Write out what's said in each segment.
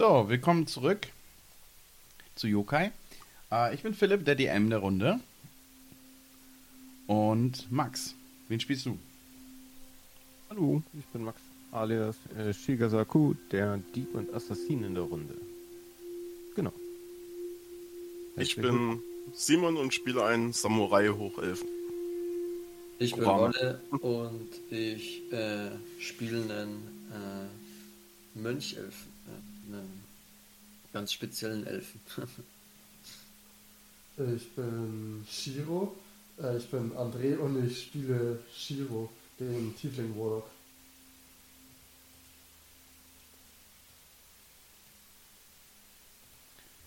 So, willkommen zurück zu Yokai. Äh, ich bin Philipp, der DM der Runde. Und Max, wen spielst du? Hallo, ich bin Max, alias äh, Shigasaku, der Dieb und Assassin in der Runde. Genau. Ich bin Simon und spiele einen Samurai-Hochelfen. Ich bin Wolle und ich äh, spiele einen äh, Mönchelfen, ganz speziellen Elfen. ich bin Shiro, äh, ich bin André und ich spiele Shiro, den Tiefling Warlock.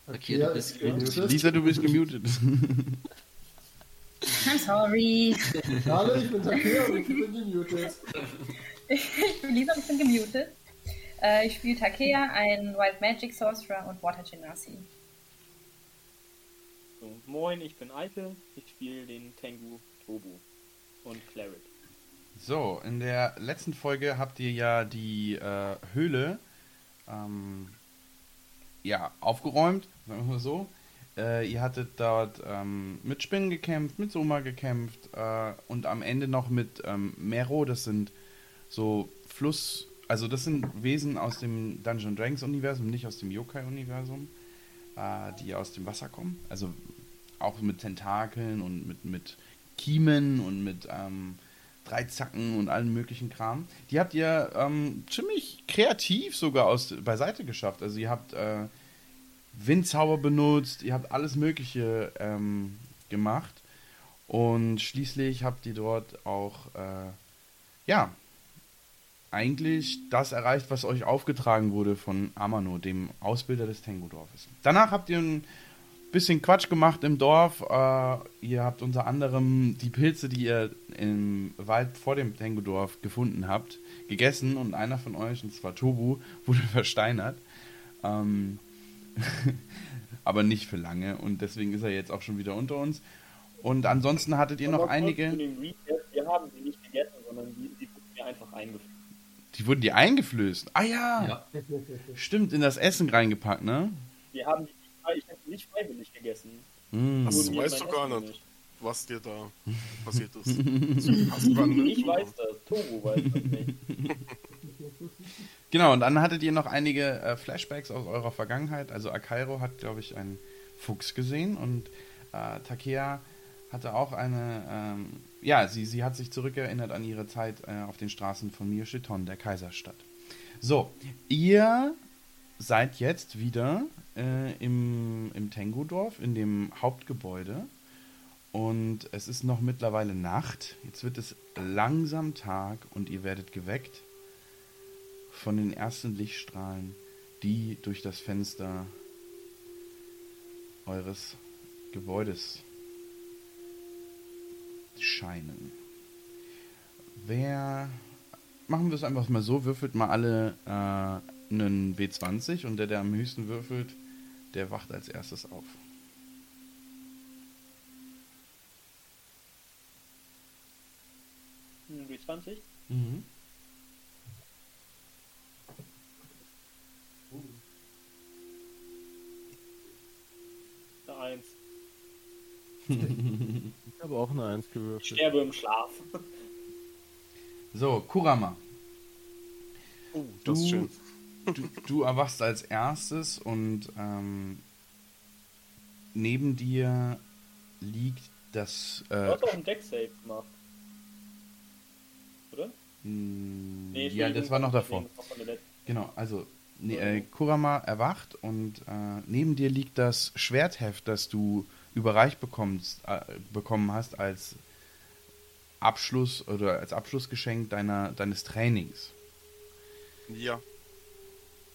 Okay, du bist gemutet. Lisa, du bist gemutet. I'm sorry. Hallo, ich bin Takea und ich bin gemutet. ich bin Lisa und ich bin gemutet. Äh, ich spiele Takea, ein Wild Magic Sorcerer und Water Genasi. So, moin, ich bin Eike. Ich spiele den Tengu Tobu und Cleric. So, in der letzten Folge habt ihr ja die äh, Höhle ähm, ja, aufgeräumt, sagen wir mal so. Äh, ihr hattet dort ähm, mit Spinnen gekämpft, mit Soma gekämpft äh, und am Ende noch mit ähm, Mero, das sind so Fluss, also das sind Wesen aus dem Dungeon Dragons Universum, nicht aus dem Yokai Universum, äh, die aus dem Wasser kommen. Also auch mit Tentakeln und mit, mit Kiemen und mit ähm, Dreizacken und allen möglichen Kram. Die habt ihr ähm, ziemlich kreativ sogar aus beiseite geschafft. Also ihr habt äh, Windzauber benutzt, ihr habt alles Mögliche ähm, gemacht und schließlich habt ihr dort auch äh, ja eigentlich das erreicht, was euch aufgetragen wurde von Amano, dem Ausbilder des Tengu-Dorfes. Danach habt ihr ein bisschen Quatsch gemacht im Dorf. Äh, ihr habt unter anderem die Pilze, die ihr im Wald vor dem Tengu-Dorf gefunden habt, gegessen und einer von euch, und zwar Tobu, wurde versteinert. Ähm, aber nicht für lange und deswegen ist er jetzt auch schon wieder unter uns. Und ansonsten hattet ihr noch einige. Wir haben sie nicht gegessen, sondern die, die wurden mir einfach eingeflößt. Die wurden dir eingeflößt? Ah ja. Ja. Stimmt, in das Essen reingepackt, ne? Wir haben die, ich habe die nicht freiwillig gegessen. Mm. Das mir weißt du gar Essen nicht, was dir da passiert ist. Du nicht Ich weiß das, Tobu weiß das nicht. Genau, und dann hattet ihr noch einige äh, Flashbacks aus eurer Vergangenheit. Also Akairo hat, glaube ich, einen Fuchs gesehen und äh, Takea hatte auch eine, ähm, ja, sie, sie hat sich zurückerinnert an ihre Zeit äh, auf den Straßen von Miyoshiton, der Kaiserstadt. So, ihr seid jetzt wieder äh, im, im Tengu-Dorf, in dem Hauptgebäude. Und es ist noch mittlerweile Nacht. Jetzt wird es langsam Tag und ihr werdet geweckt von den ersten Lichtstrahlen, die durch das Fenster eures Gebäudes scheinen. Wer. Machen wir es einfach mal so, würfelt mal alle äh, einen W20 und der, der am höchsten würfelt, der wacht als erstes auf. Hm, W20? Mhm. Eins. Ich habe auch eine Eins Ich gewürfelt. sterbe im Schlaf. So, Kurama. Oh, das ist Du- schön. Du, du erwachst als erstes und ähm, neben dir liegt das. Du Äh, hast auch einen Deck-Save gemacht. Oder? Nee, ja, das war noch nee, davor. Genau, also ne, äh, Kurama erwacht und äh, neben dir liegt das Schwertheft, das du überreicht bekommst, äh, bekommen hast als Abschluss oder als Abschlussgeschenk deiner, deines Trainings. Ja,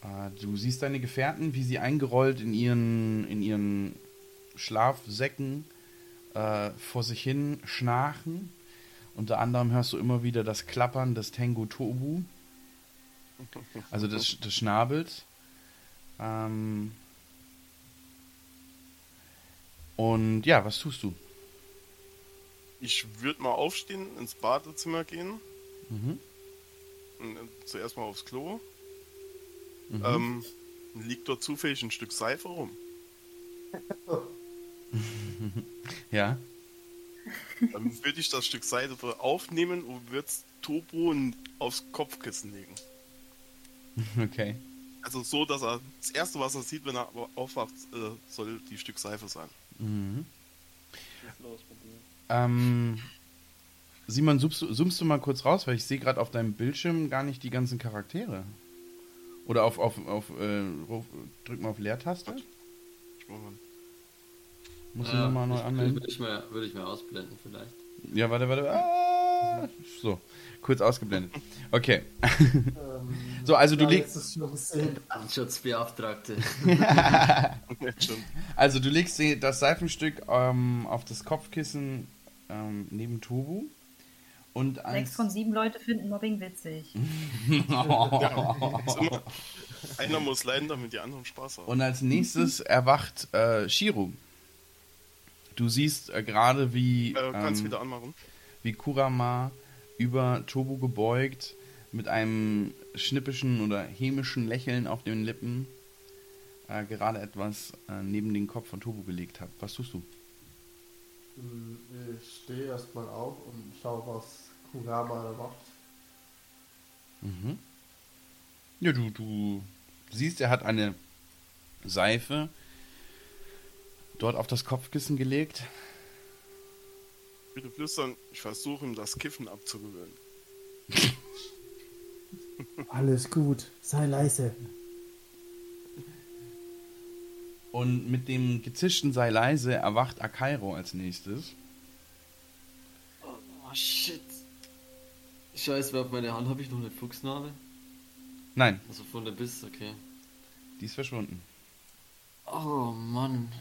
Äh, du siehst deine Gefährten, wie sie eingerollt in ihren, in ihren Schlafsäcken äh, vor sich hin schnarchen. Unter anderem hörst du immer wieder das Klappern des Tengu Tobu, also des, des Schnabels. Ähm und ja, was tust du? ich würde mal aufstehen, ins Badezimmer gehen. Mhm. Äh, Zuerst mal aufs Klo. Mhm. Ähm, liegt dort zufällig ein Stück Seife rum. Ja. Dann würde ich das Stück Seife aufnehmen und würde es Topo aufs Kopfkissen legen. Okay. Also so, dass er das erste, was er sieht, wenn er aufwacht, äh, soll die Stück Seife sein. Mhm. Was ist los mit dir? Ähm, Simon, zoomst du, zoomst du mal kurz raus, weil ich sehe gerade auf deinem Bildschirm gar nicht die ganzen Charaktere. Oder auf, auf, auf äh, ruf- drück mal auf Leertaste. Ich mach mal. Muss ich nochmal neu ich- anmelden? Würde ich, mal, würde ich mal ausblenden vielleicht. Ja, warte, warte. Ah, so, kurz ausgeblendet. Okay. Ähm, So, also du ja, legst- gesehen. Anschutzbeauftragte. Stimmt. Also du legst das Seifenstück ähm, auf das Kopfkissen ähm, neben Tobu. Und als, Sechs von sieben Leute finden Mobbing witzig. Immer, einer muss leiden, damit die anderen Spaß haben. Und als nächstes erwacht äh, Shiro. Du siehst äh, gerade, wie, äh, kannst ähm, wieder anmachen. wie Kurama über Tobu gebeugt, mit einem schnippischen oder hämischen Lächeln auf den Lippen, äh, gerade etwas äh, neben den Kopf von Tobu gelegt hat. Was tust du? Hm, Ich stehe erstmal auf und schaue, was Kurama da macht. Mhm. Ja, du, du siehst, er hat eine Seife dort auf das Kopfkissen gelegt. Bitte flüstern, ich versuche ihm das Kiffen abzugewöhnen. Alles gut, sei leise. Und mit dem gezischten sei leise erwacht Akairo als nächstes. Oh shit. Scheiße, auf meine Hand habe ich noch eine Fuchsnarbe. Nein, Also von der Biss, okay. die ist verschwunden. Oh Mann.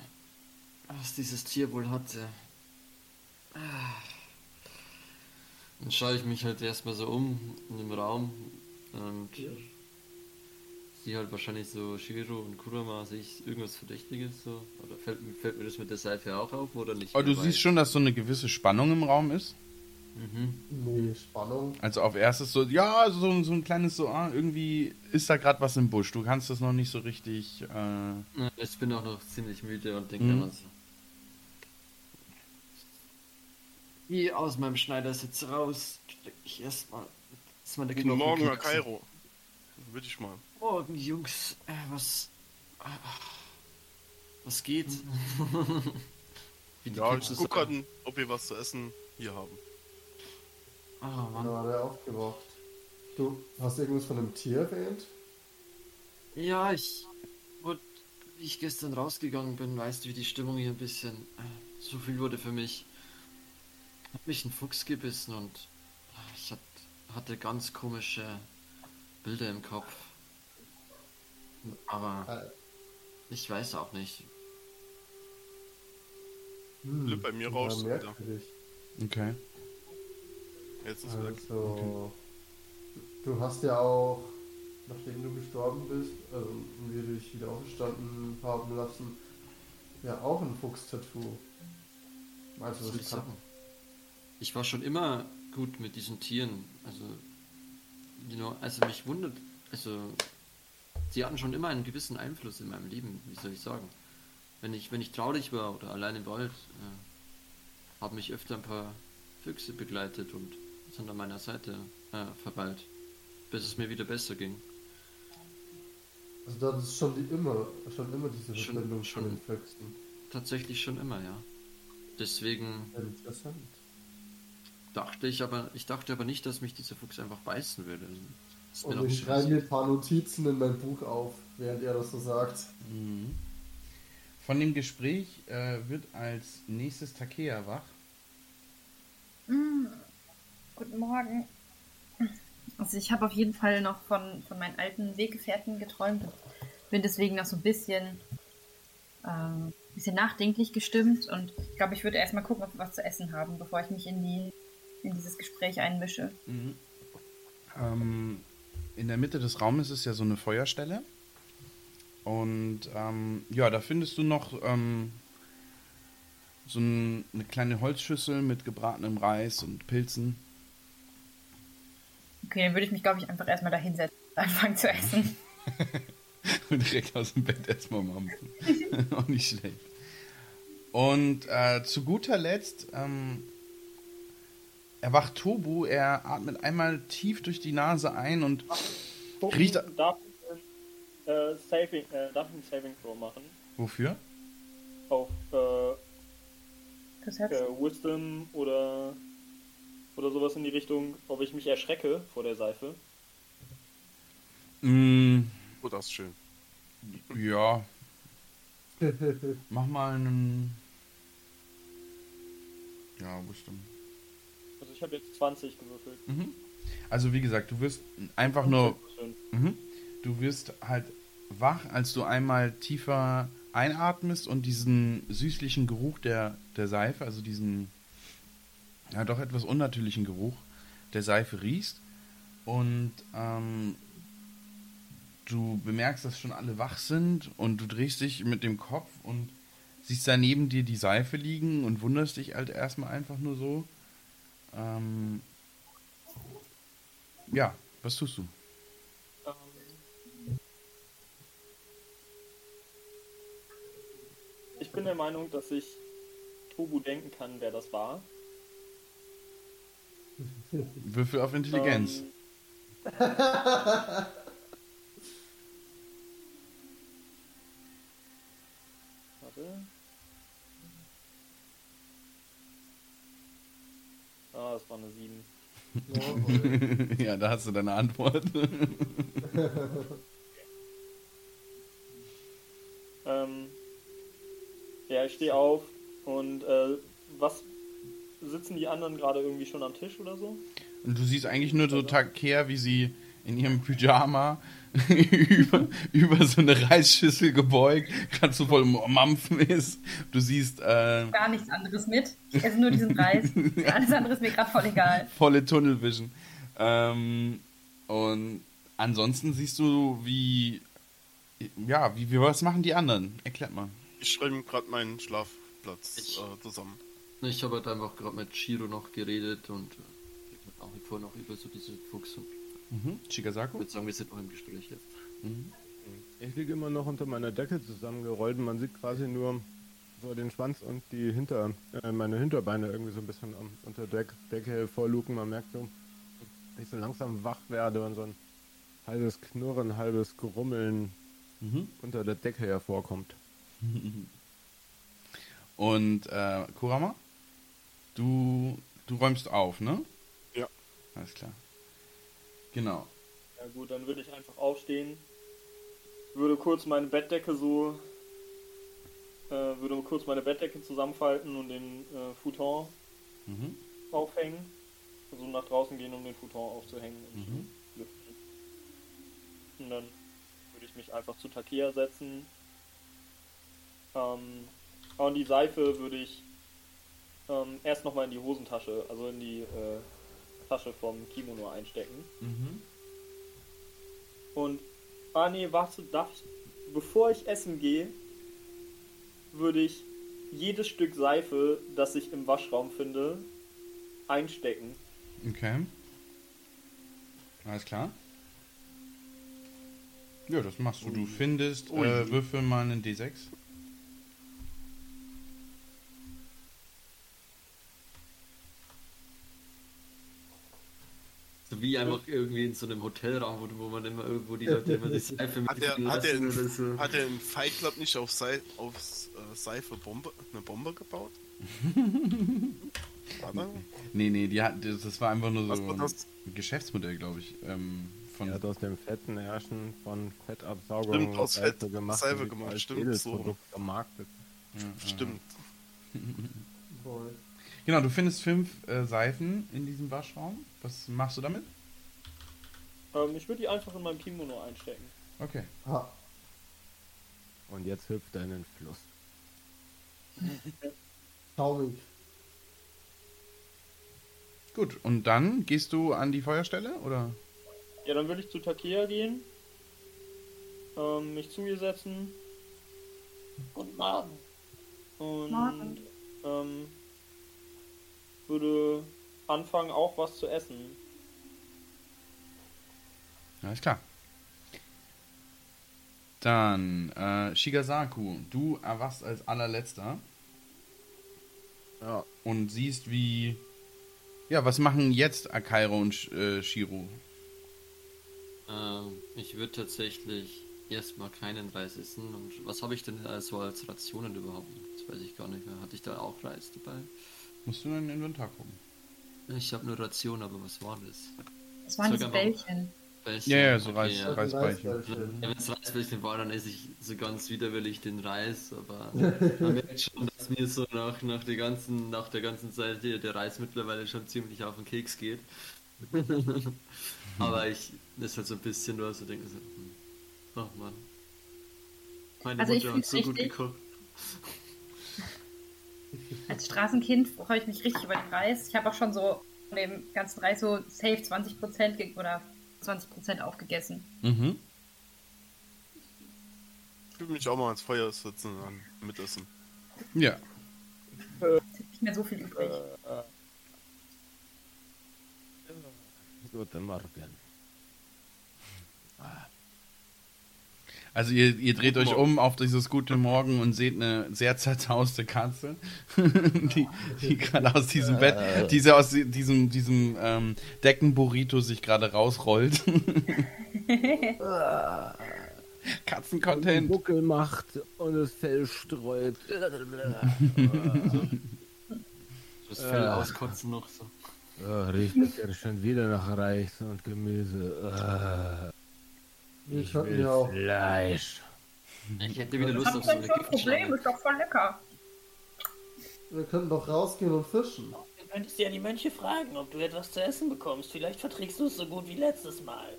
Was dieses Tier wohl hatte. Ah. Dann schaue ich mich halt erstmal so um in dem Raum und sehe halt wahrscheinlich so Shiro und Kurama, sehe ich irgendwas Verdächtiges so? Oder fällt, mir- fällt mir das mit der Seife auch auf oder nicht? Aber du Wer siehst weiß. schon, dass so eine gewisse Spannung im Raum ist. Mhm. Nee, Spannung. Also auf erstes so, ja, so, so ein kleines so, ah, irgendwie ist da gerade was im Busch. Du kannst das noch nicht so richtig. Äh, Ja, Ich bin auch noch ziemlich müde und denke Mhm. immer so. Wie aus meinem Schneidersitz raus, steck ich erstmal. Das ist meine Guten Knochen Morgen, Herr knacksen. Kairo. Würde ich mal. Morgen, Jungs. Äh, was. äh, Was geht? Wie die Ja, ich guck grad, ob wir was zu essen hier haben. Oh Da Mann. war der aufgewacht. Du hast irgendwas von einem Tier erwähnt? Ja, ich. Wurde, wie ich gestern rausgegangen bin, weißt du, wie die Stimmung hier ein bisschen. Äh, so viel wurde für mich. Hat mich ein Fuchs gebissen und. Hatte ganz komische Bilder im Kopf. Aber Äh, ich weiß auch nicht. hm, bei mir merkwürdig. okay. Jetzt ist weg. Also, du hast ja auch, nachdem du gestorben bist, also und wir dich wieder auferstanden haben lassen, ja auch ein Fuchstattoo. Du, Was ich? Ich war schon immer gut mit diesen Tieren. Also, you know, also mich wundert, also sie hatten schon immer einen gewissen Einfluss in meinem Leben, wie soll ich sagen. Wenn ich, wenn ich traurig war oder allein im Wald, äh, haben mich öfter ein paar Füchse begleitet und sind an meiner Seite äh, verweilt, bis es mir wieder besser ging. Also das ist schon die immer, schon immer diese Schon- Verbindung schon. von den Füchsen. Tatsächlich schon immer, ja. Deswegen Interessant. Dachte ich aber, ich dachte aber nicht, dass mich dieser Fuchs einfach beißen würde. Und ich schreibe mir ein paar Notizen in mein Buch auf, während er das so sagt. Mhm. Von dem Gespräch äh, wird als nächstes Takea wach. Mm, guten Morgen. Also ich habe auf jeden Fall noch von, von meinen alten Weggefährten geträumt und bin deswegen noch so ein bisschen, ähm, bisschen nachdenklich gestimmt und ich glaube, ich würde erstmal gucken, ob wir was zu essen haben, bevor ich mich in die in dieses Gespräch einmische. Ähm, in der Mitte des Raumes ist ja so eine Feuerstelle. Und ähm, ja, da findest du noch ähm, so ein, eine kleine Holzschüssel mit gebratenem Reis und Pilzen. Okay, dann würde ich mich, glaube ich, einfach erstmal da hinsetzen und anfangen zu essen. Und direkt aus dem Bett erstmal mampfen. Auch nicht schlecht. Und äh, zu guter Letzt ähm, erwacht Tobu, er atmet einmal tief durch die Nase ein und Gucken, Riecht- darf ich, äh, Saving, äh, darf ich ein Saving Throw machen? wofür? Auf äh, Das äh, Wisdom oder, oder sowas in die Richtung, ob ich mich erschrecke vor der Seife. Mm, Oh, das ist schön. ja. Mach mal einen. Ja, bestimmt. Also ich habe jetzt 20 gewürfelt. Mhm. Also wie gesagt, du wirst einfach nur. Mhm. Du wirst halt wach, als du einmal tiefer einatmest und diesen süßlichen Geruch der, der Seife, also diesen ja doch etwas unnatürlichen Geruch der Seife riechst. Und ähm, du bemerkst, dass schon alle wach sind und du drehst dich mit dem Kopf und siehst da neben dir die Seife liegen und wunderst dich halt erstmal einfach nur so. Ähm, ja, was tust du? Ähm, Ich bin der Meinung, dass ich Tobu denken kann, wer das war. Würfel auf Intelligenz. Ähm, Warte. Ah, das war eine 7. ja, da hast du deine Antwort. Ähm, ja, ich stehe auf und äh, was sitzen die anderen gerade irgendwie schon am Tisch oder so? Und du siehst eigentlich nur so Takea, wie sie in ihrem Pyjama über, über so eine Reisschüssel gebeugt, gerade so voll Mampfen ist. Du siehst äh, Gar nichts anderes mit. Ich esse nur diesen Reis. Alles andere ist mir gerade voll egal. volle Tunnelvision. Ähm, und ansonsten siehst du, wie. Ja, wie, wie was machen die anderen? Erklärt mal. Ich schreibe gerade meinen Schlafplatz Ich- äh, zusammen. Ich habe halt einfach gerade mit Shiro noch geredet und äh, auch vor noch über so diese Fuchs und Mhm. ich Chigasaku? würde sagen, wir sind noch im Gespräch jetzt. Mhm. Ich liege immer noch unter meiner Decke zusammengerollt und man sieht quasi nur so den Schwanz und die Hinter, äh, meine Hinterbeine irgendwie so ein bisschen am, unter der Deck, Decke vorluken. Man merkt so, dass ich so langsam wach werde und so ein halbes Knurren, halbes Grummeln Mhm. unter der Decke hervorkommt. Und äh, Kurama? Du, du räumst auf, ne? Ja. Alles klar. Genau. Ja gut, dann würde ich einfach aufstehen, würde kurz meine Bettdecke so, äh, würde kurz meine Bettdecke zusammenfalten und den äh, Futon Mhm. aufhängen. Also nach draußen gehen, um den Futon aufzuhängen und zu Mhm. lüften. Und dann würde ich mich einfach zu Takea setzen. Ähm, und die Seife würde ich ähm, erst nochmal in die Hosentasche, also in die äh, Tasche vom Kimono einstecken. Mhm. Und, ah nee, warte, darf ich, bevor ich essen gehe, würde ich jedes Stück Seife, das ich im Waschraum finde, einstecken. Okay. Alles klar. Ja, das machst du. Du findest, äh, würfel mal einen D6. So wie einfach irgendwie in so einem Hotelraum, wo, wo man immer irgendwo die Leute immer die Seife Hat er, hat er, in, so. hat er in Fight Club nicht auf, Sei, auf äh, Seife Bombe, eine Bombe gebaut? Nee, nee, die hat, das war einfach nur so ein Geschäftsmodell, glaube ich. Ähm, von, Er hat aus dem fetten Herrschen von Fettabsaugung Stimmt, aus Seife Fett gemacht, Seife gemacht, als stimmt, Edelprodukt vermarktet. Stimmt. Genau, du findest fünf äh, Seifen in diesem Waschraum. Was machst du damit? Ähm, ich würde die einfach in meinem Kimono einstecken. Okay. Ah, Und jetzt hüpft er in den Fluss. traurig. Gut, und dann gehst du an die Feuerstelle, oder? Ja, dann würde ich zu Takea gehen, ähm, mich zu ihr setzen. Guten Morgen. Und Morgen. Ähm, würde anfangen, auch was zu essen. Alles klar. Dann, äh, Shigasaku, du erwachst als allerletzter Ja, und siehst, wie. Ja, was machen jetzt Akairo und äh, Shiro? Ähm, ich würde tatsächlich erstmal keinen Reis essen. Und was habe ich denn so als Rationen überhaupt? Das weiß ich gar nicht mehr. Hatte ich da auch Reis dabei? Musst du in dein Inventar gucken. Ich habe nur Rationen, aber was war das? Das waren diese Bällchen. Welche? Ja, ja, so Okay, Reis, ja. Reisbällchen. Ja, wenn es Reisbällchen war, dann esse ich so ganz widerwillig den Reis, aber man merkt schon, dass mir so nach, nach, der ganzen, nach der ganzen Zeit der, Reis mittlerweile schon ziemlich auf den Keks geht. aber ich, das ist halt so ein bisschen nur so, denke so, hm, ach man. Meine Also ich Mutter hat so gut richtig. gekocht. Als Straßenkind freue ich mich richtig über den Reis. Ich habe auch schon so von dem ganzen Reis so safe 20% ge- oder 20% aufgegessen. Mhm. Ich will mich auch mal ans Feuer sitzen und dann mitessen. Ja. Nicht mehr so viel übrig. guten Morgen. Also ihr, ihr dreht euch um auf dieses gute Morgen und seht eine sehr zerzauste Katze, die, die gerade aus diesem Bett, diese aus diesem, diesem ähm, Deckenburrito sich gerade rausrollt. Katzencontent. Buckel macht und das Fell streut. Das Fell Äh. auskotzen noch so. Oh, riecht das ja schon wieder nach Reis und Gemüse. Ich will ja auch. Fleisch. Ich hätte wieder Lust Was auf ist so denn eine für ein Problem? Ist doch voll lecker. Wir könnten doch rausgehen und fischen. Du könntest ja die Mönche fragen, ob du etwas zu essen bekommst. Vielleicht verträgst du es so gut wie letztes Mal.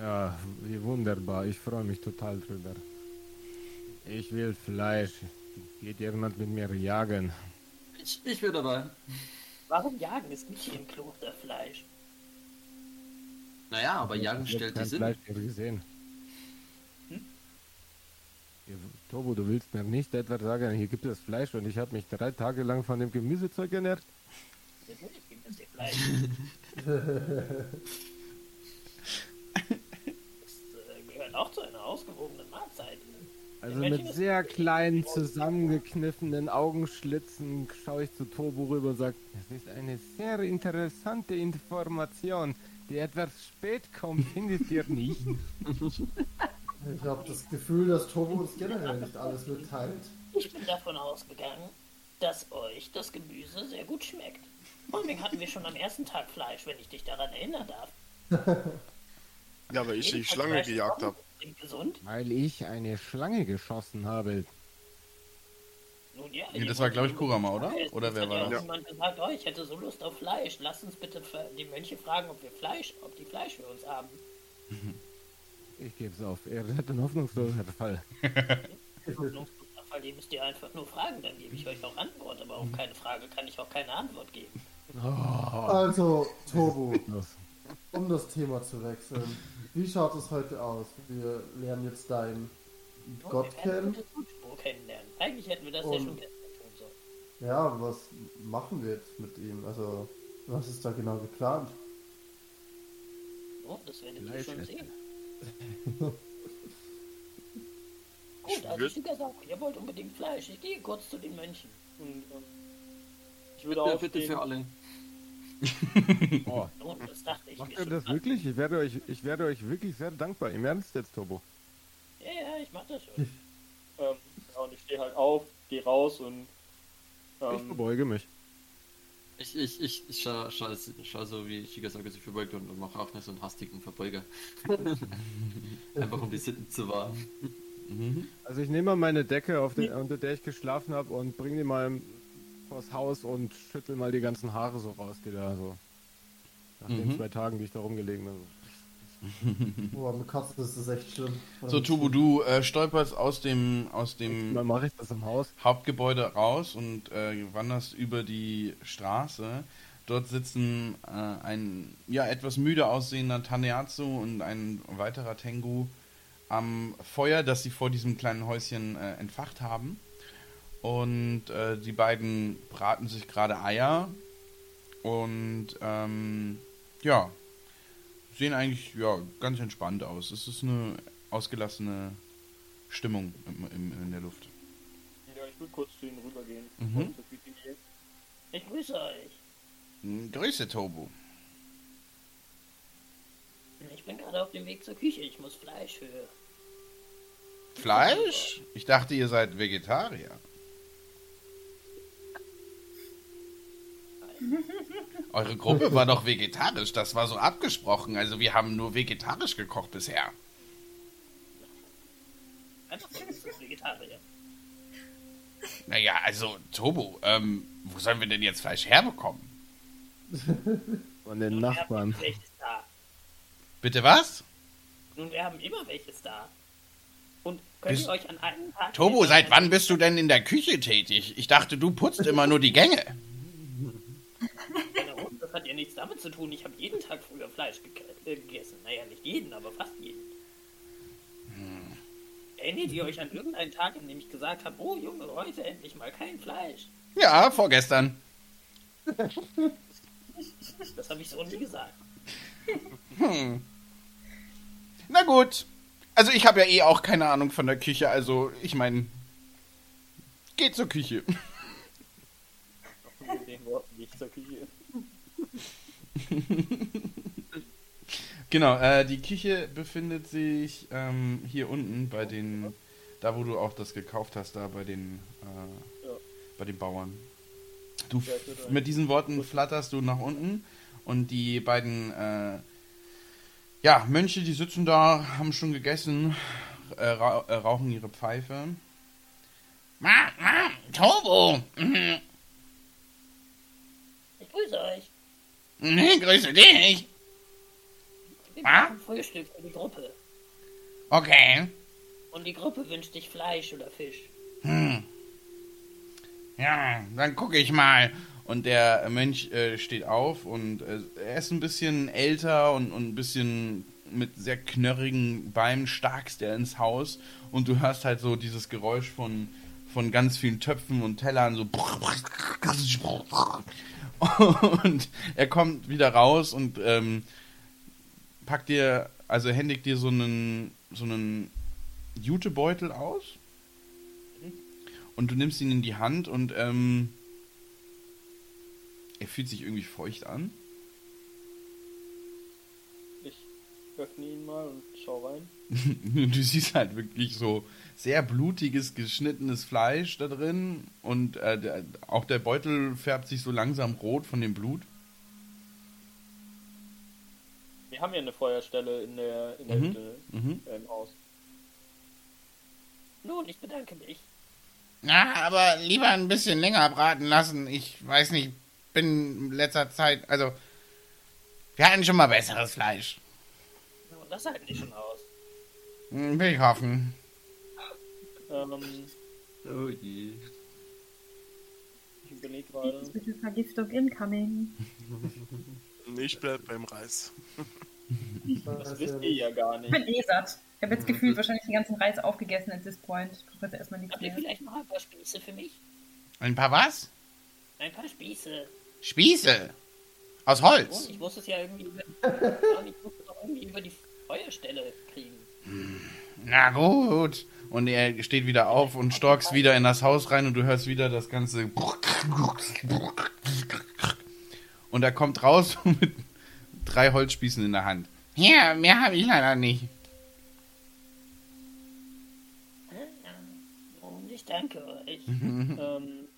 Ja, wie wunderbar. Ich freue mich total drüber. Ich will Fleisch. Geht jemand mit mir jagen? Ich, ich bin dabei. Warum jagen? Es gibt hier im Kloster Fleisch. Naja, aber Jagen Ich stellt die Sinn. Fleisch gesehen. Tobo, du willst mir nicht etwa sagen, hier gibt es Fleisch und ich habe mich drei Tage lang von dem Gemüsezeug ernährt? Natürlich gibt es hier Fleisch. Das äh, gehört auch zu einer ausgewogenen Mahlzeit. Also mit sehr kleinen, zusammengekniffenen Augenschlitzen schaue ich zu Tobo rüber und sage, das ist eine sehr interessante Information, die etwas spät kommt, findet ihr nicht? Ich habe das Gefühl, dass Tobo uns generell nicht alles mitteilt. Ich bin davon ausgegangen, dass euch das Gemüse sehr gut schmeckt. Vor allem hatten wir schon am ersten Tag Fleisch, wenn ich dich daran erinnern darf. Ja, weil ich die Schlange Fleisch gejagt habe. Weil ich eine Schlange geschossen habe. Nun ja, Nee, das war, glaub ich, Kurama, oder? Oder wer war das? jemand gesagt, oh, ich hätte so Lust auf Fleisch. Lass uns bitte die Mönche fragen, ob wir Fleisch, ob die Fleisch für uns haben. Ich gebe es auf. Er hat ein hoffnungsloser Fall. Hoffnungsloser die müsst ihr einfach nur fragen, dann gebe ich euch auch Antwort. Aber auf keine Frage kann ich auch keine Antwort geben. Also, Tobo, Los. um das Thema zu wechseln. Wie schaut es heute aus? Wir lernen jetzt deinen Und Gott wir werden kennen. kennenlernen. Eigentlich hätten wir das ja Und- schon gestern tun sollen. Ja, was machen wir jetzt mit ihm? Also, was ist da genau geplant? Oh, das werdet ihr schon sehen. Gut, also würd- Shigasaku, ihr wollt unbedingt Fleisch. Ich gehe kurz zu den Mönchen. Und, ähm, ich würde auch bitte für alle. Oh, Oh, das dachte ich macht ihr das wirklich? Ich werde euch, ich werde euch wirklich sehr dankbar. Im Ernst jetzt, Tobo. Ja, ja, ich mach das schon. Ähm, ja, und ich stehe halt auf, gehe raus und Ich ähm, verbeuge mich. Ich, ich, ich, ich schau, schau, schau so, wie Shigasaki sich verbeugt und mache auch nicht so einen hastigen Verbeuger. Einfach um die Sitten zu wahren. Mhm. Also ich nehme mal meine Decke, auf der, unter der ich geschlafen habe, und bringe die mal vors Haus und schüttel mal die ganzen Haare so raus, die da so nach den Mhm. zwei Tagen, die ich da rumgelegen bin. Boah, mit Katzen ist das echt schlimm. So, Tubu, du äh, stolperst aus dem, aus dem Mal mache ich das im Haus. Hauptgebäude raus und äh, wanderst über die Straße. Dort sitzen äh, ein ja etwas müde aussehender Taneatsu und ein weiterer Tengu am Feuer, das sie vor diesem kleinen Häuschen äh, entfacht haben. Und äh, die beiden braten sich gerade Eier und ähm, ja, sehen eigentlich ja ganz entspannt aus. Es ist eine ausgelassene Stimmung im, im, in der Luft. Ja, ich würde kurz zu ihnen rübergehen. Mhm. Ich grüße euch. Hm, Grüße, Tobu. Ich bin gerade auf dem Weg zur Küche. Ich muss Fleisch für. Fleisch? Ich dachte, ihr seid Vegetarier. Eure Gruppe war doch vegetarisch, das war so abgesprochen. Also wir haben nur vegetarisch gekocht bisher. Einfach so ein Vegetarier. Naja, also Tobo, ähm, wo sollen wir denn jetzt Fleisch herbekommen? Von den Nun, Nachbarn. Bitte was? Nun, wir haben immer welches da. Und könnt Bist- ihr euch an einem Tag. Tobo, seit wann bist du denn in der Küche tätig? Ich dachte, du putzt immer nur die Gänge. Genau, das hat ja nichts damit zu tun. Ich habe jeden Tag früher Fleisch äh, gegessen. Naja, nicht jeden, aber fast jeden. Erinnert ihr euch an irgendeinen Tag, an dem ich gesagt habe, oh Junge, heute endlich mal kein Fleisch? Ja, vorgestern. Das habe ich so nie gesagt. Na gut. Also ich habe ja eh auch keine Ahnung von der Küche, also ich meine, geht zur Küche. Mit den Worten nicht zur Küche. Genau, äh, die Küche befindet sich ähm, hier unten bei den, da wo du auch das gekauft hast, da bei den, äh, Ja. bei den Bauern. Du Ja, mit diesen Worten flatterst du nach unten und die beiden, äh, ja, Mönche, die sitzen da, haben schon gegessen, äh, ra äh, rauchen ihre Pfeife. Ma, ma, Tobo, mhm. Ich grüße euch. Mhm, grüße dich. Wir machen Frühstück für die Gruppe. Okay. Und die Gruppe wünscht sich Fleisch oder Fisch. Hm. Ja, dann gucke ich mal. Und der Mönch äh, steht auf und äh, er ist ein bisschen älter und, und ein bisschen mit sehr knörrigen Beinen starkst er ins Haus und du hörst halt so dieses Geräusch von, von ganz vielen Töpfen und Tellern so und er kommt wieder raus und ähm, packt dir, also händigt dir so einen so einen Jutebeutel aus und du nimmst ihn in die Hand und ähm, er fühlt sich irgendwie feucht an. Ich öffne ihn mal und schau rein. du siehst halt wirklich so sehr blutiges, geschnittenes Fleisch da drin und äh, der, auch der Beutel färbt sich so langsam rot von dem Blut. Wir haben ja eine Feuerstelle in der, in der Mhm. Hütte Mhm. äh, im Haus. Nun, ich bedanke mich. Na, aber lieber ein bisschen länger braten lassen. Ich weiß nicht, bin in letzter Zeit, also wir hatten schon mal besseres Fleisch. Das halten die schon aus. Hm, Will ich hoffen. Ähm, Oh je. ich überlege gerade. Vergiftung incoming. Ich bleib beim Reis. Das wisst ihr ja gar Ich nicht. bin eh satt. Ich habe jetzt gefühlt wahrscheinlich den ganzen Reis aufgegessen at this point. Ich brauche jetzt erstmal nichts Habt ihr mehr. vielleicht noch ein paar Spieße für mich? Ein paar was? Ein paar Spieße. Spieße. Aus Holz. ich muss es ja irgendwie über, ich muss es auch irgendwie über die Feuerstelle kriegen. Na gut. Und er steht wieder auf und storkst wieder in das Haus rein und du hörst wieder das ganze. Und er kommt raus mit drei Holzspießen in der Hand. Ja, mehr habe ich leider nicht. Und ich danke euch. Ähm,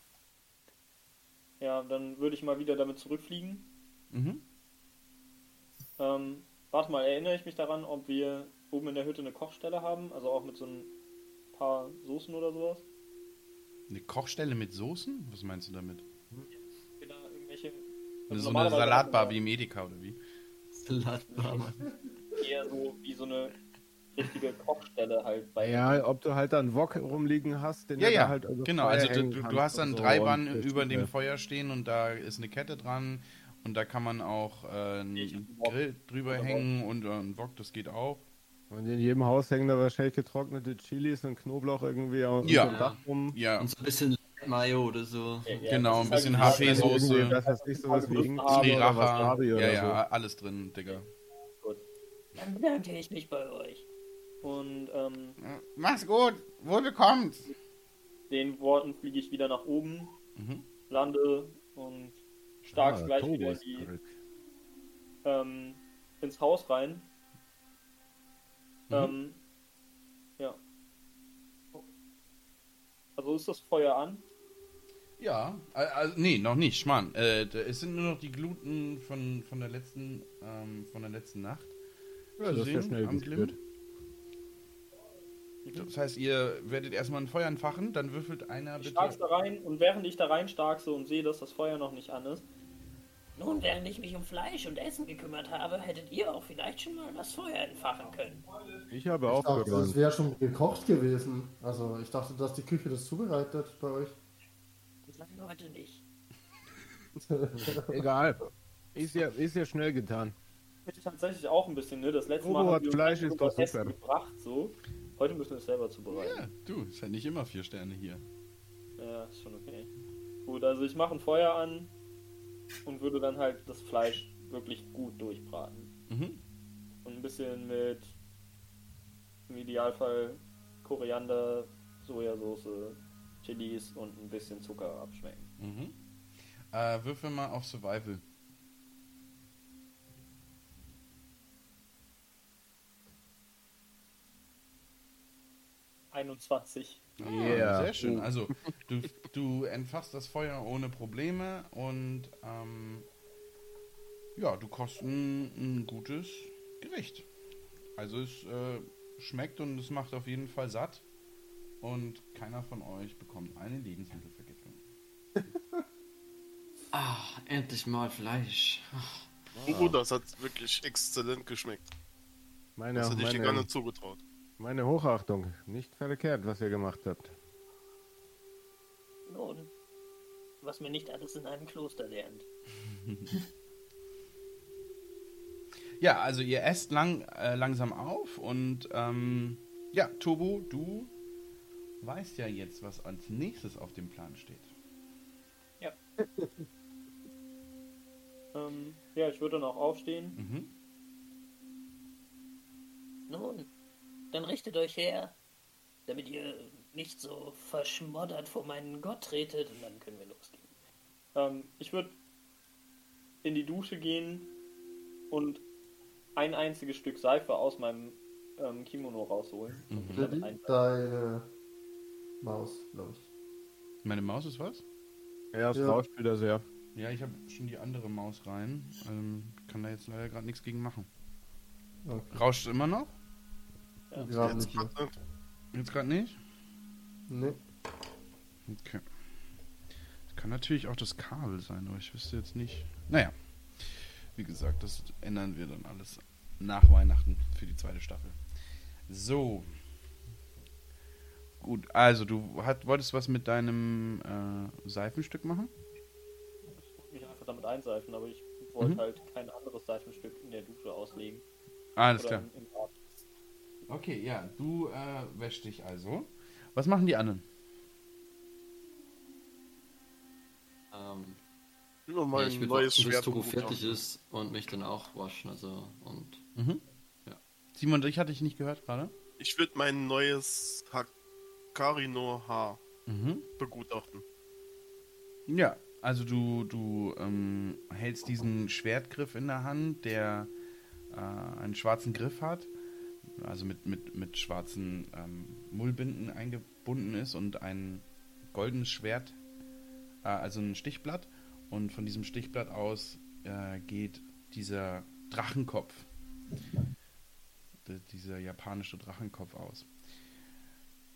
ja, dann würde ich mal wieder damit zurückfliegen. Mhm. Ähm, warte mal, erinnere ich mich daran, ob wir oben in der Hütte eine Kochstelle haben? Also auch mit so ein paar Soßen oder sowas? Eine Kochstelle mit Soßen? Was meinst du damit? Genau, irgendwelche. so eine Salatbar wie im Edeka oder wie? Salatbar. wir Eher so wie so eine richtige Kochstelle halt bei. Ja, ob du halt dann Wok rumliegen hast, den Ja, du ja, da halt über genau. Feuer Also du, du, hast dann so drei und Bannen über dem Feuer stehen und da ist eine Kette dran und da kann man auch äh, einen Grill drüber hängen und äh, ein Wok, das geht auch. Und in jedem Haus hängen da wahrscheinlich getrocknete Chilis und Knoblauch irgendwie auf Ja. dem Dach rum. Ja, Und so ein bisschen Mayo oder so. Ja, ja, genau, ein bisschen halt HP-Soße, Das heißt nicht sowas wie Ingwer ja, ja, alles drin, Digga. Dann bedanke ich mich bei euch. Und ähm, Mach's gut, wohl bekommt. den Worten fliege ich wieder nach oben, Mhm. lande und stark Ah, gleich Tobo wieder in die, ähm, ins Haus rein. Mhm. Ähm, ja. Also ist das Feuer an? Ja, al- also, nee, noch nicht, Schmarrn. Äh, es sind nur noch die Gluten von, von der letzten, ähm, von der letzten Nacht. Ja, zu das ist ja sehen schnell am gespürt. Das heißt, ihr werdet erstmal ein Feuer entfachen, dann würfelt einer Ich bitte. stark's da rein und während ich da rein starkse und sehe, dass das Feuer noch nicht an ist, Nun, während ich mich um Fleisch und Essen gekümmert habe, hättet ihr auch vielleicht schon mal das Feuer entfachen können. Ich habe Ich dachte, das aufgeräumt. wäre schon gekocht gewesen. Also ich dachte, dass die Küche das zubereitet bei euch. Nein, heute nicht. Egal. Ist ja, ist ja schnell getan. ich tatsächlich auch ein bisschen, ne? Das letzte Mal hat haben Fleisch, ist doch super. gebracht, so. Heute müssen wir es selber zubereiten. Ja, du, ist halt nicht immer vier Sterne hier. Ja, ist schon okay. Gut, also ich mache ein Feuer an und würde dann halt das Fleisch wirklich gut durchbraten. Mhm. Und ein bisschen mit im Idealfall Koriander, Sojasauce, Chilis und ein bisschen Zucker abschmecken. Mhm. Äh, würfel mal auf Survival. 21. Ah, Yeah. Sehr schön. Also, du, du entfachst das Feuer ohne Probleme und ähm, ja, du kochst ein, ein gutes Gericht. Also, es äh, schmeckt und es macht auf jeden Fall satt und keiner von euch bekommt eine Lebensmittelvergiftung. Ah, endlich mal Fleisch. Ach, Oh, das hat wirklich exzellent geschmeckt. Meine, Das hätte ich dir gar nicht zugetraut. Meine Hochachtung. Nicht verkehrt, was ihr gemacht habt. Nun, was man nicht alles in einem Kloster lernt. Ja, also ihr esst lang, äh, langsam auf und ähm, ja, Tobo, du weißt ja jetzt, was als nächstes auf dem Plan steht. Ähm, ja, ich würde noch aufstehen. Mhm. Nun, dann richtet euch her, damit ihr nicht so verschmoddert vor meinen Gott tretet und dann können wir losgehen. Ähm, ich würde in die Dusche gehen und ein einziges Stück Seife aus meinem ähm, Kimono rausholen. ein- deine Maus, glaube ich. Meine Maus ist was? Ja, es Ja. rauscht wieder sehr. Ja, ich habe schon die andere Maus rein. Ähm, kann da jetzt leider gerade nichts gegen machen. Okay. Rauscht immer noch? Gerade Jetzt nicht nicht. Jetzt gerade nicht? Nee. Okay. Das kann natürlich auch das Kabel sein, aber ich wüsste jetzt nicht. Naja. Wie gesagt, das ändern wir dann alles nach Weihnachten für die zweite Staffel. So. Gut, also du hat, wolltest was mit deinem äh, Seifenstück machen? Ich wollte mich einfach damit einseifen, aber ich wollte Mhm. halt kein anderes Seifenstück in der Dusche auslegen. Alles Oder klar. im, im Bad. Okay, ja, du äh, wäschst dich also. Was machen die anderen? ähm, Nur ja, mal ich ein würde neues warten, bis Schwert. Togo fertig Hut ist und mich dann auch waschen. Also, und Mhm. Ja. Simon, ich hatte dich nicht gehört gerade. Ich würde mein neues Hakarino Haar Mhm. begutachten. Ja, also du, du ähm, hältst diesen Schwertgriff in der Hand, der äh, einen schwarzen Griff hat, also mit, mit, mit schwarzen ähm, Mullbinden eingebunden ist und ein goldenes Schwert, äh, also ein Stichblatt. Und von diesem Stichblatt aus äh, geht dieser Drachenkopf, dieser japanische Drachenkopf aus.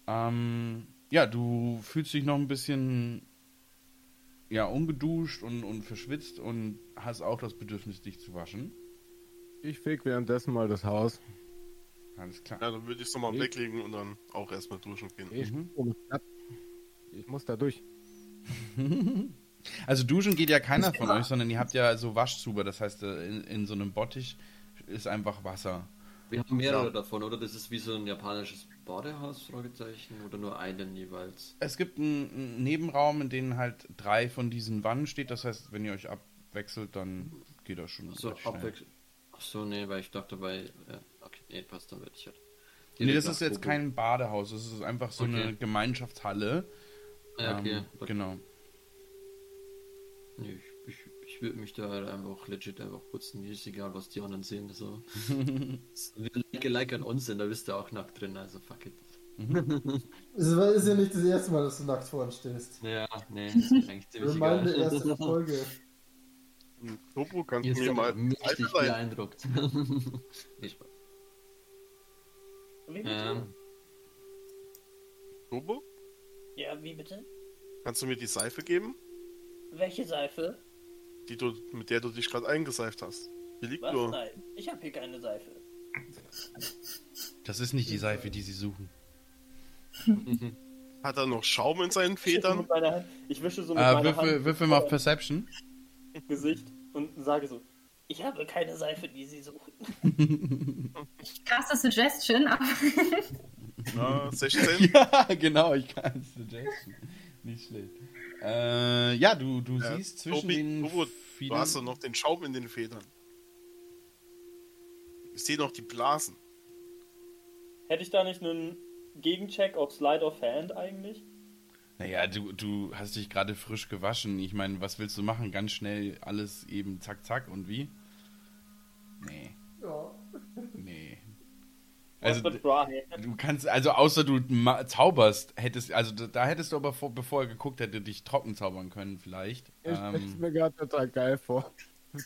Ähm, ja, du fühlst dich noch ein bisschen ja, ungeduscht und, und verschwitzt und hast auch das Bedürfnis, dich zu waschen. Ich feg währenddessen mal das Haus. Alles klar. Ja, dann würde ich es nochmal weglegen und dann auch erstmal duschen gehen. Ich, Mhm. ich muss da durch. Also duschen geht ja keiner von euch, sondern ihr habt ja so Waschzuber. Das heißt, äh, in, in so einem Bottich ist einfach Wasser. wir haben mehrere Ja. davon, oder? Das ist wie so ein japanisches Badehaus, Fragezeichen, oder nur einen jeweils? Es gibt einen, einen Nebenraum, in dem halt drei von diesen Wannen steht. Das heißt, wenn ihr euch abwechselt, dann geht das schon So, abwechselnd. Ach so, nee, weil ich dachte bei. Dann werde ich halt. Nee, das ist jetzt kein Badehaus, das ist einfach so Okay. eine Gemeinschaftshalle. Ja, okay. Ähm, genau. Nee, ich, ich, ich würde mich da halt einfach legit einfach putzen. Mir ist egal, was die anderen sehen. So. Wir like, like an uns sind, da bist du auch nackt drin, also fuck it. Es ist ja nicht das erste Mal, dass du nackt vor uns stehst. Ja, nee, ist mir eigentlich ziemlich egal. erste Folge. Topo, kannst du mir mal leihen? beeindruckt. Nee, Spaß. Wie bitte? ähm, Topo, Ja, wie bitte? kannst du mir die Seife geben, Welche Seife? die du, mit der du dich gerade eingeseift hast? Hier liegt Was? nur. Nein, ich habe hier keine Seife. Das ist nicht die Seife, die sie suchen. Hat er noch Schaum in seinen Ich wische so Federn? mit meiner Hand, ich wische so mit Äh, meiner würfel, Hand würfel mal auf Perception. Gesicht und sage so, Ich habe keine Seife, die Sie suchen. Ich caste Suggestion, aber Na, 16? ja, genau, ich kann es suggesten. Nicht schlecht. Äh, ja, du, du Ja, siehst zwischen Tobi, den Tobo, du Federn- hast doch noch den Schaum in den Federn. Ich sehe noch die Blasen. hätte ich da nicht einen Gegencheck auf Slide of Hand eigentlich? Naja, du, du hast dich gerade frisch gewaschen. Ich meine, was willst du machen? Ganz schnell alles eben zack, zack und wie? Nee, Ja. nee. Also, du kannst, also außer du ma- zauberst, hättest, also da, da hättest du aber, vor, bevor er geguckt hätte, dich trocken zaubern können vielleicht. Ich stelle Ähm, mir gerade total geil vor.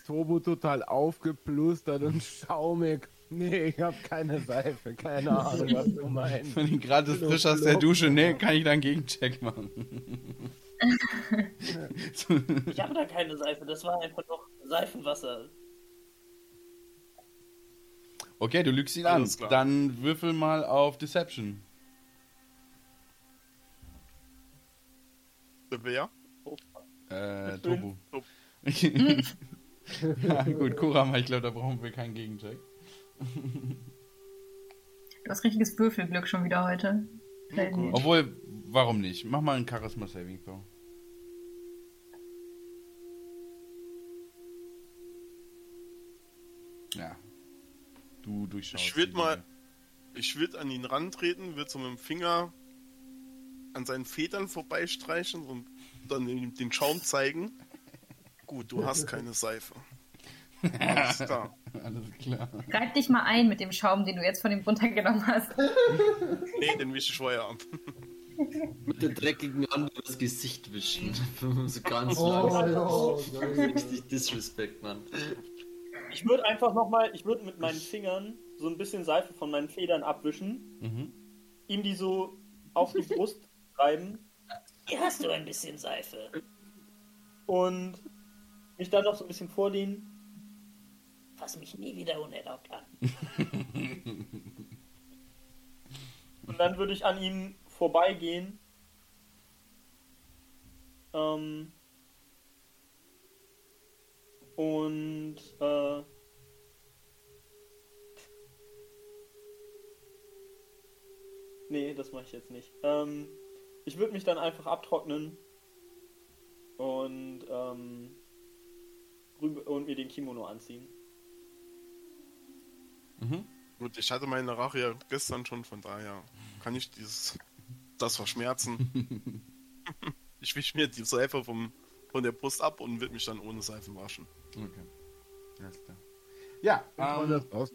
Turbo total aufgeplustert und schaumig. Nee, ich hab keine Seife, keine Ahnung, was du meinst. wenn du gerade frisch aus der Dusche, nee, kann ich da einen Gegencheck machen. Ich habe da keine Seife, das war einfach noch Seifenwasser. Okay, du lügst ihn an. Dann würfel mal auf Deception. Wer? Äh, Fünf. Tobu. Tobu. ja, gut, Kurama, ich glaube, da brauchen wir keinen Gegencheck. du hast richtiges Würfelglück schon wieder heute. Obwohl, warum nicht? Mach mal einen Charisma Saving Throw. Ja. Du durchschaust. Ich würd die mal-. Ich würde an ihn rantreten, würde so mit dem Finger an seinen Federn vorbeistreichen und dann ihm den Schaum zeigen. Gut, du hast keine Seife. Alles klar. Alles klar. Reib dich mal ein mit dem Schaum, den du jetzt von ihm runtergenommen hast. Nee, den wische ich vorher ab. mit der dreckigen Hand übers Gesicht wischen. so ganz Oh, langsam. ja, geil. Richtig Disrespect, Mann. Ich würde einfach nochmal, ich würde mit meinen Fingern so ein bisschen Seife von meinen Federn abwischen, Mhm. ihm die so auf die Brust reiben Hier hast du ein bisschen Seife. und mich dann noch so ein bisschen vorlehnen. Fass mich nie wieder unerlaubt an. Und dann würde ich an ihm vorbeigehen. Ähm, und äh, nee, das mache ich jetzt nicht. Ähm, ich würde mich dann einfach abtrocknen und ähm, rüber und mir den Kimono anziehen. Mhm. Gut, ich hatte meine Rache ja gestern schon, von daher kann ich dieses das verschmerzen. ich wische mir die Seife vom, von der Brust ab und würde mich dann ohne Seifen waschen. Okay. Alles klar. Ja, ähm, das aus,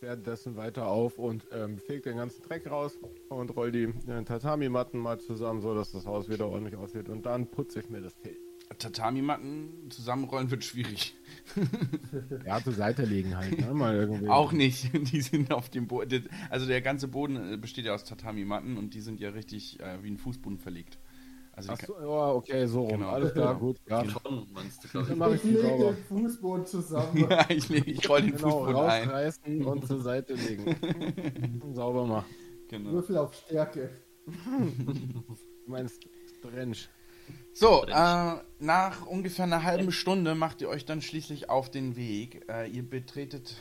währenddessen weiter auf und ähm, feg den ganzen Dreck raus und roll die äh, Tatami-Matten mal zusammen, so dass das Haus wieder ordentlich aussieht. Und dann putze ich mir das Fell. Tatami-Matten zusammenrollen wird schwierig. Ja, zur Seite legen halt, ne? Mal irgendwie. Auch nicht. Die sind auf dem Boden. Also der ganze Boden äh, besteht ja aus Tatami-Matten und die sind ja richtig äh, wie ein Fußboden verlegt. Also die Achso, ja, okay, so rum. Genau. Alles klar, gut. Ja. Schon, meinst du, glaub Dann ich. mache ich Ich die lege den Fußboden zusammen. ja, ich, leg- ich roll den Genau, Fußboden ein. rausreißen und zur Seite legen. sauber machen. Genau. Würfel auf Stärke. Du meinst Drench. So, äh, nach ungefähr einer halben Stunde macht ihr euch dann schließlich auf den Weg. Äh, ihr betretet,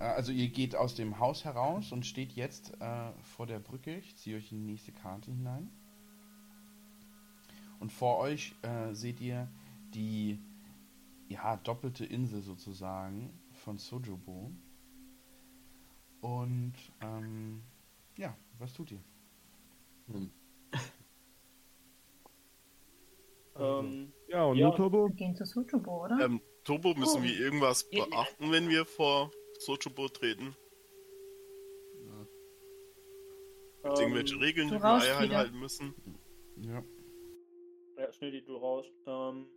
äh, also ihr geht aus dem Haus heraus und steht jetzt äh, vor der Brücke. Ich ziehe euch in die nächste Karte hinein. Und vor euch äh, seht ihr die ja, doppelte Insel sozusagen von Sojobo. Und ähm, ja, was tut ihr? Hm. Ähm, Ja, und Ja. Turbo? Wir gehen zu Sujubo, oder? Ähm, Turbo, müssen Oh. wir irgendwas Ja. beachten, wenn wir vor Sochobo treten? Irgendwelche ähm, Regeln, du die wir einhalten müssen? Ja. Ja, Schnitti, du raus. Ähm,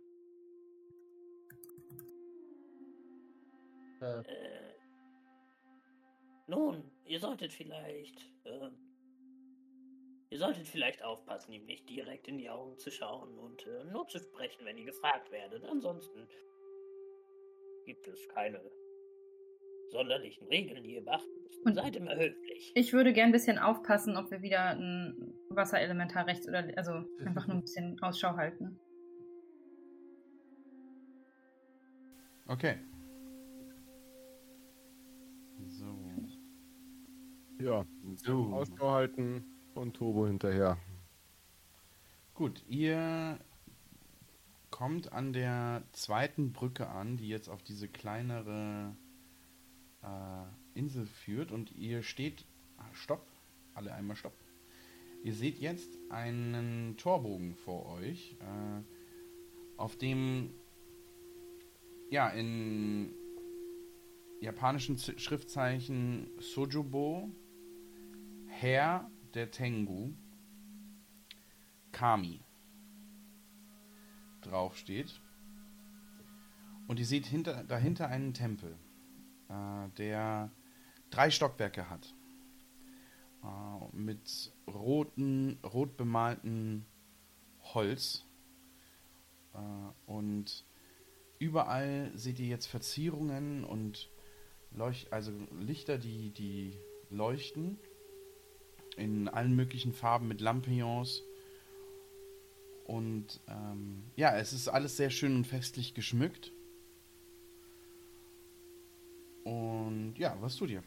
Äh, Äh, nun, ihr solltet vielleicht. ähm, ihr solltet vielleicht aufpassen, ihm nicht direkt in die Augen zu schauen und äh, nur zu sprechen, wenn ihr gefragt werdet. Ansonsten gibt es keine sonderlichen Regeln, die ihr beachten müsst. Und- Seid immer höflich. Ich würde gern ein bisschen aufpassen, ob wir wieder ein Wasserelementar rechts oder also einfach nur ein bisschen Ausschau halten. Okay. So. Ja, So. Ausschau halten und Turbo hinterher. Gut, ihr kommt an der zweiten Brücke an, die jetzt auf diese kleinere äh, Insel führt und ihr steht. ah, Stopp, alle einmal Stopp. Ihr seht jetzt einen Torbogen vor euch, äh, auf dem ja in japanischen Z Schriftzeichen Sojubo, Herr der Tengu, Kami draufsteht. Und ihr seht hinter, dahinter einen Tempel, der drei Stockwerke hat. Äh, mit roten, rot bemalten Holz. Äh, und überall seht ihr jetzt Verzierungen und Leuch also Lichter, die, die leuchten. In allen möglichen Farben mit Lampions. Und ähm, ja, es ist alles sehr schön und festlich geschmückt. Und ja, was tut ihr?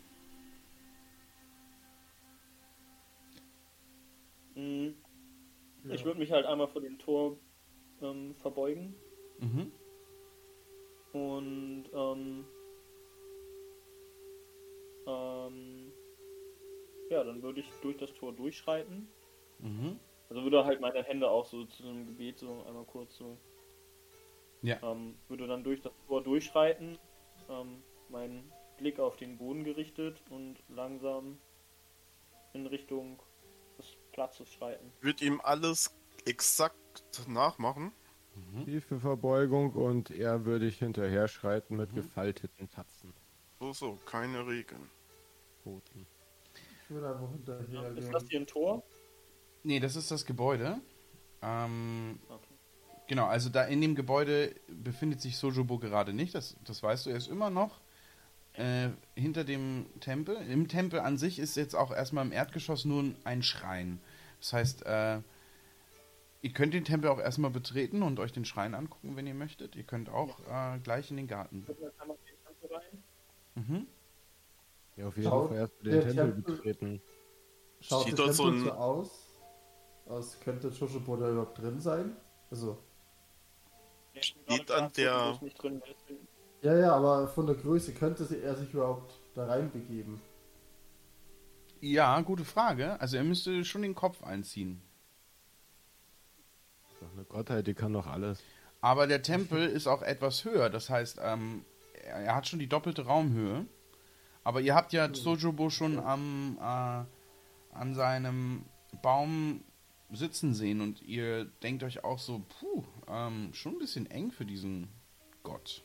mh, Ich würde mich halt einmal vor dem Tor ähm, verbeugen Mhm. und ähm, ähm, ja, dann würde ich durch das Tor durchschreiten. Mhm. Also würde halt meine Hände auch so zu einem Gebet so einmal kurz so. Ja. Ähm, würde dann durch das Tor durchschreiten, ähm, meinen Blick auf den Boden gerichtet und langsam in Richtung des Platzes schreiten. Wird ihm alles exakt nachmachen? Tiefe Verbeugung und er würde ich hinterher schreiten mit gefalteten Tatzen. So, so, keine Regeln. Pfoten. ich würde einfach hinterher Ist gehen. das hier ein Tor? Nee, das ist das Gebäude. Ähm, Okay. genau, also da in dem Gebäude befindet sich Sojobo gerade nicht, das, das weißt du. Er ist immer noch äh, hinter dem Tempel. Im Tempel an sich ist jetzt auch erstmal im Erdgeschoss nur ein Schrein. Das heißt, äh, ihr könnt den Tempel auch erstmal betreten und euch den Schrein angucken, wenn ihr möchtet. Ihr könnt auch äh, gleich in den Garten. Gucken wir jetzt einmal in den Tempel rein. Mhm. Ja, auf jeden Schaut Fall erst den Tempel Tempel- betreten. Schaut Steht der Tempel so so, ein- aus, als könnte Shoshibo da überhaupt drin sein? Also, Steht an der- nicht drin. Ja, ja, aber von der Größe könnte er sich überhaupt da reinbegeben. Ja, gute Frage. Also er müsste schon den Kopf einziehen. Doch eine Gottheit, die kann doch alles. Aber der Tempel ist auch etwas höher. Das heißt, ähm, er, er hat schon die doppelte Raumhöhe. Aber ihr habt ja Sojobo schon am, äh, an seinem Baum sitzen sehen und ihr denkt euch auch so, puh, ähm, schon ein bisschen eng für diesen Gott.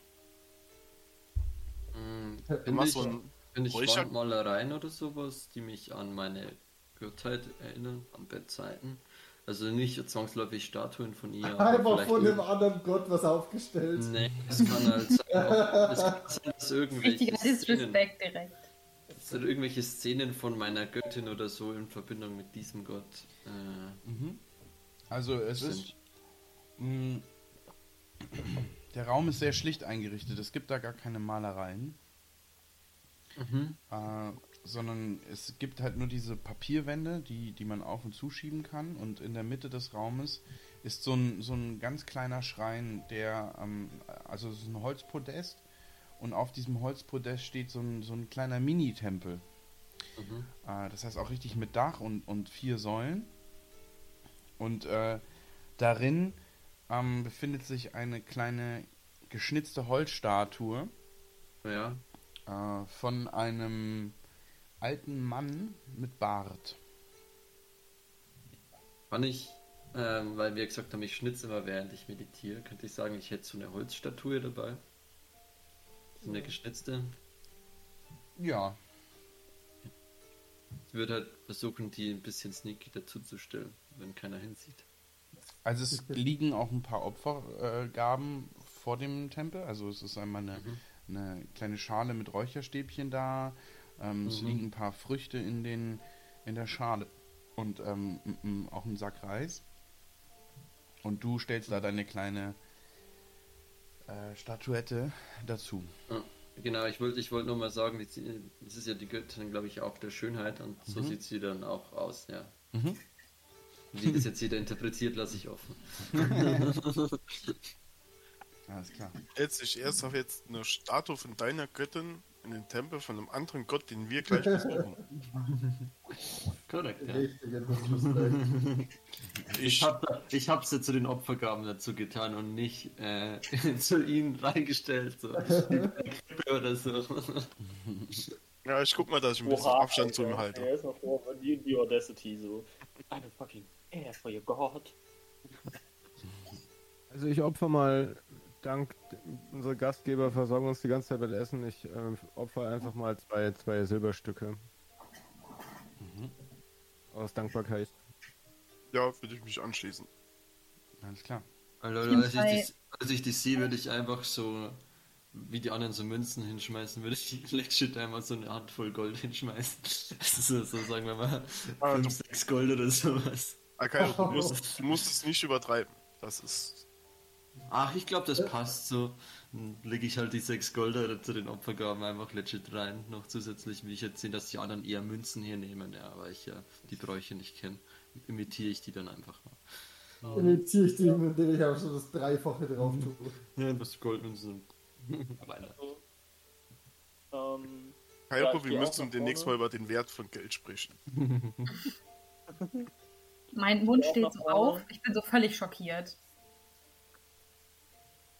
Hm, machst ich, so ein ich Wandmalereien oder sowas, die mich an meine Gottheit erinnern, an Bettzeiten. Also nicht zwangsläufig Statuen von ihr. Einfach von dem irgend- anderen Gott was aufgestellt. Nee, es kann halt sein, auch- es kann sein, dass irgendwelche Richtiger Szenen, Disrespect direkt. dann irgendwelche Szenen von meiner Göttin oder so in Verbindung mit diesem Gott. Äh, Also es Sind. ist... der Raum ist sehr schlicht eingerichtet. Es gibt da gar keine Malereien. mhm. Äh, sondern es gibt halt nur diese Papierwände, die, die man auf und zuschieben kann. Und in der Mitte des Raumes ist so ein, so ein ganz kleiner Schrein, der, ähm, also es ist ein Holzpodest. Und auf diesem Holzpodest steht so ein, so ein kleiner Mini-Tempel. Mhm. Äh, das heißt auch richtig mit Dach und, und vier Säulen. Und äh, darin ähm, befindet sich eine kleine geschnitzte Holzstatue Ja. äh, von einem alten Mann mit Bart. Wann ich, ähm, weil wir gesagt haben, ich schnitze immer während ich meditiere, könnte ich sagen, ich hätte so eine Holzstatue dabei. So eine geschnitzte. Ja, Ich würde halt versuchen, die ein bisschen sneaky dazuzustellen, wenn keiner hinsieht. Also es liegen auch ein paar Opfergaben vor dem Tempel. Also es ist einmal eine, eine kleine Schale mit Räucherstäbchen da. Ähm, Es Mhm. liegen ein paar Früchte in, den, in der Schale und ähm, auch ein Sack Reis. Und du stellst da deine kleine äh, Statuette dazu. Ja, genau, ich wollte ich wollte nur mal sagen, das ist ja die Göttin, glaube ich, auch der Schönheit und so Mhm. sieht sie dann auch aus, ja. Mhm. Wie das jetzt jeder interpretiert, lasse ich offen. Alles klar. Stellt sich erst auf jetzt eine Statue von deiner Göttin in den Tempel von einem anderen Gott, den wir gleich besuchen. Korrekt, ja. Richtig, etwas Respekt. Ich Ich, habe ich hab's ja zu den Opfergaben dazu getan und nicht äh, zu ihnen reingestellt, so oder so. ja, ich guck mal, dass ich ein bisschen Oha, Abstand zu ihm halte. Er ist noch vor die, die Audacity so. A fucking for your god. Also ich opfer mal, dank unsere Gastgeber versorgen uns die ganze Zeit mit Essen. Ich äh, opfer einfach mal zwei, zwei Silberstücke. Aus Dankbarkeit. Ja, würde ich mich anschließen. Alles klar. Also, als, ich die, als ich die sehe, würde ich einfach so, wie die anderen so Münzen hinschmeißen, würde ich legit einmal so eine Handvoll Gold hinschmeißen. Das ist so, so sagen wir mal, Ah, 5, du- 6 Gold oder sowas. Akairo, du musst, du musst es nicht übertreiben. Das ist. Ach, ich glaube, das passt so. Dann lege ich halt die 6 Golder zu den Opfergaben einfach legit rein. Noch zusätzlich, wie ich jetzt sehe, dass die anderen eher Münzen hier nehmen, ja, weil ich ja die Bräuche nicht kenne. Imitiere ich die dann einfach mal. Imitiere ich die, indem ich auch so das Dreifache drauf tue. Ja, das Goldmünzen. Weiter. Ähm, Kairo, Ja, ich wir müssen demnächst mal über den Wert von Geld sprechen. Mein Mund Ja, steht so auf. Ich bin so völlig schockiert.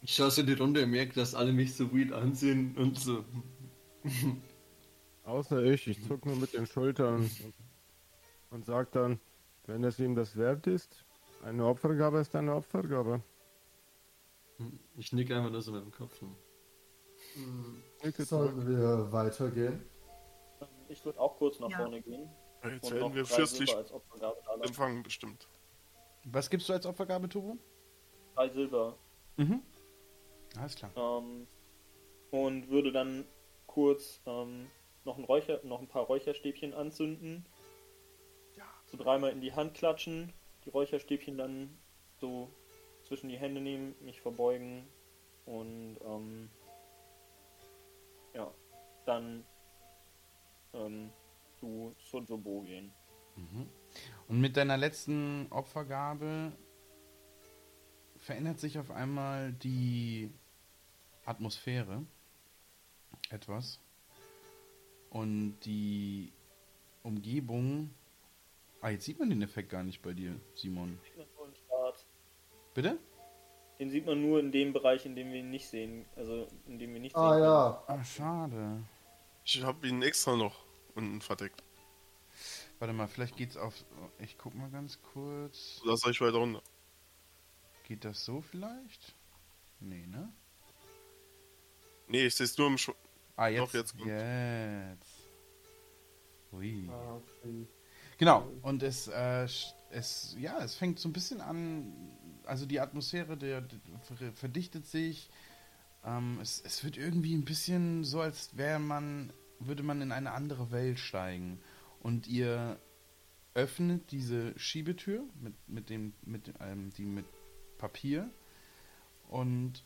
Ich schaue so in die Runde und merke, dass alle mich so weird ansehen und so. Außer ich, ich zuck nur mit den Schultern und, und sag dann, wenn es ihm das wert ist, eine Opfergabe ist eine Opfergabe. Ich nicke einfach nur so mit dem Kopf. Zurück. Sollten wir weitergehen? ich würde auch kurz nach Ja. vorne gehen. Jetzt werden wir fürstlich empfangen, bestimmt. Was gibst du als Opfergabe, Tobo? Drei Silber. Mhm. Alles klar. Ähm, und würde dann kurz ähm, noch, ein Räucher, noch ein paar Räucherstäbchen anzünden. So dreimal in die Hand klatschen, die Räucherstäbchen dann so zwischen die Hände nehmen, mich verbeugen und ähm, ja, dann ähm, zu Sojobo gehen. Und mit deiner letzten Opfergabe verändert sich auf einmal die Atmosphäre etwas. Und die Umgebung. Ah, jetzt sieht man den Effekt gar nicht bei dir, Simon. Bitte? Den sieht man nur in dem Bereich, in dem wir ihn nicht sehen. Also in dem wir nicht Ah sehen. ja, Ah, schade. Ich habe ihn extra noch unten verdeckt. Warte mal, vielleicht geht's auf. Ich guck mal ganz kurz. Lass euch weiter runter. Geht das so vielleicht? Nee, ne? Nee, ich sehe es nur im Sch Ah, jetzt. jetzt kommt's. jetzt. Ui. Ah, okay. Genau, und es, äh, es, ja, es fängt so ein bisschen an, also die Atmosphäre der, der ver- verdichtet sich. Ähm, es, es wird irgendwie ein bisschen so, als wäre man, würde man in eine andere Welt steigen. Und ihr öffnet diese Schiebetür mit, mit dem, mit ähm, die mit Papier und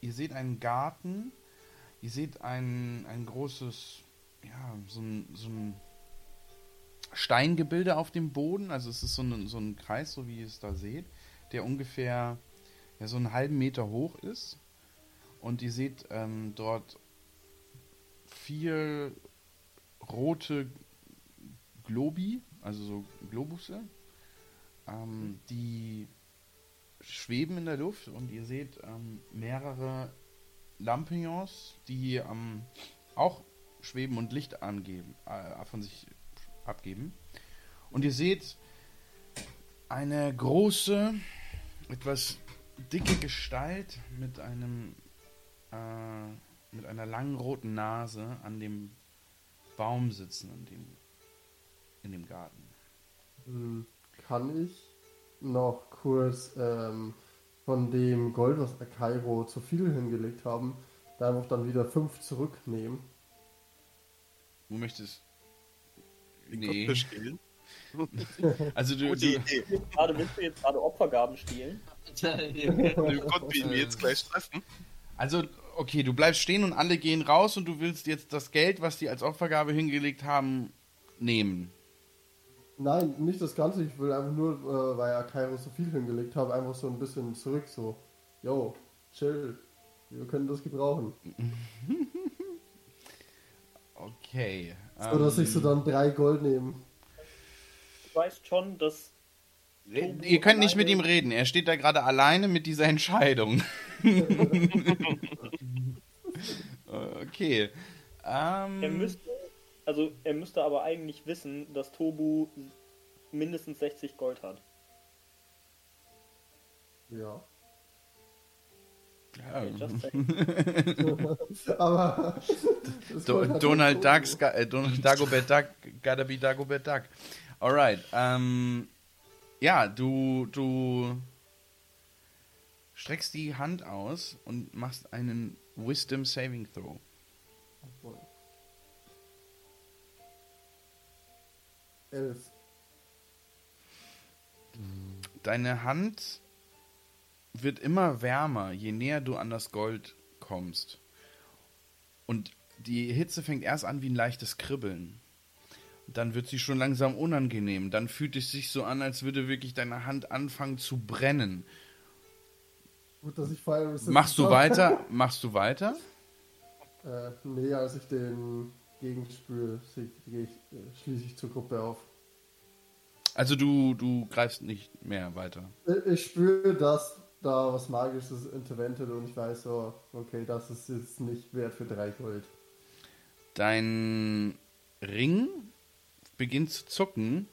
ihr seht einen Garten, ihr seht ein, ein großes, ja, so ein, so ein Steingebilde auf dem Boden. Also es ist so ein, so ein Kreis, so wie ihr es da seht, der ungefähr ja, so einen halben Meter hoch ist. Und ihr seht ähm, dort vier rote Globi, also so Globusse, ähm, die schweben in der Luft und ihr seht ähm, mehrere Lampions, die ähm, auch schweben und Licht angeben, äh, von sich abgeben. Und ihr seht eine große, etwas dicke Gestalt mit einem äh, mit einer langen roten Nase an dem Baum sitzen, an dem, in dem Garten. Hm, Kann ich noch kurz ähm, von dem Gold, was Akairo zu viel hingelegt haben, da einfach dann wieder fünf zurücknehmen? Du möchtest. Nee. Bestehlen. Also du, Gute du Idee. Gerade willst du jetzt gerade Opfergaben stehlen? Den Gott will wir jetzt gleich treffen. also okay, du bleibst stehen und alle gehen raus und du willst jetzt das Geld, was die als Opfergabe hingelegt haben, nehmen. Nein, nicht das Ganze. Ich will einfach nur, äh, weil Akairo so viel hingelegt hat, einfach so ein bisschen zurück. So, yo, chill. Wir können das gebrauchen. Okay. So, dass ich so ähm, dann drei Gold nehme. Du weißt schon, dass Ihr könnt nicht mit ihm reden. Er steht da gerade alleine mit dieser Entscheidung. okay. Ähm, er müsste, also er müsste aber eigentlich wissen, dass Tobu mindestens 60 Gold hat. Ja. ja. Just saying. Aber. das Do Donald Togo. Duck, Ska- äh, Donald Dagobert Duck, gotta be Dagobert Duck. Alright. Ähm, ja, du, du streckst die Hand aus und machst einen Wisdom Saving Throw. Elf. Deine Hand wird immer wärmer, je näher du an das Gold kommst. Und die Hitze fängt erst an wie ein leichtes Kribbeln. Dann wird sie schon langsam unangenehm. Dann fühlt es sich so an, als würde wirklich deine Hand anfangen zu brennen. Gut, dass ich Fire Resistance Machst du weiter? Machst du weiter? Äh, nee, als ich den ich, äh, schließe ich zur Gruppe auf. Also du, du greifst nicht mehr weiter. Ich, ich spüre, dass da was Magisches interventet und ich weiß so, okay, das ist jetzt nicht wert für drei Gold. Dein Ring beginnt zu zucken.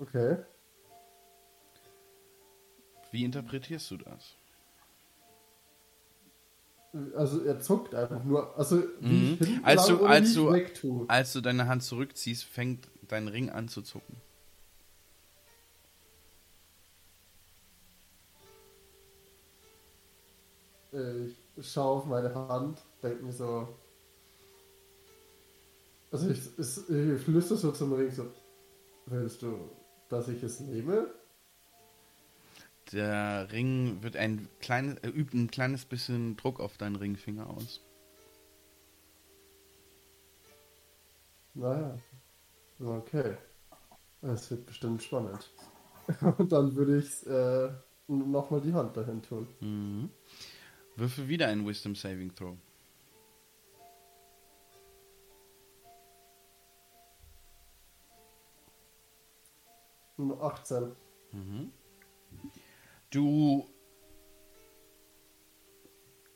Okay. Wie interpretierst du das? Also er zuckt einfach nur. Also wie Mhm. Als du- als du-. Als du deine Hand zurückziehst, fängt dein Ring an zu zucken. Äh, Ich schaue auf meine Hand, denke mir so. Also ich, ich, ich flüster so zum Ring so. Willst du, dass ich es nehme? Der Ring wird ein kleines, äh, übt ein kleines bisschen Druck auf deinen Ringfinger aus. Naja. Okay. Es wird bestimmt spannend. Und dann würde ich äh, nochmal die Hand dahin tun. Mhm. Würfel wieder einen Wisdom Saving Throw. Nur 18. Du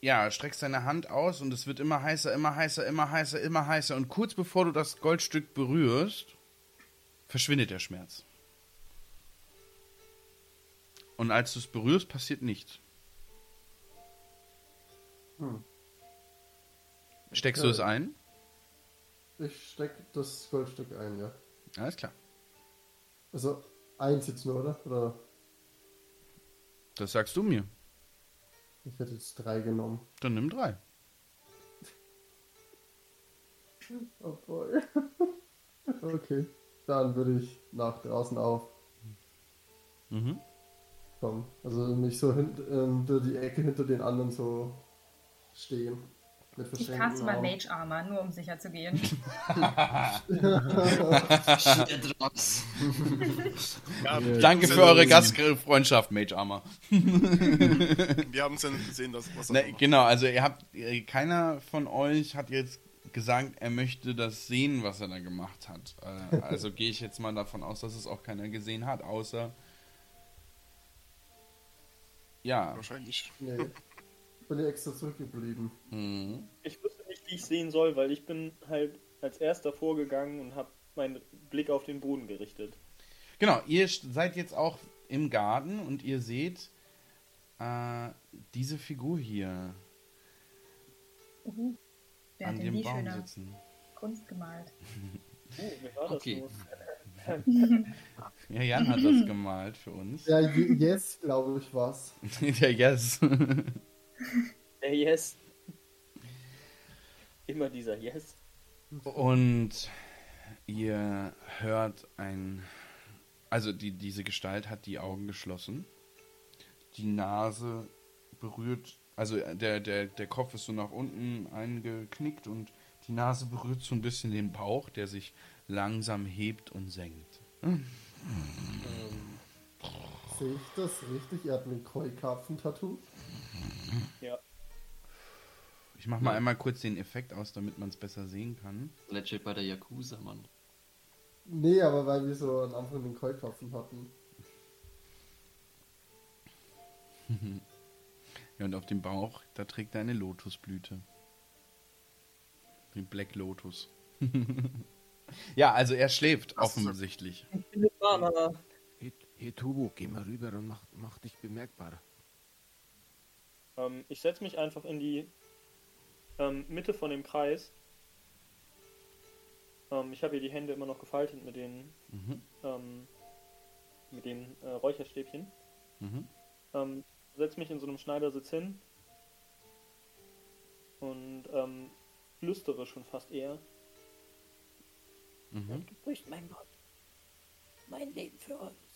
ja, streckst deine Hand aus und es wird immer heißer, immer heißer, immer heißer, immer heißer. Und kurz bevor du das Goldstück berührst, verschwindet der Schmerz. Und als du es berührst, passiert nichts. Hm. Steckst du Okay. es ein? Ich stecke das Goldstück ein, ja. Alles klar. Also eins jetzt nur, oder? Oder Das sagst du mir. ich hätte jetzt drei genommen. Dann nimm drei. Oh boy. okay. Dann würde ich nach draußen aufkommen. Mhm. Also mich so hinter die Ecke hinter den anderen so stehen. Mit Ich caste mal. Mage Armor, nur um sicher zu gehen. Drops. Ja, Danke für eure Gastfreundschaft, Mage Armor. Wir haben es ja gesehen, dass was macht. genau, also ihr habt, keiner von euch hat jetzt gesagt, er möchte das sehen, was er da gemacht hat. Äh, also gehe ich jetzt mal davon aus, dass es auch keiner gesehen hat, außer. Ja. Wahrscheinlich. Nee. Bin ja extra zurückgeblieben. Mhm. Ich wüsste nicht, wie ich sehen soll, weil ich bin halt als erster vorgegangen und habe meinen Blick auf den Boden gerichtet. Genau, ihr seid jetzt auch im Garten und ihr seht äh, diese Figur hier Uhu. Wer an dem Baum sitzen. Kunst gemalt? Oh, wer war das Okay. Ja, Jan hat das gemalt für uns. Ja, yes, glaube ich, was. Der Yes. Der Yes. Immer dieser Yes. Und ihr hört ein. Also die, diese Gestalt hat die Augen geschlossen. Die Nase berührt. Also der, der, der Kopf ist so nach unten eingeknickt und die Nase berührt so ein bisschen den Bauch, der sich langsam hebt und senkt. Sehe ich das richtig? Er hat ein Koi-Karpfen-Tattoo. Ja. Ich mach mal einmal kurz den Effekt aus, damit man es besser sehen kann. Legend bei der Yakuza, Mann. Nee, aber weil wir so am Anfang den Koi-Karpfen hatten. Ja, und auf dem Bauch, da trägt er eine Lotusblüte. Den Black Lotus. ja, also er schläft Ach so. offensichtlich. Hey, hey Tubu, geh mal rüber und mach, mach dich bemerkbar. Ähm, ich setze mich einfach in die ähm, Mitte von dem Kreis. Ähm, ich habe hier die Hände immer noch gefaltet mit den, Mhm. ähm, mit den äh, Räucherstäbchen. Mhm. Ähm, setze mich in so einem Schneidersitz hin und ähm, flüstere schon fast eher. Mhm. Du brichst mein Gott. Mein Leben für uns.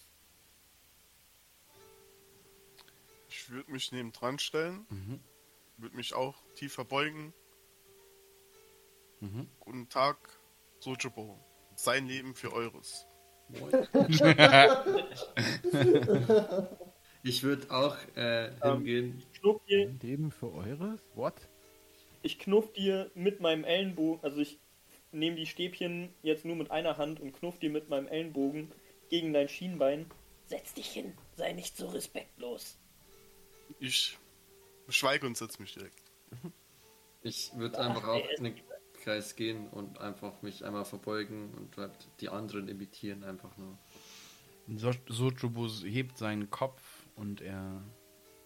Ich würde mich neben dran stellen, Mhm. würde mich auch tiefer beugen. Mhm. Guten Tag, Sojobo. Sein Leben für eures. Ich würde auch äh, Ähm, hingehen. Ich knuff dir, Leben für eures? What? ich knuff dir mit meinem Ellenbogen, also ich nehme die Stäbchen jetzt nur mit einer Hand und knuff dir mit meinem Ellenbogen gegen dein Schienbein. Setz dich hin. Sei nicht so respektlos. Ich schweige und setze mich direkt. Ich würde einfach auch in den Kreis gehen und einfach mich einmal verbeugen und halt die anderen imitieren einfach nur. So Sojobus hebt seinen Kopf und er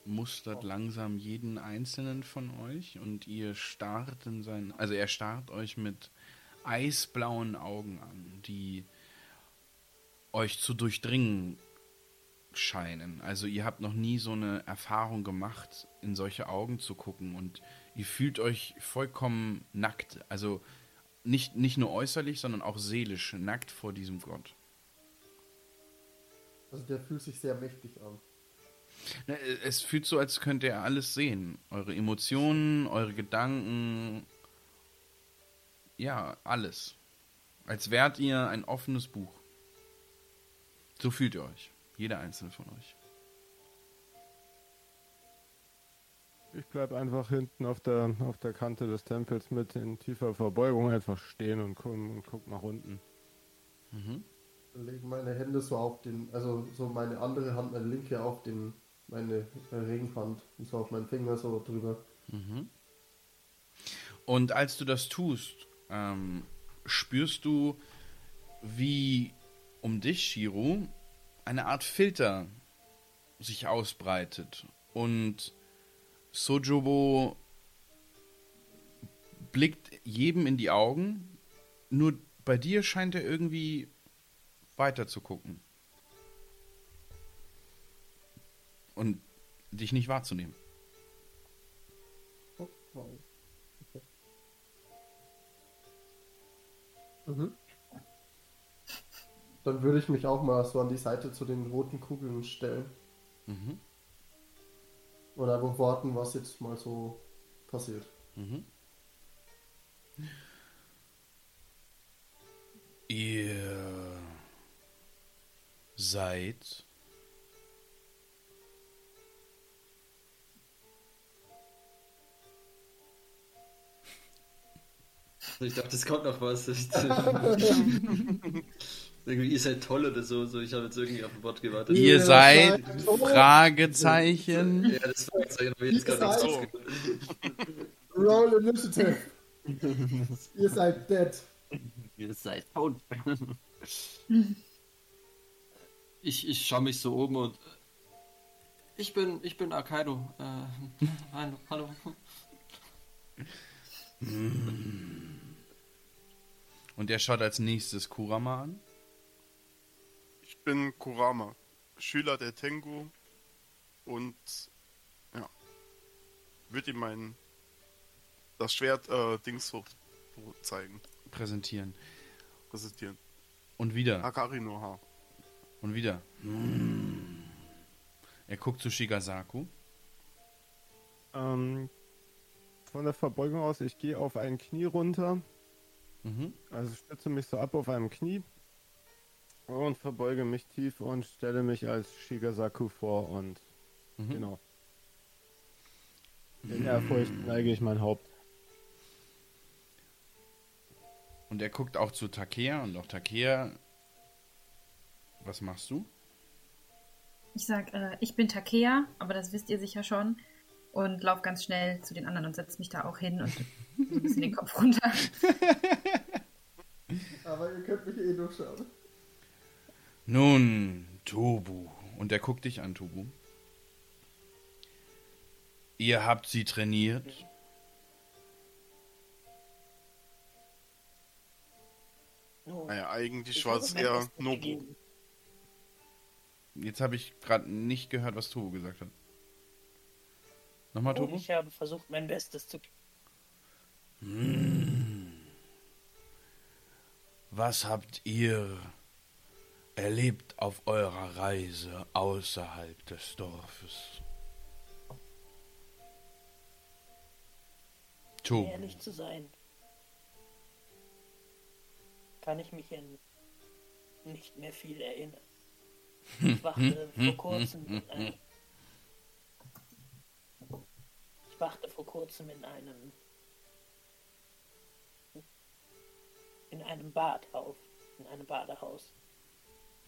mustert langsam jeden einzelnen von euch und ihr starrt in sein, also er starrt euch mit eisblauen Augen an, die euch zu durchdringen scheinen. Also ihr habt noch nie so eine Erfahrung gemacht, in solche Augen zu gucken und ihr fühlt euch vollkommen nackt, also nicht, nicht nur äußerlich, sondern auch seelisch nackt vor diesem Gott. Also der fühlt sich sehr mächtig an. Äh, Es fühlt so, als könnte er alles sehen. Eure Emotionen, eure Gedanken. Ja, alles. Als wärt ihr ein offenes Buch. So fühlt ihr euch. Jeder einzelne von euch. Ich bleib einfach hinten auf der, auf der Kante des Tempels mit in tiefer Verbeugung einfach stehen und guck, und guck nach unten. Mhm. Legen meine Hände so auf den, also so meine andere Hand, meine linke auf den, meine äh, Regenhand und so auf meinen Finger so drüber. Mhm. Und als du das tust, ähm, spürst du, wie um dich, Shiro, eine Art Filter sich ausbreitet. Und Sojobo blickt jedem in die Augen. Nur bei dir scheint er irgendwie weiter zu gucken. Und dich nicht wahrzunehmen. Oh. Okay. Mhm. Dann würde ich mich auch mal so an die Seite zu den roten Kugeln stellen Mhm. und einfach warten, was jetzt mal so passiert. Mhm. Ihr seid Ich dachte, es kommt noch was. irgendwie, ihr seid toll oder so. so ich habe jetzt irgendwie auf ein Wort gewartet. Ihr Ihr seid seid tot. Fragezeichen. Ja, das Fragezeichen habe ich jetzt Ihr gerade nicht. Roll Initiative. Ihr seid dead. Ihr seid tot. ich, ich schaue mich so oben und. äh, Ich bin, ich bin Akaido. Äh, hallo, hallo. Und er schaut als nächstes Kurama an. Ich bin Kurama, Schüler der Tengu und ja, würde ihm mein das Schwert äh, Dings hoch zeigen, Präsentieren. präsentieren. Und wieder. Akari no Ha. Und wieder. Er guckt zu Shigasaku. Ähm, von der Verbeugung aus, ich gehe auf ein Knie runter, Mhm. also stütze mich so ab auf einem Knie und verbeuge mich tief und stelle mich als Shigasaku vor und Mhm. genau. In Ehrfurcht neige ich mein Haupt. Und er guckt auch zu Takea und auch Takea. Was machst du? Ich sag, äh, ich bin Takea, aber das wisst ihr sicher schon. Und lauf ganz schnell zu den anderen und setz mich da auch hin und so ein bisschen den Kopf runter. Aber ihr könnt mich eh durchschauen. Nun, Tobu. Und er guckt dich an, Tobu. Ihr habt sie trainiert. Nun, Naja, eigentlich ich war es eher Nobu. Jetzt habe ich gerade nicht gehört, was Tobu gesagt hat. Nochmal, Nun, Tobu? ich habe versucht, mein Bestes zu Was habt ihr erlebt auf eurer Reise außerhalb des Dorfes? Tobu. ehrlich zu sein. Kann ich mich an nicht mehr viel erinnern. Ich wachte vor kurzem in einem, ich wachte vor kurzem in einem in einem Bad auf, in einem Badehaus.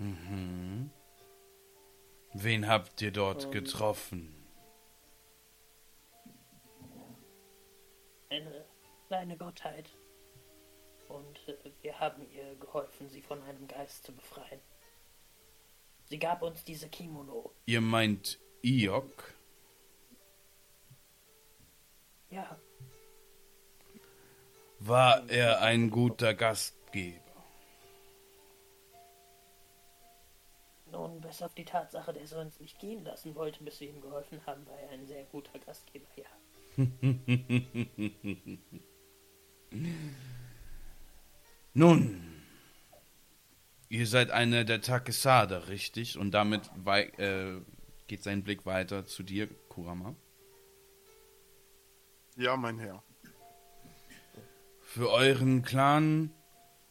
Mhm. Wen habt ihr dort Ähm. getroffen? Eine kleine Gottheit. Und äh, wir haben ihr geholfen, sie von einem Geist zu befreien. Sie gab uns diese Kimono. Ihr meint Iok? Ja, War er ein guter Gastgeber? Nun bis auf die Tatsache, dass er uns nicht gehen lassen wollte, bis wir ihm geholfen haben, war er ein sehr guter Gastgeber, ja. Nun, ihr seid einer der Takesada, richtig? Und damit wei äh, geht sein Blick weiter zu dir, Kurama. Ja, mein Herr. Für euren Clan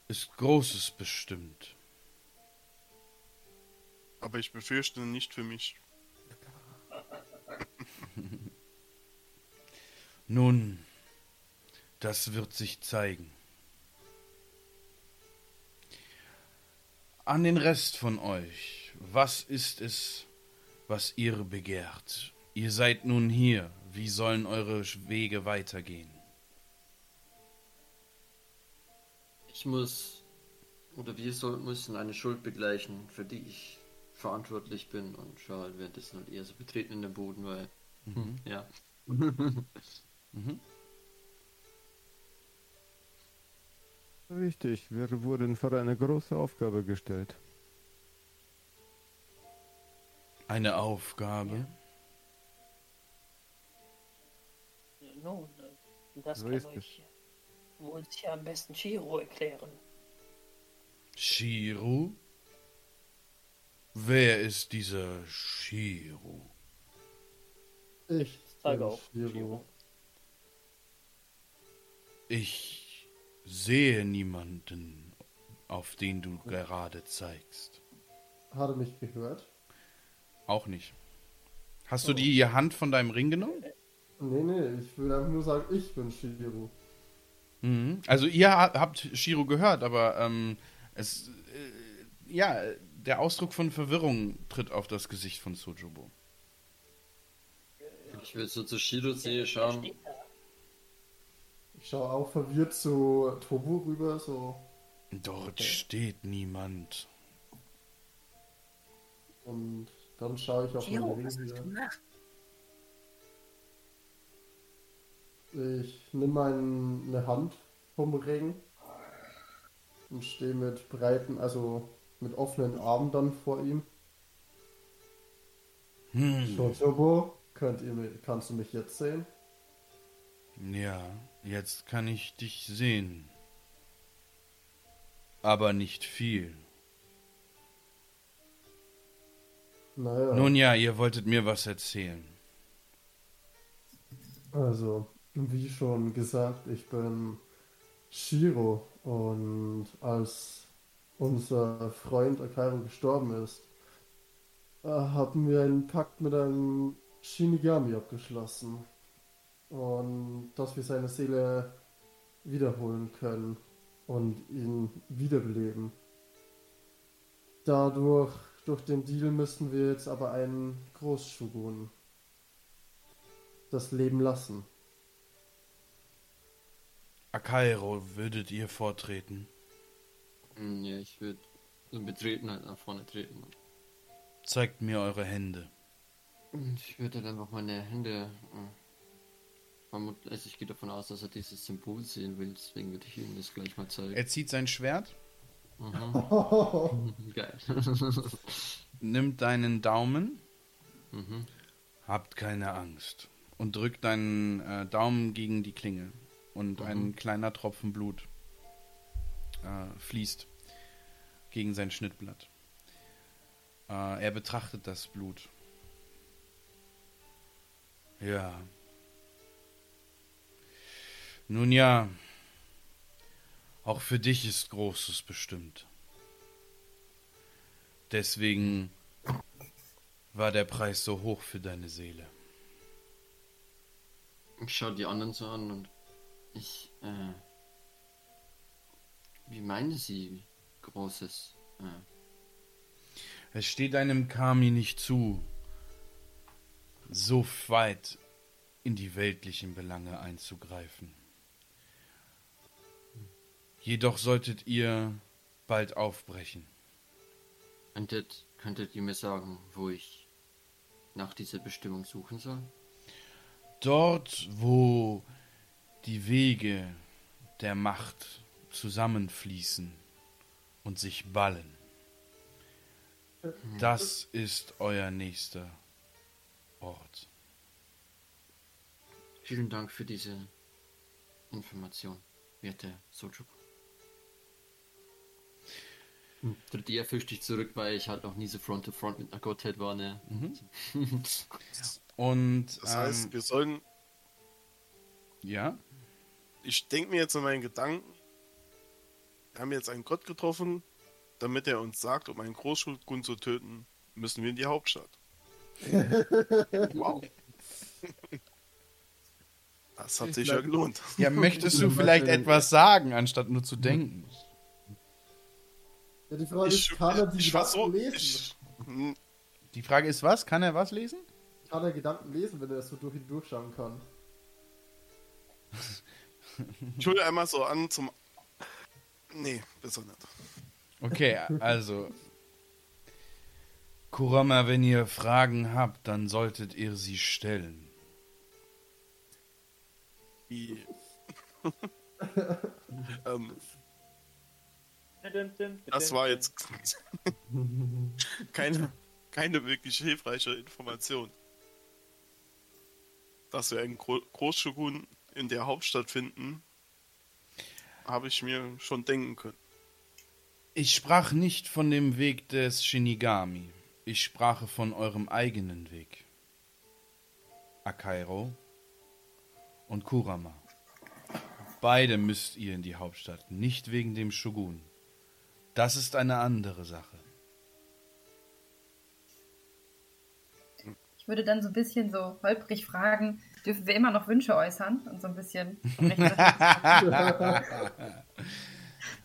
ist Großes bestimmt. Aber ich befürchte nicht für mich. Nun, das wird sich zeigen. An den Rest von euch, was ist es, was ihr begehrt? Ihr seid nun hier, wie sollen eure Wege weitergehen? Ich muss, oder wir soll, müssen eine Schuld begleichen, für die ich verantwortlich bin und schaue halt währenddessen halt eher so betreten in den Boden, weil, hm, ja. Richtig, wir wurden vor eine große Aufgabe gestellt. Eine Aufgabe? Nun, äh, das So kann es. euch wohl sicher am besten Shiro erklären. Shiru? Wer ist dieser Shiru? Ich zeige auf Shiro. Shiro. Ich sehe niemanden, auf den du gerade zeigst. Hat er mich gehört? Auch nicht. Hast du die Hand von deinem Ring genommen? Nee, nee, ich will einfach nur sagen, ich bin Shiro. Mhm. Also ihr ha- habt Shiro gehört, aber ähm, es, äh, ja, der Ausdruck von Verwirrung tritt auf das Gesicht von Sojobo. Ich will so zu Shirose schauen. Ich schaue auch verwirrt zu Tobu rüber, so. Dort steht niemand. Und dann schaue ich auf Shiro, meine was Ring hast du wieder. gemacht? Ich nehme eine Hand vom Ring und stehe mit breiten, also mit offenen Armen dann vor ihm. Hm. Shotobo, könnt ihr, mi- kannst du mich jetzt sehen? Ja, jetzt kann ich dich sehen. Aber nicht viel. Naja, Nun ja, ihr wolltet mir was erzählen. also, wie schon gesagt, ich bin Shiro und als unser Freund Akairo gestorben ist, äh, haben wir einen Pakt mit einem Shinigami abgeschlossen. Und dass wir seine Seele wiederholen können und ihn wiederbeleben. Dadurch, durch den Deal müssen wir jetzt aber einen Großshogun das Leben lassen. Akairo, würdet ihr vortreten? Hm, Ja, ich würde so betreten halt nach vorne treten. Zeigt mir eure Hände. Und ich würde dann einfach meine Hände. vermut- Also ich gehe davon aus, dass er dieses Symbol sehen will, deswegen würde ich ihm das gleich mal zeigen. Er zieht sein Schwert, Mhm. Geil. nimmt deinen Daumen, mhm. habt keine Angst und drückt deinen äh, Daumen gegen die Klinge und ein kleiner Tropfen Blut äh, fließt gegen sein Schnittblatt. Äh, er betrachtet das Blut. Ja. Nun ja, auch für dich ist Großes bestimmt. Deswegen war der Preis so hoch für deine Seele. Ich schaue die anderen so an und ich, äh, wie meinen Sie Großes? Äh, Es steht einem Kami nicht zu, so weit in die weltlichen Belange einzugreifen. Jedoch solltet ihr bald aufbrechen. könntet, könntet ihr mir sagen, wo ich nach dieser Bestimmung suchen soll? Dort, wo die Wege der Macht zusammenfließen und sich ballen. Das ist euer nächster Ort. Vielen Dank für diese Information, werte Sojuk. Tritt eher dich zurück, weil ich halt noch nie so Front to Front mit einer Gottheit war, ne? Und Das heißt, ähm, wir sollen. ja, Ich denke mir jetzt in meinen Gedanken, haben jetzt einen Gott getroffen, damit er uns sagt, um einen Großschulgun zu töten, müssen wir in die Hauptstadt. wow. Das hat sich ja gelohnt. ja, möchtest du vielleicht etwas sagen, anstatt nur zu denken? Ja, die Frage ist, kann er die ich Gedanken so. lesen? Ich, Die Frage ist was? Kann er was lesen? Kann er Gedanken lesen, wenn er das so durch ihn durchschauen kann? ich hole einmal so an zum. Nee, besser nicht. Okay, also. Kurama, wenn ihr Fragen habt, dann solltet ihr sie stellen. Wie. ähm, das war jetzt keine, keine wirklich hilfreiche Information. Dass wir einen Gro Großshogun in der Hauptstadt finden, habe ich mir schon denken können. Ich sprach nicht von dem Weg des Shinigami. Ich sprache von eurem eigenen Weg. Akairo und Kurama. Beide müsst ihr in die Hauptstadt, nicht wegen dem Shogun. Das ist eine andere Sache. Ich würde dann so ein bisschen so holprig fragen, dürfen wir immer noch Wünsche äußern? Und so ein bisschen.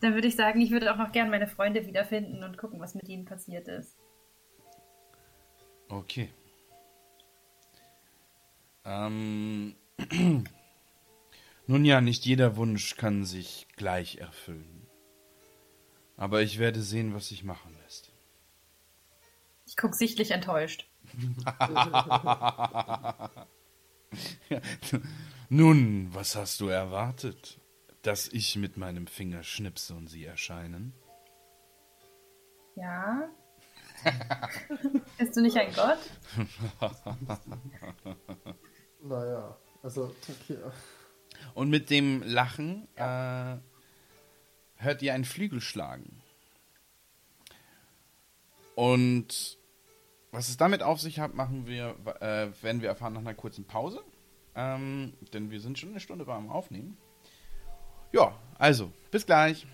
dann würde ich sagen, ich würde auch noch gern meine Freunde wiederfinden und gucken, was mit ihnen passiert ist. Okay. Ähm, nun ja, nicht jeder Wunsch kann sich gleich erfüllen. Aber ich werde sehen, was sich machen lässt. Ich gucke sichtlich enttäuscht. Nun, was hast du erwartet? Dass ich mit meinem Finger schnipse und sie erscheinen? Ja. Bist du nicht ein Gott? Naja, also, okay. Und mit dem Lachen äh, hört ihr ein Flügel schlagen. Und was es damit auf sich hat, machen wir, äh, werden wir erfahren nach einer kurzen Pause. Ähm, denn wir sind schon eine Stunde beim Aufnehmen. Ja, also, bis gleich.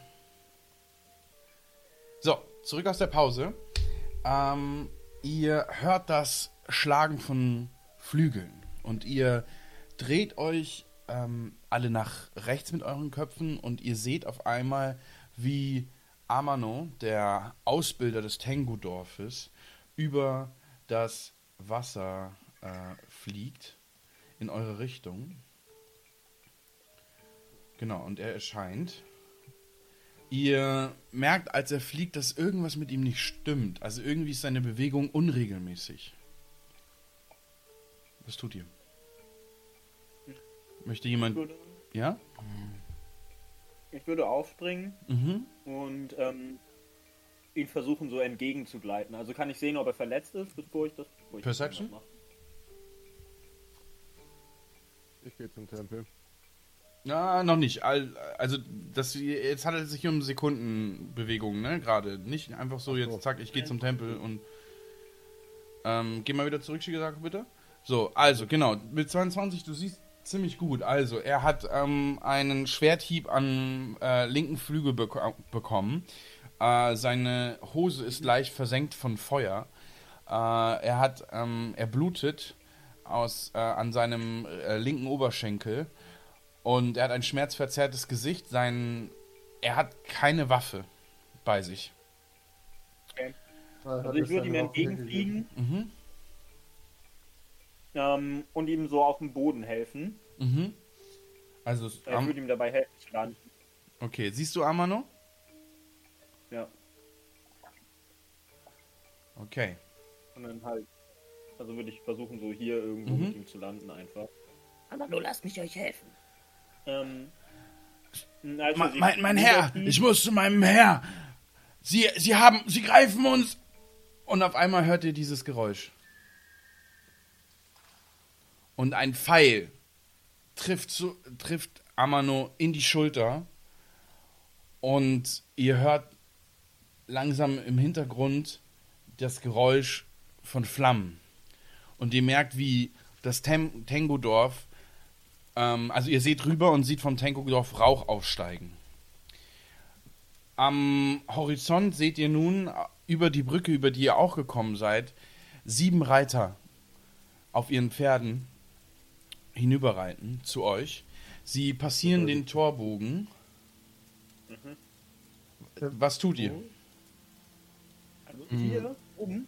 So, zurück aus der Pause. Ähm, ihr hört das Schlagen von Flügeln und ihr dreht euch ähm, alle nach rechts mit euren Köpfen und ihr seht auf einmal, wie Amano, der Ausbilder des Tengu-Dorfes, über das Wasser äh, fliegt in eure Richtung. Genau, und er erscheint. Ihr merkt, als er fliegt, dass irgendwas mit ihm nicht stimmt. Also irgendwie ist seine Bewegung unregelmäßig. Was tut ihr? Möchte jemand. würde, Ja? ich würde aufspringen Mhm. und ähm, ihn versuchen, so entgegenzugleiten. Also kann ich sehen, ob er verletzt ist, bevor ich das. Bevor ich das Perception? mache. Ich gehe zum Tempel. Na, noch nicht. Al- Also, das, jetzt handelt es sich um Sekundenbewegungen, ne? Gerade. Nicht einfach so, jetzt zack, ich gehe zum Tempel und. Ähm, geh mal wieder zurück, Shigesaku, bitte. So, also, genau. Mit 22, du siehst ziemlich gut. Also, er hat ähm, einen Schwerthieb am äh, linken Flügel beko bekommen. Äh, seine Hose ist leicht versenkt von Feuer. Äh, er hat, ähm, er blutet aus, äh, an seinem äh, linken Oberschenkel. Und er hat ein schmerzverzerrtes Gesicht. Sein, er hat keine Waffe bei sich. Also ich würde ihm entgegenfliegen Mhm. Ähm, und ihm so auf dem Boden helfen. Mhm. Also, Ich Am würde ihm dabei helfen zu landen. okay, siehst du Amano? Ja. Okay. Und dann halt. Also würde ich versuchen, so hier irgendwo Mhm. mit ihm zu landen einfach. Aber nur lasst mich euch helfen. Ähm, also mein, mein sie Herr, ich muss zu meinem Herr. Sie, sie haben, sie greifen uns. Und auf einmal hört ihr dieses Geräusch. Und ein Pfeil trifft, zu, trifft Amano in die Schulter. Und ihr hört langsam im Hintergrund das Geräusch von Flammen. Und ihr merkt, wie das Tem Tengu-Dorf ähm, also ihr seht rüber und seht vom Tenko-Dorf Rauch aufsteigen. Am Horizont seht ihr nun über die Brücke, über die ihr auch gekommen seid, sieben Reiter auf ihren Pferden hinüberreiten zu euch. Sie passieren den Torbogen. Was tut ihr? Also hier oben.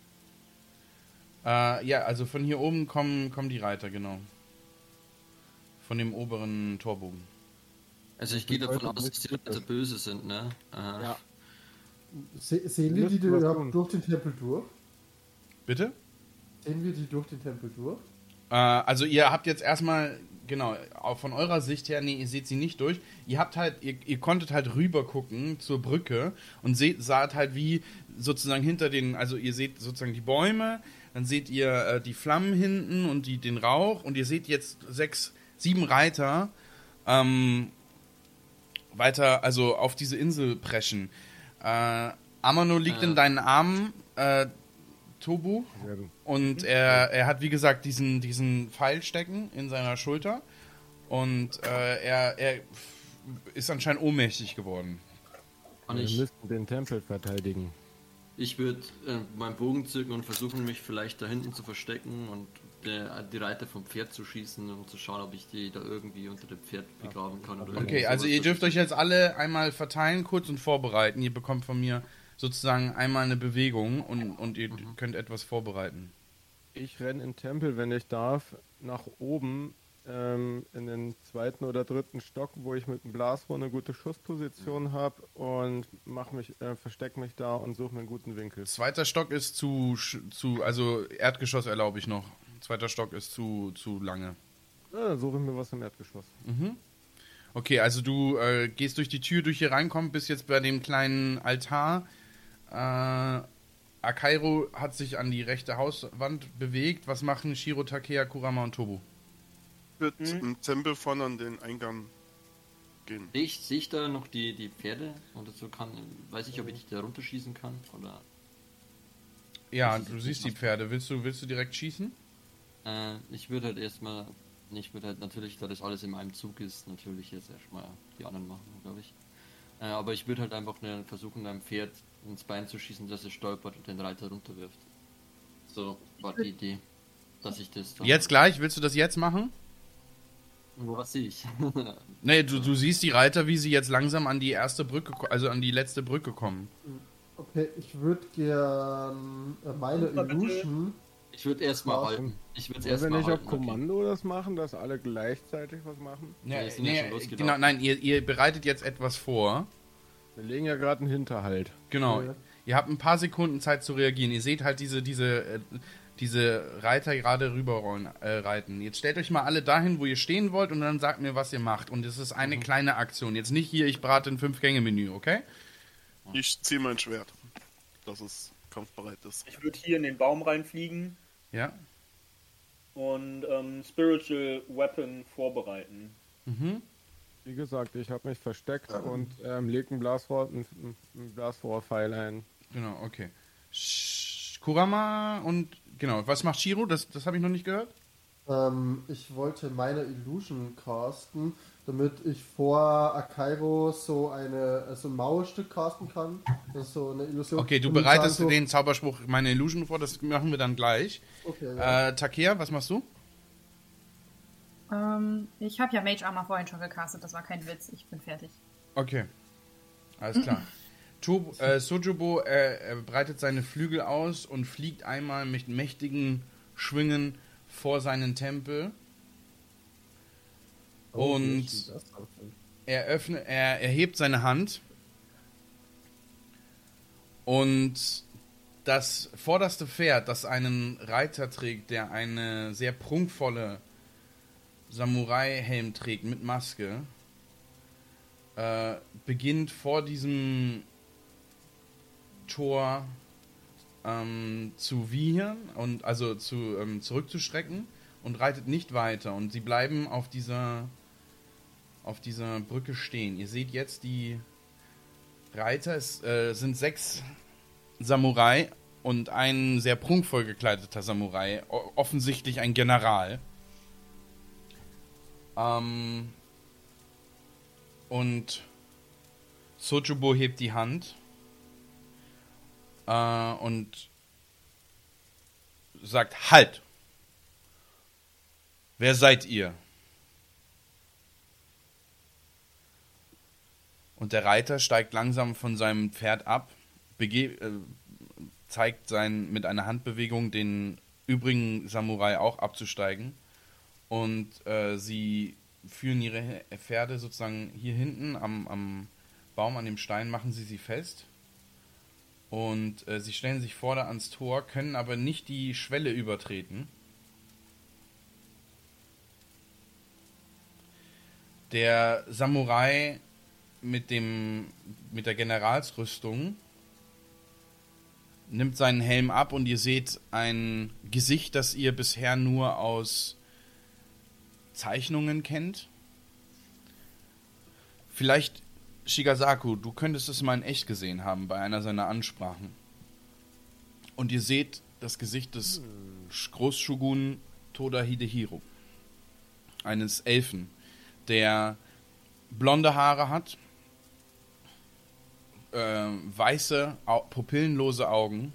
Äh, ja, also von hier oben kommen, kommen die Reiter, genau. Von dem oberen Torbogen. Also ich gehe davon aus, dass die Leute böse sind, ne? Äh, Ja. Se sehen wir die tun. durch den Tempel durch? Bitte? Sehen wir die durch den Tempel durch? Äh, also ihr habt jetzt erstmal, genau, auch von eurer Sicht her, nee, ihr seht sie nicht durch. Ihr habt halt, ihr, ihr konntet halt rüber gucken zur Brücke und seht, saht halt wie sozusagen hinter den, also ihr seht sozusagen die Bäume, dann seht ihr äh, die Flammen hinten und die, den Rauch und ihr seht jetzt sechs, sieben Reiter ähm, weiter, also auf diese Insel preschen. Äh, Amano liegt Ah. in deinen Armen, äh, Tobu. Und er, er hat, wie gesagt, diesen, diesen Pfeil stecken in seiner Schulter. Und äh, er, er ist anscheinend ohnmächtig geworden. und Wir ich, müssten den Tempel verteidigen. ich würde äh, meinen Bogen zücken und versuchen, mich vielleicht da hinten zu verstecken und der, die Reiter vom Pferd zu schießen, um zu schauen, ob ich die da irgendwie unter dem Pferd begraben kann. Okay, also ihr dürft euch jetzt alle einmal verteilen, kurz und vorbereiten. Ihr bekommt von mir sozusagen einmal eine Bewegung und, und ihr könnt etwas vorbereiten. Ich renne in den Tempel, wenn ich darf, nach oben ähm, in den zweiten oder dritten Stock, wo ich mit dem Blasrohr eine gute Schussposition habe und mach mich, äh, versteck mich da und suche mir einen guten Winkel. Zweiter Stock ist zu, zu also Erdgeschoss erlaube ich noch. Zweiter Stock ist zu, zu lange. Ja, dann suche ich mir was im Erdgeschoss. Okay, also du äh, gehst durch die Tür, durch hier reinkommt, bist jetzt bei dem kleinen Altar. Äh, Akairo hat sich an die rechte Hauswand bewegt. Was machen Shiro, Takea, Kurama und Tobu? Wird im Tempel vorne an den Eingang gehen. Sehe ich, sehe ich da noch die, die Pferde? Oder so kann, weiß ich, ob ich da runterschießen kann? Oder, Ja, du siehst die Pferde. Willst du, willst du direkt schießen? äh, ich würde halt erstmal, ich würde halt natürlich, da das alles in einem Zug ist, natürlich jetzt erstmal die anderen machen, glaube ich. Äh, aber ich würde halt einfach versuchen, einem Pferd ins Bein zu schießen, dass es stolpert und den Reiter runterwirft. So war die Idee. Dass ich das dann. Jetzt gleich? Willst du das jetzt machen? Was sehe ich? Nee, du, du siehst die Reiter, wie sie jetzt langsam an die erste Brücke, also an die letzte Brücke kommen. Okay, ich würde gern äh, meine. Illusion. Ich würde erstmal halten. Ich würde erstmal nicht halten. auf Kommando das machen, dass alle gleichzeitig was machen? Nee, sind ja nee, genau, nein, ihr, ihr bereitet jetzt etwas vor. Wir legen ja gerade einen Hinterhalt. Genau. Ja. Ihr habt ein paar Sekunden Zeit zu reagieren. Ihr seht halt diese, diese, äh, diese Reiter gerade rüberrollen, äh, reiten. Jetzt stellt euch mal alle dahin, wo ihr stehen wollt und dann sagt mir, was ihr macht. Und es ist eine kleine Aktion. Jetzt nicht hier, ich brate ein Fünf-Gänge-Menü, okay? Ich ziehe mein Schwert, dass es kampfbereit ist. Ich würde hier in den Baum reinfliegen Ja. und ähm, Spiritual Weapon vorbereiten. Mhm. Wie gesagt, ich habe mich versteckt und ähm, leg ein Blasrohr, ein, ein Blasrohrpfeil ein. Genau, okay. Sch Kurama und, genau, was macht Shiro? Das, das habe ich noch nicht gehört. Ähm, ich wollte meine Illusion casten, damit ich vor Akairo so eine so ein Mauerstück casten kann. Das ist so eine Illusion. Okay, du bereitest so, den Zauberspruch meine Illusion vor, das machen wir dann gleich. Okay, ja. Äh, Takea, was machst du? Ähm, ich habe ja Mage Armor vorhin schon gecastet, das war kein Witz, ich bin fertig. Okay. Alles klar. Tob, äh, Sojobo äh, er breitet seine Flügel aus und fliegt einmal mit mächtigen Schwingen vor seinen Tempel. Oh, und-? Er öffnet, er erhebt seine Hand und das vorderste Pferd, das einen Reiter trägt, der eine sehr prunkvolle Samurai-Helm trägt mit Maske, äh, beginnt vor diesem Tor ähm, zu wiehern und also zu ähm, zurückzustrecken und reitet nicht weiter und sie bleiben auf dieser auf dieser Brücke stehen. Ihr seht jetzt die Reiter. Es äh, sind sechs Samurai und ein sehr prunkvoll gekleideter Samurai. Offensichtlich ein General. Ähm, und Sojubo hebt die Hand äh, und sagt: Halt! Wer seid ihr? Und der Reiter steigt langsam von seinem Pferd ab, äh, zeigt sein, mit einer Handbewegung den übrigen Samurai auch abzusteigen. Und äh, sie führen ihre Pferde sozusagen hier hinten am, am Baum, an dem Stein, machen sie sie fest. Und äh, sie stellen sich vorne ans Tor, können aber nicht die Schwelle übertreten. Der Samurai mit dem mit der Generalsrüstung nimmt seinen Helm ab und ihr seht ein Gesicht, das ihr bisher nur aus Zeichnungen kennt. Vielleicht Shigasaku, du könntest es mal in echt gesehen haben bei einer seiner Ansprachen. Und ihr seht das Gesicht des Großshogun Toda Hidehiro, eines Elfen, der blonde Haare hat, äh, weiße, pupillenlose Augen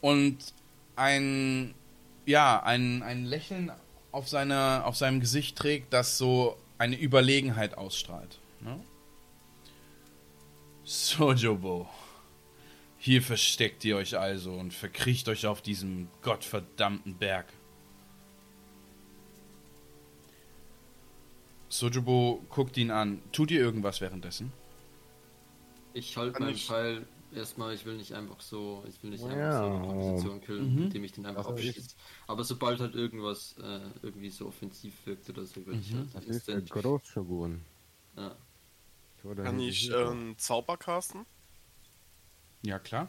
und ein, ja, ein, ein Lächeln auf, seine, auf seinem Gesicht trägt, das so eine Überlegenheit ausstrahlt. Ne? Sojobo, hier versteckt ihr euch also und verkriecht euch auf diesem gottverdammten Berg. Sojobo guckt ihn an. Tut ihr irgendwas währenddessen? Ich halte meinen Pfeil erstmal, ich will nicht einfach so, ich will nicht Wow. einfach so eine Position killen, Mhm. indem ich den einfach Also ich- abschieße. Aber sobald halt irgendwas äh, irgendwie so offensiv wirkt oder so, würde ich Mhm. halt Das ist der Großschogun. ja. Oder Kann ich äh, einen Zauber casten? Ja, klar.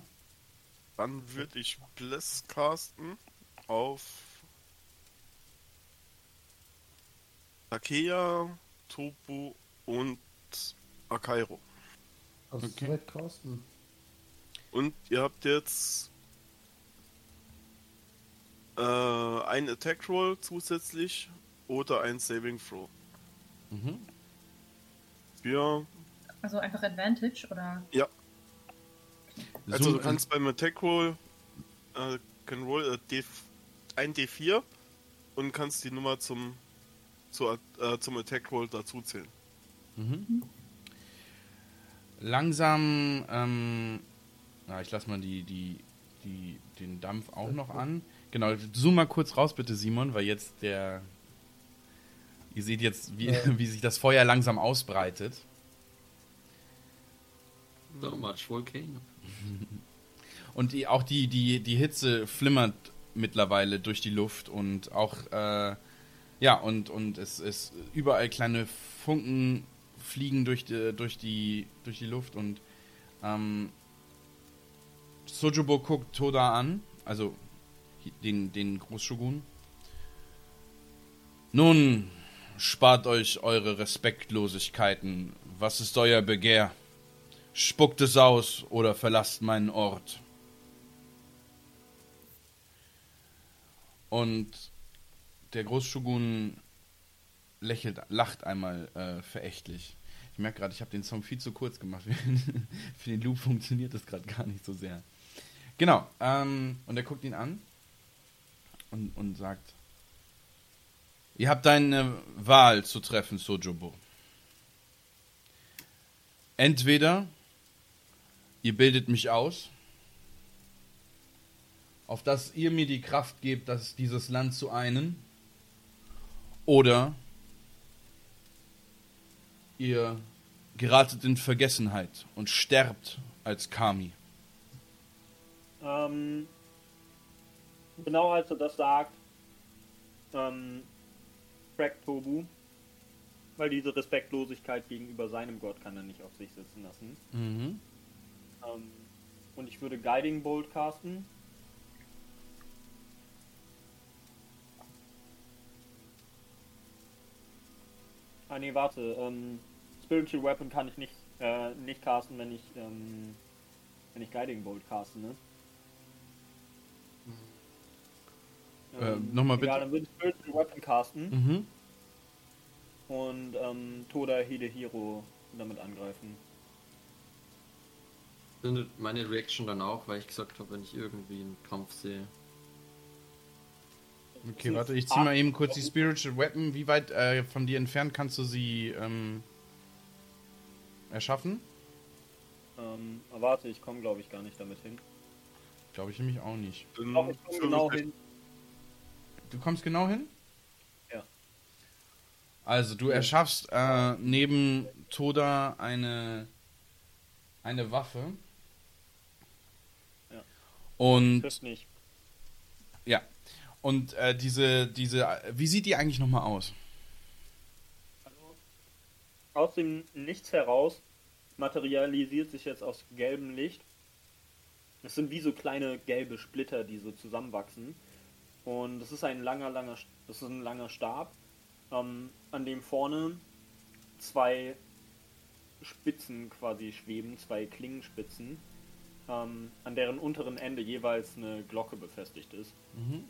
Dann würde ich Bliss casten auf Takea, Topu und Akairo. Also Okay. weit casten. Und ihr habt jetzt äh, ein Attack Roll zusätzlich oder ein Saving Throw. Mhm. Für, Also einfach Advantage oder. also Zoom- du kannst beim Attack Roll äh, can roll äh, D, ein D4 und kannst die Nummer zum, zur, äh, zum Attack Roll dazu zählen. Mhm. Langsam, ähm, ja, ich lasse mal die, die, die, den Dampf auch noch an. Genau, zoom mal kurz raus bitte, Simon, weil jetzt der, ihr seht jetzt, wie, Ja. wie sich das Feuer langsam ausbreitet. So much Volcano. Und die, auch die, die, die Hitze flimmert mittlerweile durch die Luft und auch, äh, ja, und, und es ist überall kleine Funken fliegen durch die, durch die, durch die Luft und ähm, Sojobo guckt Toda an, also den, den Großshogun. Nun, spart euch eure Respektlosigkeiten. Was ist euer Begehr? Spuckt es aus oder verlasst meinen Ort. Und der Großshogun lächelt, lacht einmal äh, verächtlich. Ich merke gerade, ich habe den Song viel zu kurz gemacht. Für den Loop funktioniert das gerade gar nicht so sehr. Genau. Ähm, und er guckt ihn an und, und sagt: Ihr habt eine Wahl zu treffen, Sojobo. Entweder ihr bildet mich aus, auf dass ihr mir die Kraft gebt, das, dieses Land zu einen, oder ihr geratet in Vergessenheit und sterbt als Kami. Ähm, genau als er das sagt, ähm, fragt Tobu, weil diese Respektlosigkeit gegenüber seinem Gott kann er nicht auf sich sitzen lassen. Mhm. Ähm, und ich würde Guiding Bolt casten. Ah nee, warte. Ähm, Spiritual Weapon kann ich nicht, äh, nicht casten, wenn ich, ähm, wenn ich Guiding Bolt caste, ne? Äh, nochmal bitte. Ja, dann würde ich Spiritual Weapon casten Mhm. und ähm, Toda Hidehiro damit angreifen. Findet meine Reaction dann auch, weil ich gesagt habe, wenn ich irgendwie einen Kampf sehe. Okay, warte, ich zieh mal eben kurz die Spiritual Weapon. Wie weit äh, von dir entfernt kannst du sie ähm, erschaffen? Ähm, warte, ich komme glaube ich gar nicht damit hin. Glaube ich nämlich auch nicht. Dann Doch, ich komme genau hin. Du kommst genau hin? Ja. Also, du erschaffst äh, neben Toda eine, eine Waffe. Ja. Und Trifft nicht. ja. Und äh, diese, diese, wie sieht die eigentlich nochmal aus? Aus dem Nichts heraus materialisiert sich jetzt aus gelbem Licht. Es sind wie so kleine gelbe Splitter, die so zusammenwachsen. Und es ist ein langer, langer, das ist ein langer Stab, ähm, an dem vorne zwei Spitzen quasi schweben, zwei Klingenspitzen, ähm, an deren unteren Ende jeweils eine Glocke befestigt ist. Mhm.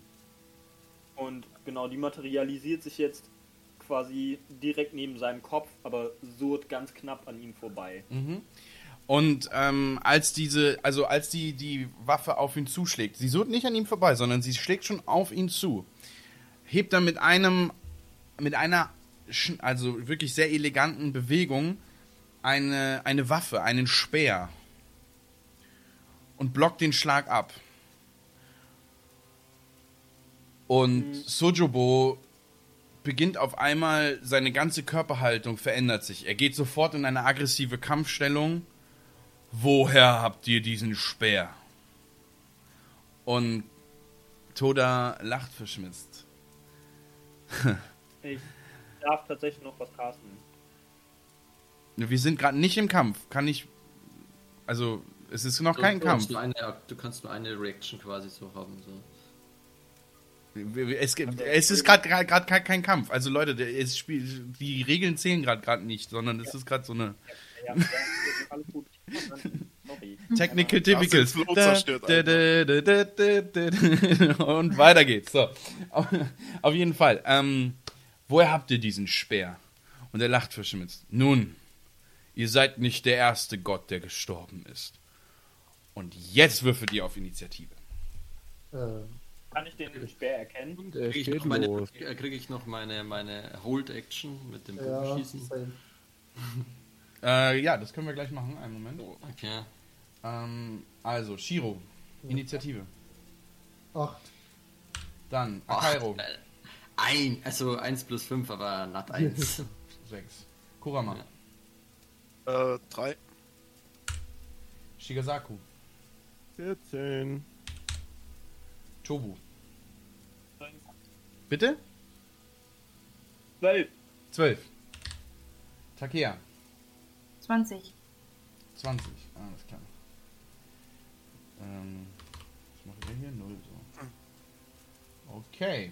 Und genau, die materialisiert sich jetzt quasi direkt neben seinem Kopf, aber surrt ganz knapp an ihm vorbei. Mhm. Und ähm, als diese, also als die, die Waffe auf ihn zuschlägt, sie surrt nicht an ihm vorbei, sondern sie schlägt schon auf ihn zu. Hebt dann mit einem, mit einer, also wirklich sehr eleganten Bewegung eine, eine Waffe, einen Speer. Und blockt den Schlag ab. Und Sojobo beginnt auf einmal, seine ganze Körperhaltung verändert sich. Er geht sofort in eine aggressive Kampfstellung. Woher habt ihr diesen Speer? Und Toda lacht verschmitzt. Ich darf tatsächlich noch was casten. Wir sind gerade nicht im Kampf. Kann ich. Also, es ist noch kein du, Kampf. Du, kannst nur eine, du kannst nur eine Reaction quasi so haben. So. Es, es ist gerade kein, kein Kampf. Also Leute, es spiel, die Regeln zählen gerade gerade nicht, sondern es ist gerade so eine Ja, ja, alles gut. Technical da. Und weiter geht's. So. Auf, jeden Fall. Ähm, woher habt ihr diesen Speer? Und er lacht verschmitzt. Nun, ihr seid nicht der erste Gott, der gestorben ist. Und jetzt würfelt ihr auf Initiative. Äh, Kann ich den Speer erkennen? Er Kriege ich, meine, krieg ich noch meine, meine Hold-Action mit dem ja, Bogenschießen? Äh, ja, das können wir gleich machen. Einen Moment. Okay. Ähm, also, Shiro, Initiative. Acht. Dann Akairo, äh, ein, also 1 plus 5, aber not 1. 6. Kurama, Äh, drei. Shigasaku, 14. Tobu. Bitte? Zwölf. 12. Takea, 20. 20. Alles klar. Ähm, was macht ihr hier? Null so. Okay.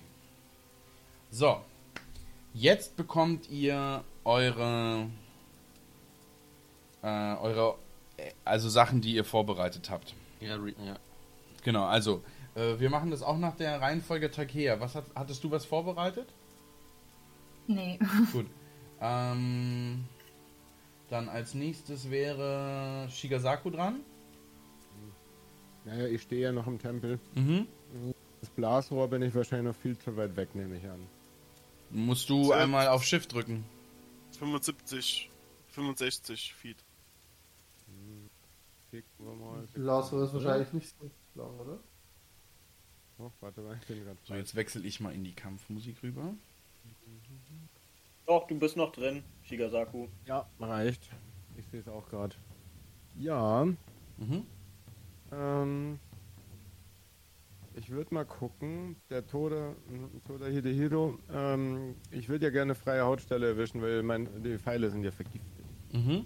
So. Jetzt bekommt ihr eure äh, eure äh, also Sachen, die ihr vorbereitet habt. ja, ja. Genau, also äh, wir machen das auch nach der Reihenfolge Takea. Was hat, hattest du was vorbereitet? Nee. Gut. Ähm, dann als nächstes wäre Shigasaku dran. Naja, ich stehe ja noch im Tempel. Mhm. Das Blasrohr bin ich wahrscheinlich noch viel zu weit weg, nehme ich an. Musst du Zwölf. einmal auf Shift drücken. 75, 65 Feet. Mal. Lasso ist wahrscheinlich nicht so lang, oder? Oh, warte mal, ich bin gerade So, jetzt wechsle ich mal in die Kampfmusik rüber. Doch, du bist noch drin, Shigasaku. Ja, reicht. Ich sehe es auch gerade. Ja, Mhm. ähm. Ich würde mal gucken, der Tode, Toda Hidehiro, ähm, ich würde ja gerne freie Hautstelle erwischen, weil mein, die Pfeile sind ja vergiftet. Mhm.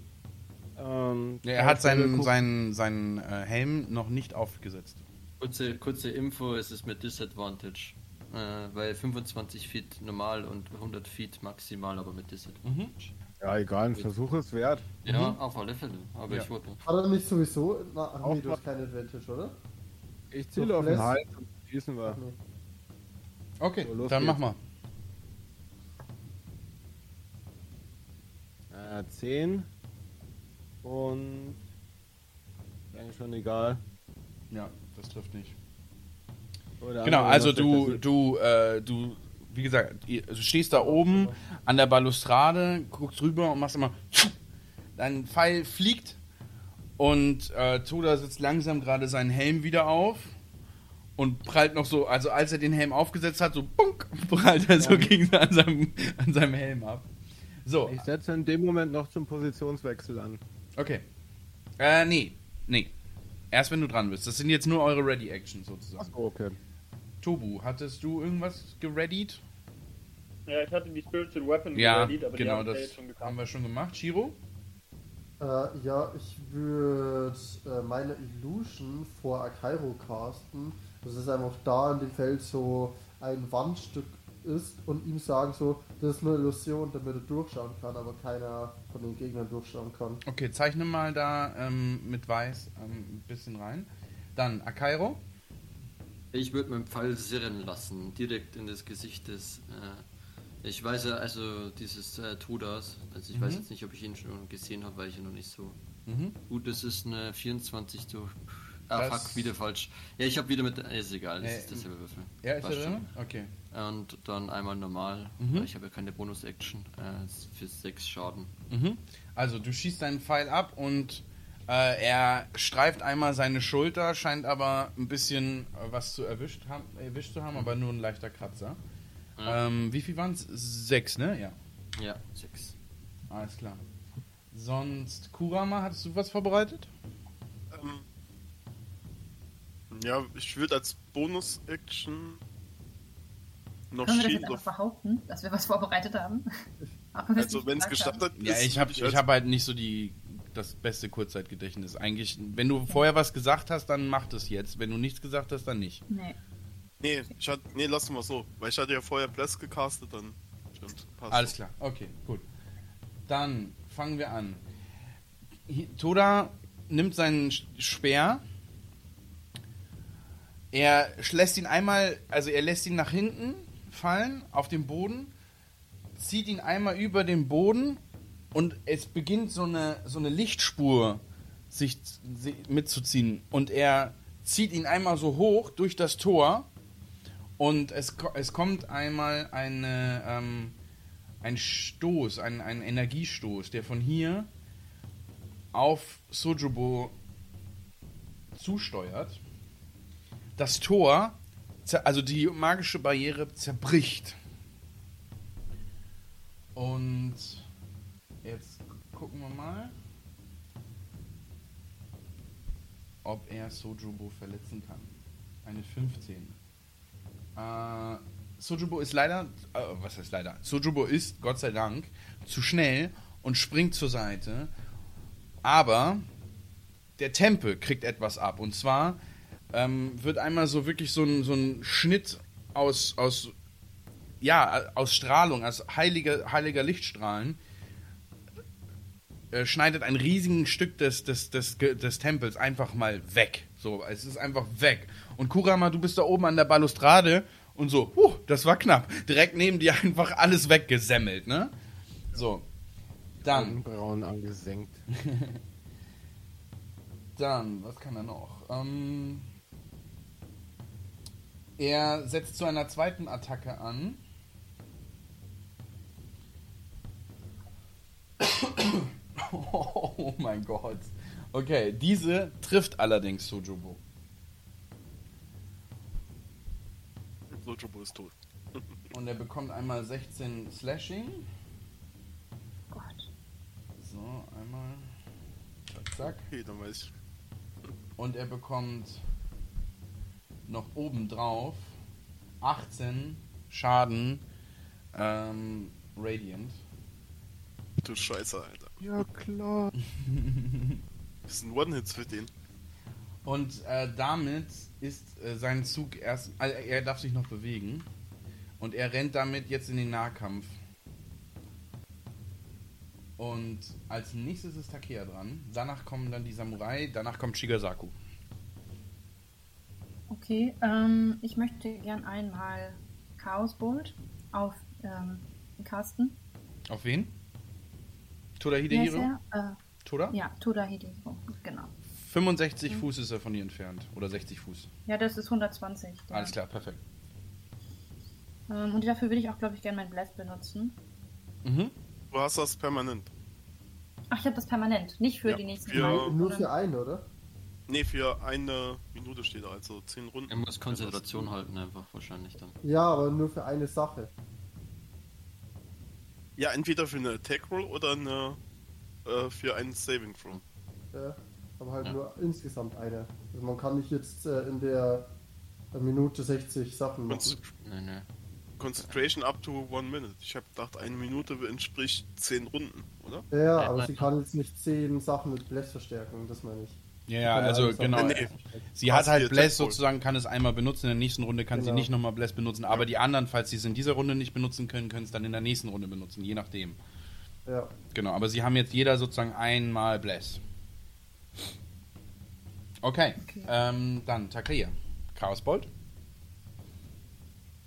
Ähm, Ja, er hat seinen, seinen, seinen äh, Helm noch nicht aufgesetzt. Kurze, kurze Info, es ist mit Disadvantage. Äh, weil 25 Feet normal und 100 Feet maximal, aber mit Disadvantage. Ja, egal, ein Versuch ist wert. Ja, auf alle Fälle. Aber Ja. ich wollte. Hat er nicht sowieso. Na, ach Auch nee, du hast kein Advantage, oder? Ich ziele So, auf den. Hals und schießen wir. Okay, So, dann geht's. mach mal. Äh, 10. Und. Ist eigentlich schon egal. Ja, das trifft nicht. Oder Genau, also du, du, äh, du, wie gesagt, du stehst da oben an der Balustrade, guckst rüber und machst immer. Dein Pfeil fliegt und äh, Toda setzt langsam gerade seinen Helm wieder auf und prallt noch so, also als er den Helm aufgesetzt hat, so bunk, prallt er so gegen an seinem, an seinem Helm ab. So, Ich setze in dem Moment noch zum Positionswechsel an. okay. Äh, nee, nee. Erst wenn du dran bist. Das sind jetzt nur eure Ready-Actions sozusagen. Achso, okay. Tobu, hattest du irgendwas gereadied? Ja, ich hatte die Spiritual Weapon Ja, geredet, aber die genau, haben wir das gehabt. haben wir schon gemacht. Shiro? Äh, ja, ich würde äh, meine Illusion vor Akairo casten. Das ist einfach da in dem Feld so ein Wandstück ist und ihm sagen so, das ist nur Illusion, damit er durchschauen kann, aber keiner von den Gegnern durchschauen kann. Okay, zeichne mal da ähm, mit Weiß ähm, ein bisschen rein. Dann Akairo. Ich würde meinen Pfeil sirren lassen, direkt in das Gesicht des. Äh, ich weiß ja, also dieses äh, Todas. Also ich weiß Mhm. jetzt nicht, ob ich ihn schon gesehen habe, weil ich ihn noch nicht so Mhm. Gut, das ist eine 24 zu. Ah, Das- fuck, wieder falsch. Ja, ich habe wieder mit. Ist egal, das Äh, ist derselbe Würfel. Ja, ist er drin? Okay. Und dann einmal normal. Mhm. weil Ich habe ja keine Bonus-Action. Äh, für 6 Schaden. Mhm. Also du schießt deinen Pfeil ab und äh, er streift einmal seine Schulter, scheint aber ein bisschen äh, was zu erwischt, haben, erwischt zu haben, aber nur ein leichter Kratzer. Ja. Ähm, wie viel waren es? Sechs, ne? Ja. Ja, 6. Alles klar. Sonst, Kurama, hattest du was vorbereitet? Ähm, ja, ich würde als Bonus-Action noch Können wir das jetzt behaupten, dass wir was vorbereitet haben? Also wenn es haben. gestartet Ja, ist, ich habe ich hab halt nicht so die das beste Kurzzeitgedächtnis. Eigentlich, wenn du vorher was gesagt hast, dann mach das jetzt. Wenn du nichts gesagt hast, dann nicht. Nee. Nee, ich hatte, nee, lassen wir so. Weil ich hatte ja vorher Bless gecastet, dann stimmt. Passt. Alles klar, okay, gut. Dann fangen wir an. Toda nimmt seinen Speer. Er lässt ihn einmal, also er lässt ihn nach hinten fallen auf den Boden, zieht ihn einmal über den Boden und es beginnt so eine, so eine Lichtspur sich mitzuziehen. Und er zieht ihn einmal so hoch durch das Tor und es, es kommt einmal eine, ähm, ein Stoß, ein, ein Energiestoß, der von hier auf Sojobo zusteuert. Das Tor, also die magische Barriere, zerbricht. Und gucken wir mal, ob er Sojobo verletzen kann. Eine 15. Äh, Sojubo ist leider, äh, was heißt leider? Sojubo ist, Gott sei Dank, zu schnell und springt zur Seite. Aber der Tempel kriegt etwas ab. Und zwar ähm, wird einmal so wirklich so ein, so ein Schnitt aus, aus, ja, aus Strahlung, aus heiliger, heiliger Lichtstrahlen, äh, schneidet ein riesiges Stück des, des, des, des Tempels einfach mal weg. So, es ist einfach weg. Und Kurama, du bist da oben an der Balustrade und so, huh, das war knapp. Direkt neben dir einfach alles weggesemmelt, ne? So. Dann, Augenbrauen angesenkt. dann, was kann er noch? Ähm, er setzt zu einer zweiten Attacke an. Oh mein Gott. Okay, diese trifft allerdings Sojobo. Sojobo ist tot. Und er bekommt einmal 16 Slashing. Gott. So, einmal. Zack, zack. Okay, dann weiß ich. Und er bekommt noch obendrauf 18 Schaden ähm, Radiant. Du Scheiße, Alter. Ja, klar. Das sind One-Hits für den. Und äh, damit ist äh, sein Zug erst. Also er darf sich noch bewegen. Und er rennt damit jetzt in den Nahkampf. Und als nächstes ist Takea dran. Danach kommen dann die Samurai. Danach kommt Shigasaku. Okay, ähm, ich möchte gern einmal Chaos Bolt auf ähm, den Kasten. Auf wen? Toda Hidehiro? er? Toda? Äh, ja, Toda Hidehiro, genau. 65 Fuß ist er von ihr entfernt. Oder 60 Fuß. Ja, das ist 120. der. Alles klar, perfekt. Ähm, und dafür würde ich auch, glaube ich, gerne mein Blast benutzen. Mhm. Du hast das permanent. Ach, ich habe das permanent, nicht für Ja, die nächsten für- Mal. Nur für einen, oder? Nee, für eine Minute steht er, also 10 Runden. Er muss Konzentration halten, einfach wahrscheinlich dann. Ja, aber nur für eine Sache. Ja, entweder für eine Attack Roll oder eine äh, für einen Saving Throw. Ja, aber halt Ja. nur insgesamt eine. Also man kann nicht jetzt äh, in der äh, Minute 60 Sachen machen. Konz- Nee, nee. Concentration up to one minute. Ich habe gedacht, eine Minute entspricht 10 Runden, oder? Ja, Ja, aber sie kann jetzt nicht 10 Sachen mit Bless verstärken, das meine ich. Ja, ja, also genau. Nee. Sie hat halt Bless sozusagen, kann es einmal benutzen, in der nächsten Runde kann sie Genau. nicht nochmal Bless benutzen, aber die anderen, falls sie es in dieser Runde nicht benutzen können, können es dann in der nächsten Runde benutzen, je nachdem. Ja. Genau, aber sie haben jetzt jeder sozusagen einmal Bless. Okay, Okay. Ähm, dann Takria. Chaos Bolt.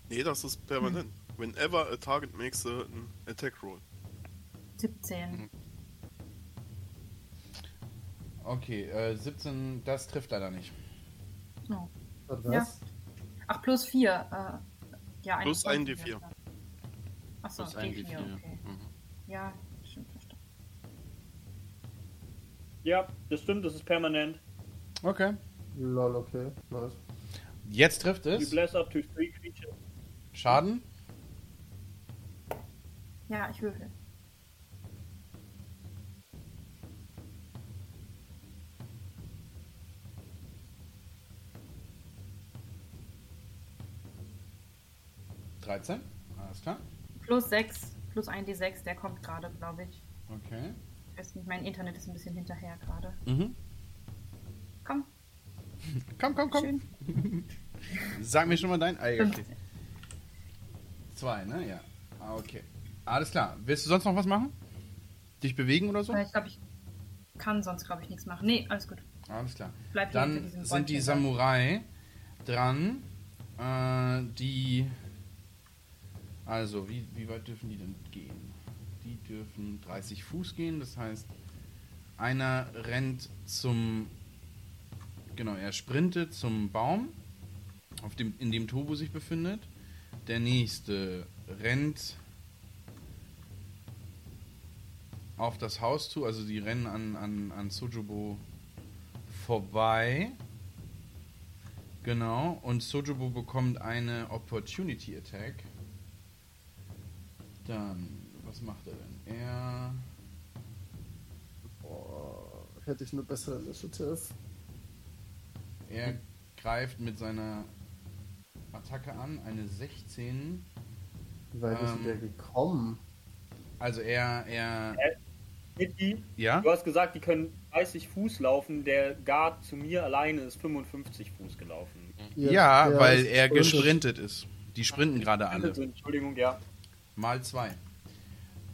Nee, das ist permanent. Whenever a target makes a, an Attack Roll. 17. Okay, äh, 17, das trifft leider nicht. Oh. Was? Ja. Ach, plus 4. Äh, ja, Plus 21, 1d4. ja. Achso, Plus ein D4, D4. okay. Mhm. Ja, stimmt, verstanden. Ja, das stimmt, das ist permanent. Okay. Lol, okay. Nice. Jetzt trifft You es. bless up to three creatures. Schaden? Ja, ich würfel. Dreizehn. Alles klar. Plus 6, plus 1d6, der kommt gerade, glaube ich. Okay. Ich weiß nicht, mein Internet ist ein bisschen hinterher gerade. Mhm. Komm, Komm, komm, komm. schön. Sag mir schon mal dein Ei. Okay. 15. Zwei, ne? Ja. Ah, Okay. Alles klar. Willst du sonst noch was machen? Dich bewegen oder so? Weil Ich glaube, ich kann sonst, glaube ich, nichts machen. Nee, alles gut. Alles klar. Bleib Dann sind die. Samurai dran, äh, die. Also, wie, wie weit dürfen die denn gehen? Die dürfen 30 Fuß gehen, das heißt, einer rennt zum. Genau, er sprintet zum Baum, auf dem, in dem Tobo sich befindet. Der nächste rennt auf das Haus zu, also die rennen an, an, an Sojobo vorbei. Genau, und Sojobo bekommt eine Opportunity Attack. Dann, was macht er denn? Er. Boah, hätte ich eine bessere Initiative. Er greift mit seiner Attacke an, eine 16. Wie weit ist Ähm. denn der gekommen? Also er, er, Nicky, ja? du hast gesagt, die können 30 Fuß laufen. Der Guard zu mir alleine ist 55 Fuß gelaufen. Ja, der weil ist er sprintet. gesprintet ist. Die sprinten gerade alle. Entschuldigung, ja. Mal zwei.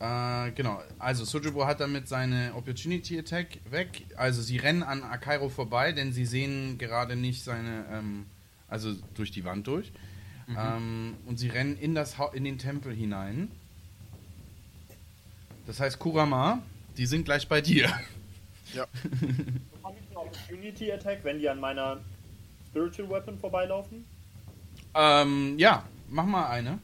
Äh, genau, also Sojobo hat damit seine Opportunity Attack weg. Also sie rennen an Akairo vorbei, denn sie sehen gerade nicht seine, ähm, also durch die Wand durch. Ähm, und sie rennen in, das ha in den Tempel hinein. Das heißt, Kurama, die sind gleich bei dir. Habe ich eine Opportunity Attack, wenn die an meiner Spiritual Weapon vorbeilaufen? ähm, ja, mach mal eine.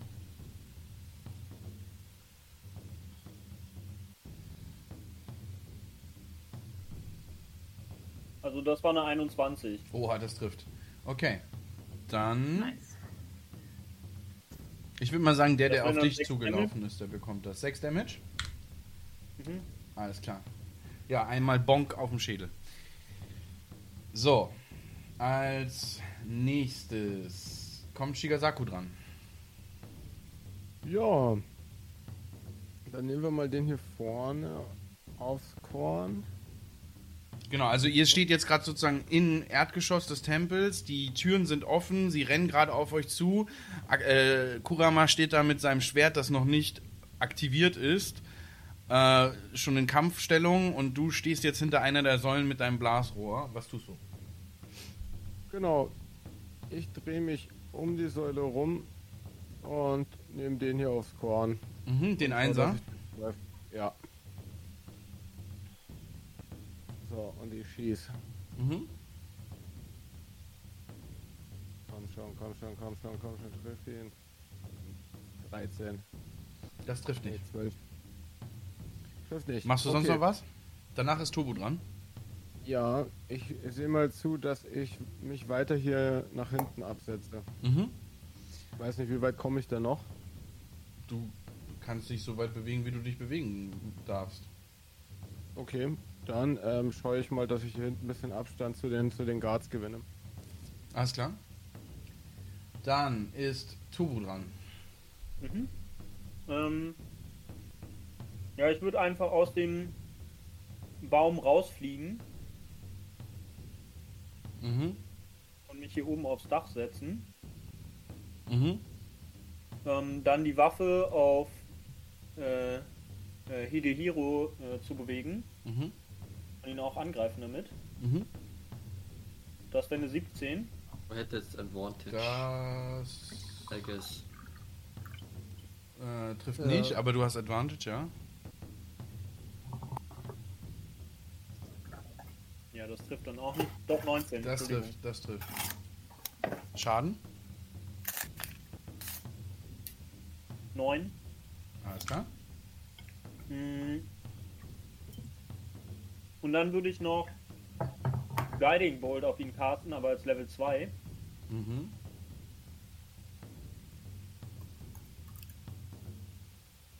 Also das war eine 21. Oha, das trifft. Okay. Dann. Nice. Ich würde mal sagen, der, Das der auf dich zugelaufen ist, der bekommt das. 6 Damage? Mhm. Alles klar. Ja, einmal Bonk auf dem Schädel. So. Als nächstes kommt Shigasaku dran. Ja. Dann nehmen wir mal den hier vorne aufs Korn. Genau, also ihr steht jetzt gerade sozusagen im Erdgeschoss des Tempels, die Türen sind offen, sie rennen gerade auf euch zu. Äh, Kurama steht da mit seinem Schwert, das noch nicht aktiviert ist, äh, schon in Kampfstellung und du stehst jetzt hinter einer der Säulen mit deinem Blasrohr. Was tust du? Genau. Ich drehe mich um die Säule rum und nehme den hier aufs Korn. Mhm, den Einser. Ja. So, und ich schieß. Mhm. Komm schon, komm schon, komm schon, komm schon, triff ihn. 13. Das trifft Nee, nicht. 12. Trifft nicht. Machst du sonst Okay. noch was? Danach ist Turbo dran. Ja, ich sehe mal zu, dass ich mich weiter hier nach hinten absetze. Mhm. Weiß nicht, wie weit komme ich da noch? Du kannst dich so weit bewegen, wie du dich bewegen darfst. Okay, dann ähm, schaue ich mal, dass ich hier hinten ein bisschen Abstand zu den, zu den Guards gewinne. Alles klar. Dann ist Turbo dran. Mhm. Ähm, ja, ich würde einfach aus dem Baum rausfliegen Mhm. und mich hier oben aufs Dach setzen. Mhm. Ähm, dann die Waffe auf äh, äh, Hidehiro äh, zu bewegen Mhm. Und ihn auch angreifen damit. Mhm. Das wäre eine 17. Man hätte jetzt Advantage, Das I guess. äh, trifft Ja. nicht, aber du hast Advantage, ja? Ja, das trifft dann auch nicht. Doch 19. Das trifft, das trifft. Schaden? 9. Alles klar. Mm. Und dann würde ich noch Guiding Bolt auf ihn casten, aber als Level 2. Mhm.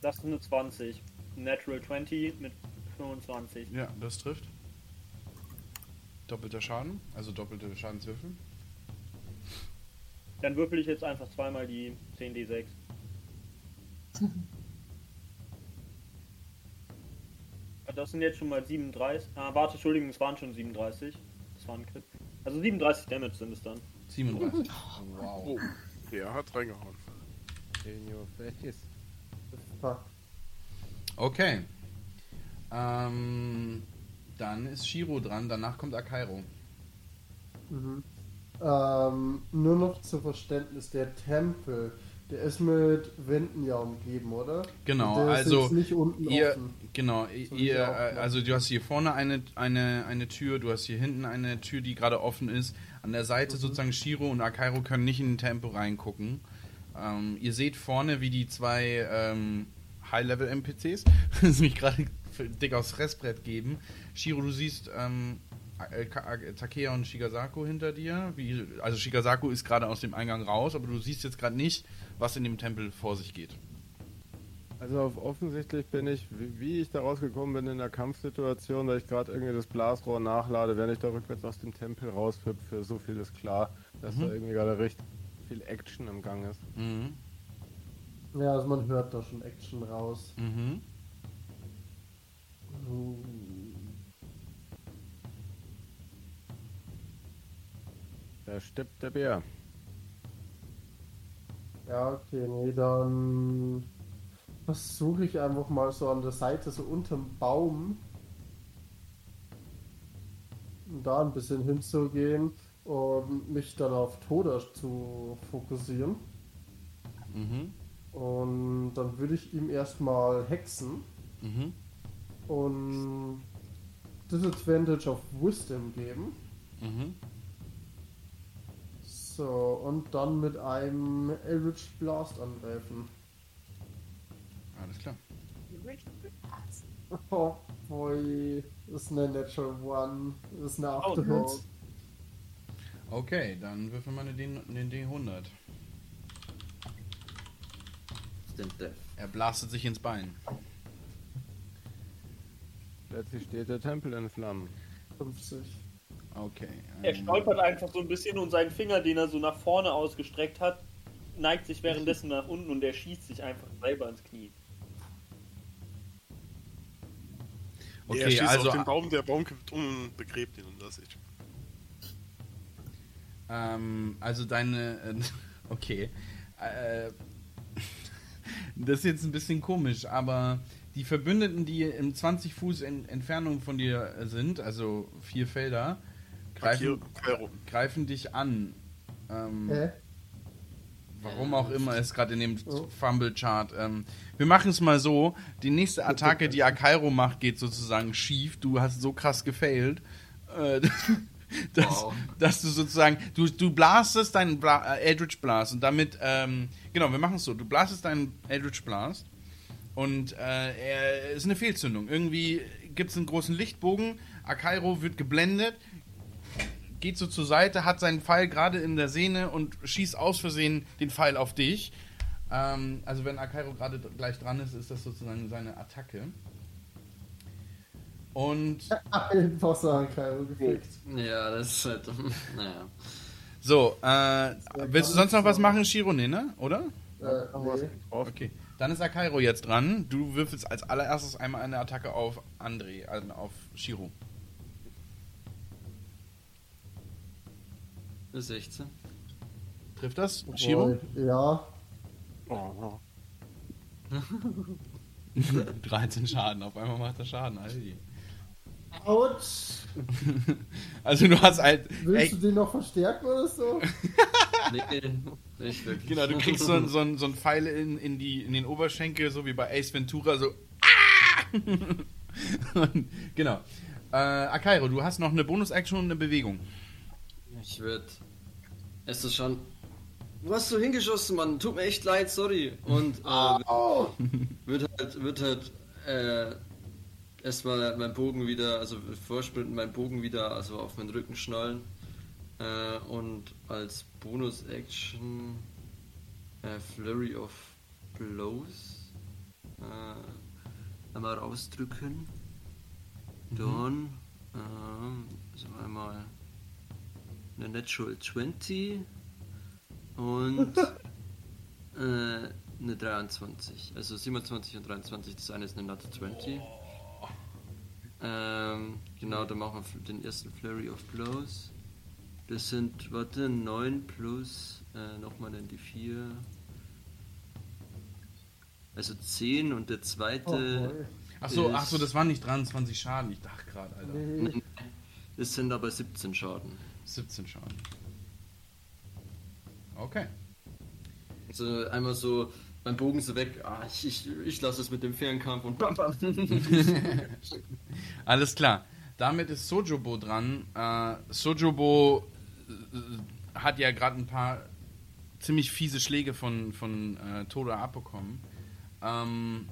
Das ist eine 20. Natural 20 mit 25. Ja, das trifft. Doppelter Schaden, also doppelte Schadenswürfel. Dann würfel ich jetzt einfach zweimal die 10d6. Das sind jetzt schon mal 37. Ah, warte, Entschuldigung, es waren schon 37. Das war ein Crit. Also 37 Damage sind es dann. 37. Wow. Oh, der hat reingehauen. In your face. Fuck. Okay. Ähm, dann ist Shiro dran, danach kommt Akairo. Mhm. Ähm, nur noch zum Verständnis, der Tempel, der ist mit Wänden ja umgeben, oder? Genau, ist also jetzt nicht unten ihr, offen. genau, So ihr, äh, also du hast hier vorne eine, eine, eine Tür, du hast hier hinten eine Tür, die gerade offen ist. An der Mhm. Seite sozusagen Shiro und Akairo können nicht in den Tempel reingucken. Ähm, ihr seht vorne, wie die zwei ähm, High-Level-NPCs das mich gerade dick aufs Fressbrett geben. Shiro, du siehst ähm, äh, äh, Takea und Shigasaku hinter dir. Wie, also Shigasaku ist gerade aus dem Eingang raus, aber du siehst jetzt gerade nicht, was in dem Tempel vor sich geht. Also auf offensichtlich bin ich, wie, ich da rausgekommen bin in der Kampfsituation, da ich gerade irgendwie das Blasrohr nachlade, wenn ich da rückwärts aus dem Tempel raushüpfe, so viel ist klar, dass Mhm. da irgendwie gerade recht viel Action im Gang ist. Mhm. Ja, also man hört da schon Action raus. Mhm. Uh. Da steppt der Bär. Ja, okay, nee, dann versuche ich einfach mal so an der Seite, so unterm Baum, da ein bisschen hinzugehen und mich dann auf Toda zu fokussieren. Mhm. Und dann würde ich ihm erstmal hexen Mhm. und Disadvantage of Wisdom geben. Mhm. So, und dann mit einem Eldritch Blast angreifen. Alles klar. Oh boy, das ist eine Natural One. Das ist eine 8 Oh. Okay, dann würfeln wir den, den D100. Instant Death. Er blastet sich ins Bein. Plötzlich steht der Tempel in Flammen. 50. Okay. Er ähm, stolpert einfach so ein bisschen und sein Finger, den er so nach vorne ausgestreckt hat, neigt sich währenddessen nach unten und er schießt sich einfach selber ins Knie. er Okay, schießt also, auf den Baum, der Baum kippt um und begräbt ihn unter sich. ähm, also deine. Äh, okay. Äh, das ist jetzt ein bisschen komisch, aber die Verbündeten, die in 20 Fuß in Entfernung von dir sind, also vier Felder, greifen, greifen dich an. Ähm, Hä? Warum auch immer ist gerade in dem Oh. Fumble-Chart. Ähm, wir machen es mal so: Die nächste Attacke, die Akairo macht, geht sozusagen schief. Du hast so krass gefailt, äh, dass, Wow. dass du sozusagen. Du, du blastest deinen Bla äh, Eldritch Blast und damit. Ähm, genau, wir machen es so: Du blastest deinen Eldritch Blast und äh, er ist eine Fehlzündung. Irgendwie gibt es einen großen Lichtbogen. Akairo wird geblendet, geht so zur Seite, hat seinen Pfeil gerade in der Sehne und schießt aus Versehen den Pfeil auf dich. Ähm, also wenn Akairo gerade gleich dran ist, ist das sozusagen seine Attacke. Und Ein Wasser an Kairo gefickt. Ja, das ist halt. Naja. so, äh, willst du sonst noch was machen, Shiro? Nee, ne? Oder? Äh, nee. Okay. Dann ist Akairo jetzt dran. Du würfelst als allererstes einmal eine Attacke auf André, also auf Shiro. Eine 16. Trifft das? Shiro? Ja. Oh, 13 Schaden. Auf einmal macht er Schaden, Alter. Autsch. Also du hast halt. Willst Ey, du den noch verstärken oder so? Nee, nicht wirklich. Genau, du kriegst so, ein- so, ein- so ein Pfeil in, in, die, in den Oberschenkel, so wie bei Ace Ventura, so. Ah! Und, genau. Äh, Akairo, du hast noch eine Bonus-Action und eine Bewegung. Ich würde. Es ist schon. Du hast so hingeschossen, Mann. Tut mir echt leid, sorry. Und äh, wird halt, wird halt äh, erstmal mein Bogen wieder, also vorsprinten, meinen Bogen wieder, also auf meinen Rücken schnallen. Äh, und als Bonus-Action äh, Flurry of Blows äh, einmal rausdrücken. Dann ähm, also einmal eine Natural 20 und äh, eine 23. Also 27 und 23, das eine ist eine Nat 20. Ähm, genau, dann machen wir den ersten Flurry of Blows. Das sind, warte, 9 plus äh, nochmal dann die 4. Also 10 und der Oh, zweite, boy. Achso, Ist- ach so, das waren nicht 23 Schaden. Ich dachte gerade, Alter. Nee. das sind aber 17 Schaden. 17 Schaden. Okay. Also einmal so mein Bogen so weg, ah, ich, ich, ich lasse es mit dem Fernkampf und bam, bam. Alles klar. Damit ist Sojobo dran. Äh, Sojobo äh, hat ja gerade ein paar ziemlich fiese Schläge von, von äh, Toda abbekommen. Ähm,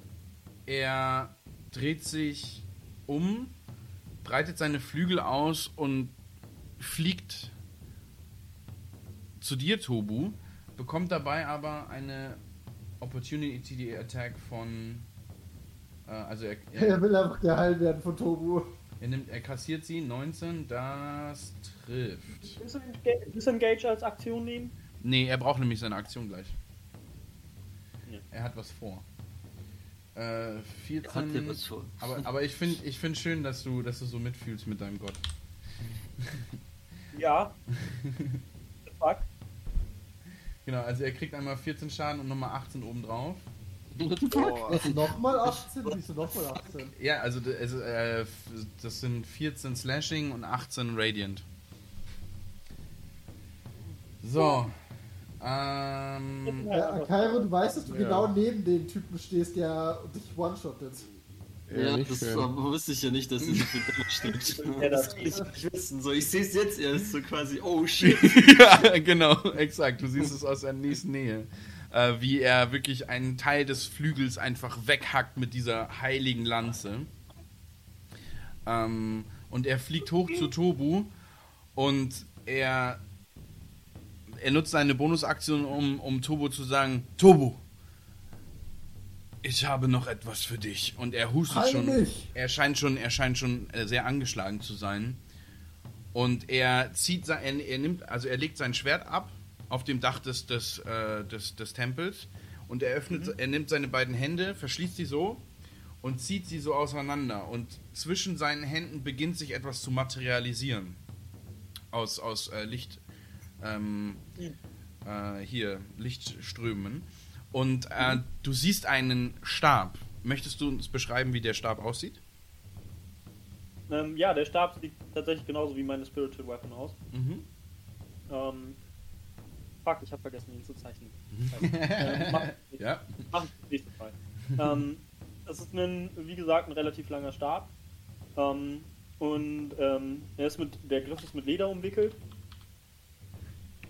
er dreht sich um, breitet seine Flügel aus und fliegt zu dir, Tobu, bekommt dabei aber eine Opportunity Attack von. Äh, also er, er, Er will einfach geheilt werden von Tobu. er, nimmt, er kassiert sie, 19, das trifft. Disengage, als Aktion nehmen? Nee, er braucht nämlich seine Aktion gleich. Ja. Er hat was vor. Äh, Hat 14. dir was vor. Aber, aber ich finde ich find schön, dass du, dass du so mitfühlst mit deinem Gott. Ja. Fuck. Genau, also er kriegt einmal 14 Schaden und nochmal 18 obendrauf. Was, nochmal 18? Wieso nochmal 18? Ja, also, also äh, das sind 14 Slashing und 18 Radiant. So. Ähm, Ja, Kairo, du weißt, dass du Ja. genau neben dem Typen stehst, der dich one-shottet. Ja, nicht das aber wusste ich ja nicht, dass sie so viel drin steht. Ja, das kann ich nicht wissen. So, ich sehe es jetzt erst so quasi, oh shit. ja, genau, exakt. Du siehst es aus der nächsten Nähe. Äh, wie er wirklich einen Teil des Flügels einfach weghackt mit dieser heiligen Lanze. Ähm, und er fliegt hoch zu Tobu und er, er nutzt seine Bonusaktion, um, um Tobu zu sagen, Tobu, ich habe noch etwas für dich. Und er hustet Heil schon. Er scheint schon, er scheint schon äh, sehr angeschlagen zu sein. Und er zieht sein, er, nimmt, also er legt sein Schwert ab auf dem Dach des, des, äh, des, des Tempels und er öffnet, er nimmt seine beiden Hände, verschließt sie so und zieht sie so auseinander. Und zwischen seinen Händen beginnt sich etwas zu materialisieren. Aus, aus äh, Licht, ähm, äh, hier, Lichtströmen. Und äh, du siehst einen Stab. Möchtest du uns beschreiben, wie der Stab aussieht? Ähm, ja, der Stab sieht tatsächlich genauso wie meine Spiritual Weapon aus. Mhm. Ähm, fuck, ich habe vergessen, ihn zu zeichnen. ähm, mach, Ja. mach ich das nächste Mal. ähm, das ist ein, wie gesagt, ein relativ langer Stab. Ähm, und ähm, er ist mit, der Griff ist mit Leder umwickelt.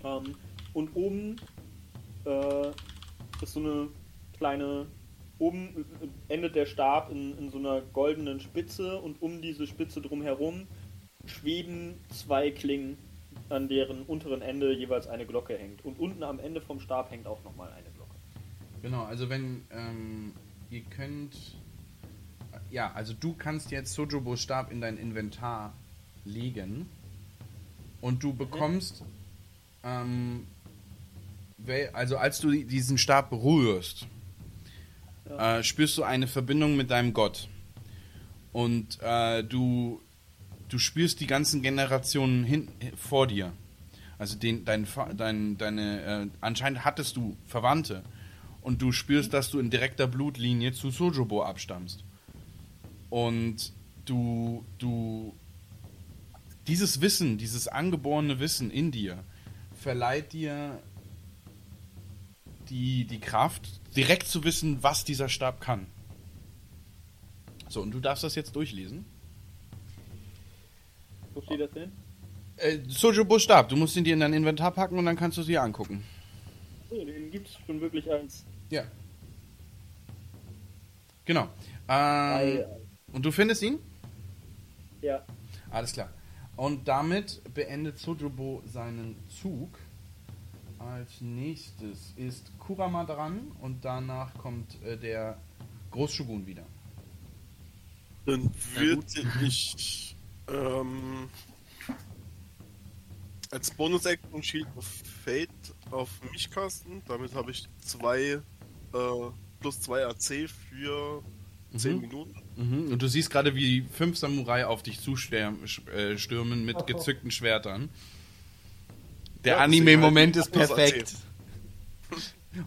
Ähm, und oben äh, ist so eine kleine. Oben endet der Stab in, in so einer goldenen Spitze und um diese Spitze drumherum schweben zwei Klingen, an deren unteren Ende jeweils eine Glocke hängt. Und unten am Ende vom Stab hängt auch nochmal eine Glocke. Genau, also wenn ähm, ihr könnt. Ja, also du kannst jetzt Sojobos Stab in dein Inventar legen und du bekommst. Ähm, also als du diesen Stab berührst, Ja. äh, spürst du eine Verbindung mit deinem Gott. Und äh, du, du spürst die ganzen Generationen hin, vor dir. Also den, dein, dein, deine, äh, anscheinend hattest du Verwandte. Und du spürst, dass du in direkter Blutlinie zu Sojobo abstammst. Und du, du, dieses Wissen, dieses angeborene Wissen in dir, verleiht dir die, die Kraft, direkt zu wissen, was dieser Stab kann. So, und du darfst das jetzt durchlesen. Wo steht das denn? Äh, Sojobo Stab, du musst ihn dir in dein Inventar packen und dann kannst du sie angucken. So, den gibt es schon wirklich als Ja. Genau. Ähm, und du findest ihn? Ja. Alles klar. Und damit beendet Sojobo seinen Zug. Als nächstes ist Kurama dran und danach kommt äh, der Großshogun wieder. Dann würde ich ähm, als Bonus-Action Shield of Fate auf mich casten. Damit habe ich zwei äh, plus zwei AC für 10 Mhm. Minuten. Mhm. Und du siehst gerade, wie fünf Samurai auf dich zustürmen äh, stürmen mit gezückten Schwertern. Der Ja, Anime-Moment ist halt perfekt.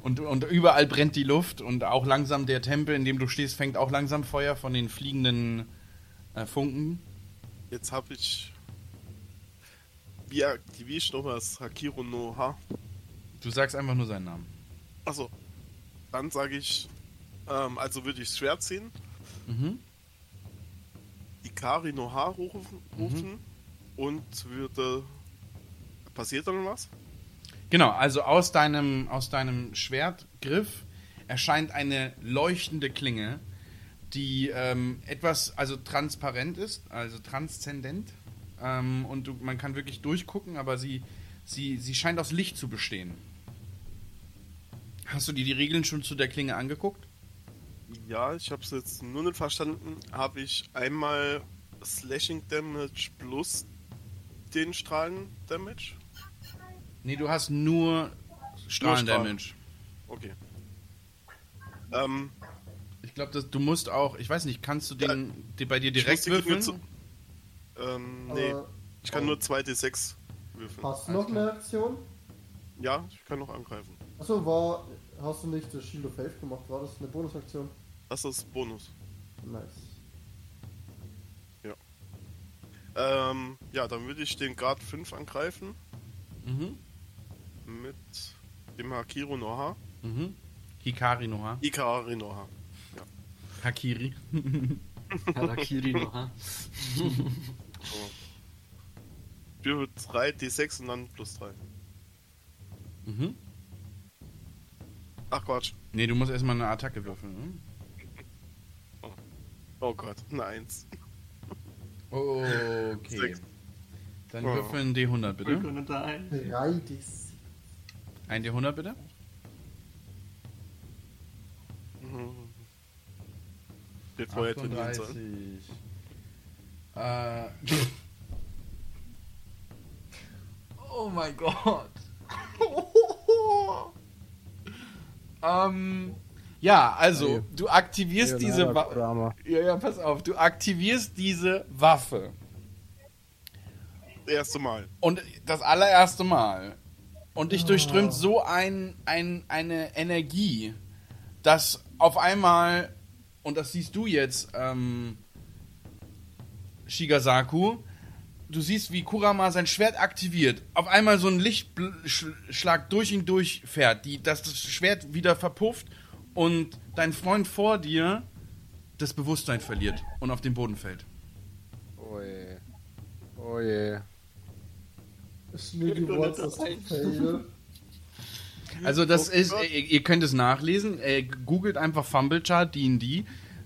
Und, und überall brennt die Luft und auch langsam der Tempel, in dem du stehst, fängt auch langsam Feuer von den fliegenden äh, Funken. Jetzt habe ich. Wie aktiviere ich nochmal das Hakiro no Ha? Du sagst einfach nur seinen Namen. Achso. Dann sage ich. Ähm, also würde ich das Schwert ziehen, Mhm. Ikari no Ha rufen, rufen und würde. Passiert dann was? Genau, also aus deinem, aus deinem Schwertgriff erscheint eine leuchtende Klinge, die ähm, etwas, also transparent ist, also transzendent. Ähm, und du, man kann wirklich durchgucken, aber sie, sie, sie scheint aus Licht zu bestehen. Hast du dir die Regeln schon zu der Klinge angeguckt? Ja, ich habe es jetzt nur nicht verstanden. Habe ich einmal Slashing Damage plus den Strahlen Damage? Nee, du hast nur Strahlendamage. Okay. Ähm, Ich glaube, du musst auch, ich weiß nicht, kannst du den, den bei dir direkt würfeln? zu- ähm, nee, Aber ich kann nur 2d6 würfeln. hast du noch eine Aktion? Ja, ich kann noch angreifen. Achso, war. Hast du nicht das Shield of Faith gemacht? War das eine Bonusaktion? Das ist Bonus. Nice. Ähm, ja, dann würde ich den Grad 5 angreifen Mhm. Mit dem Hakiro Noha. Mhm. Hikari Noha. Ikari Noha. Hakiri. Harakiri noch, ha? So. Für 3 d6 und dann plus 3. Mhm. Ach Quatsch. Nee, du musst erstmal eine Attacke würfeln. Ne? Oh Gott, eine 1. Okay. Sechs. Dann Oh. würfeln D100 bitte. gonna die. 3 D6. Ein D100 bitte. Den vorher trainieren sollen. 38. Äh. oh mein Gott. ähm. Ja, also, du aktivierst diese Waffe. Ja, ja, pass auf. Du aktivierst diese Waffe. Das erste Mal. Und das allererste Mal. Und dich durchströmt so ein, ein, eine Energie, dass auf einmal, und das siehst du jetzt, ähm, Shigasaku, du siehst, wie Kurama sein Schwert aktiviert. Auf einmal so ein Lichtschlag durch ihn durchfährt, die, dass das Schwert wieder verpufft und dein Freund vor dir das Bewusstsein verliert und auf den Boden fällt. Oh je. Oh je. Schmiggy Fail? Also das Oh ist, ihr, ihr könnt es nachlesen, äh, googelt einfach Fumble-Chart D&D.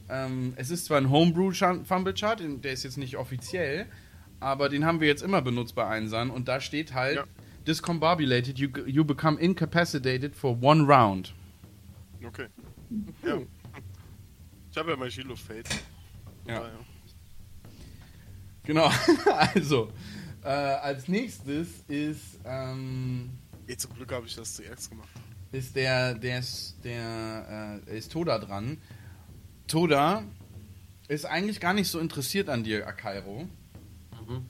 Ähm, es ist zwar ein Homebrew-Fumble-Chart, den- der ist jetzt nicht offiziell, aber den haben wir jetzt immer benutzt bei Einsern und da steht halt, Ja. discombobulated, you, you become incapacitated for one round. Okay. Ja. Ich habe ja mein Shield of Fate. Ja. Genau, also, äh, als nächstes ist, ähm, Eh, zum Glück habe ich das zuerst gemacht. ist der, der ist, der, äh, ist Toda dran. Toda ist eigentlich gar nicht so interessiert an dir, Akairo. Mhm.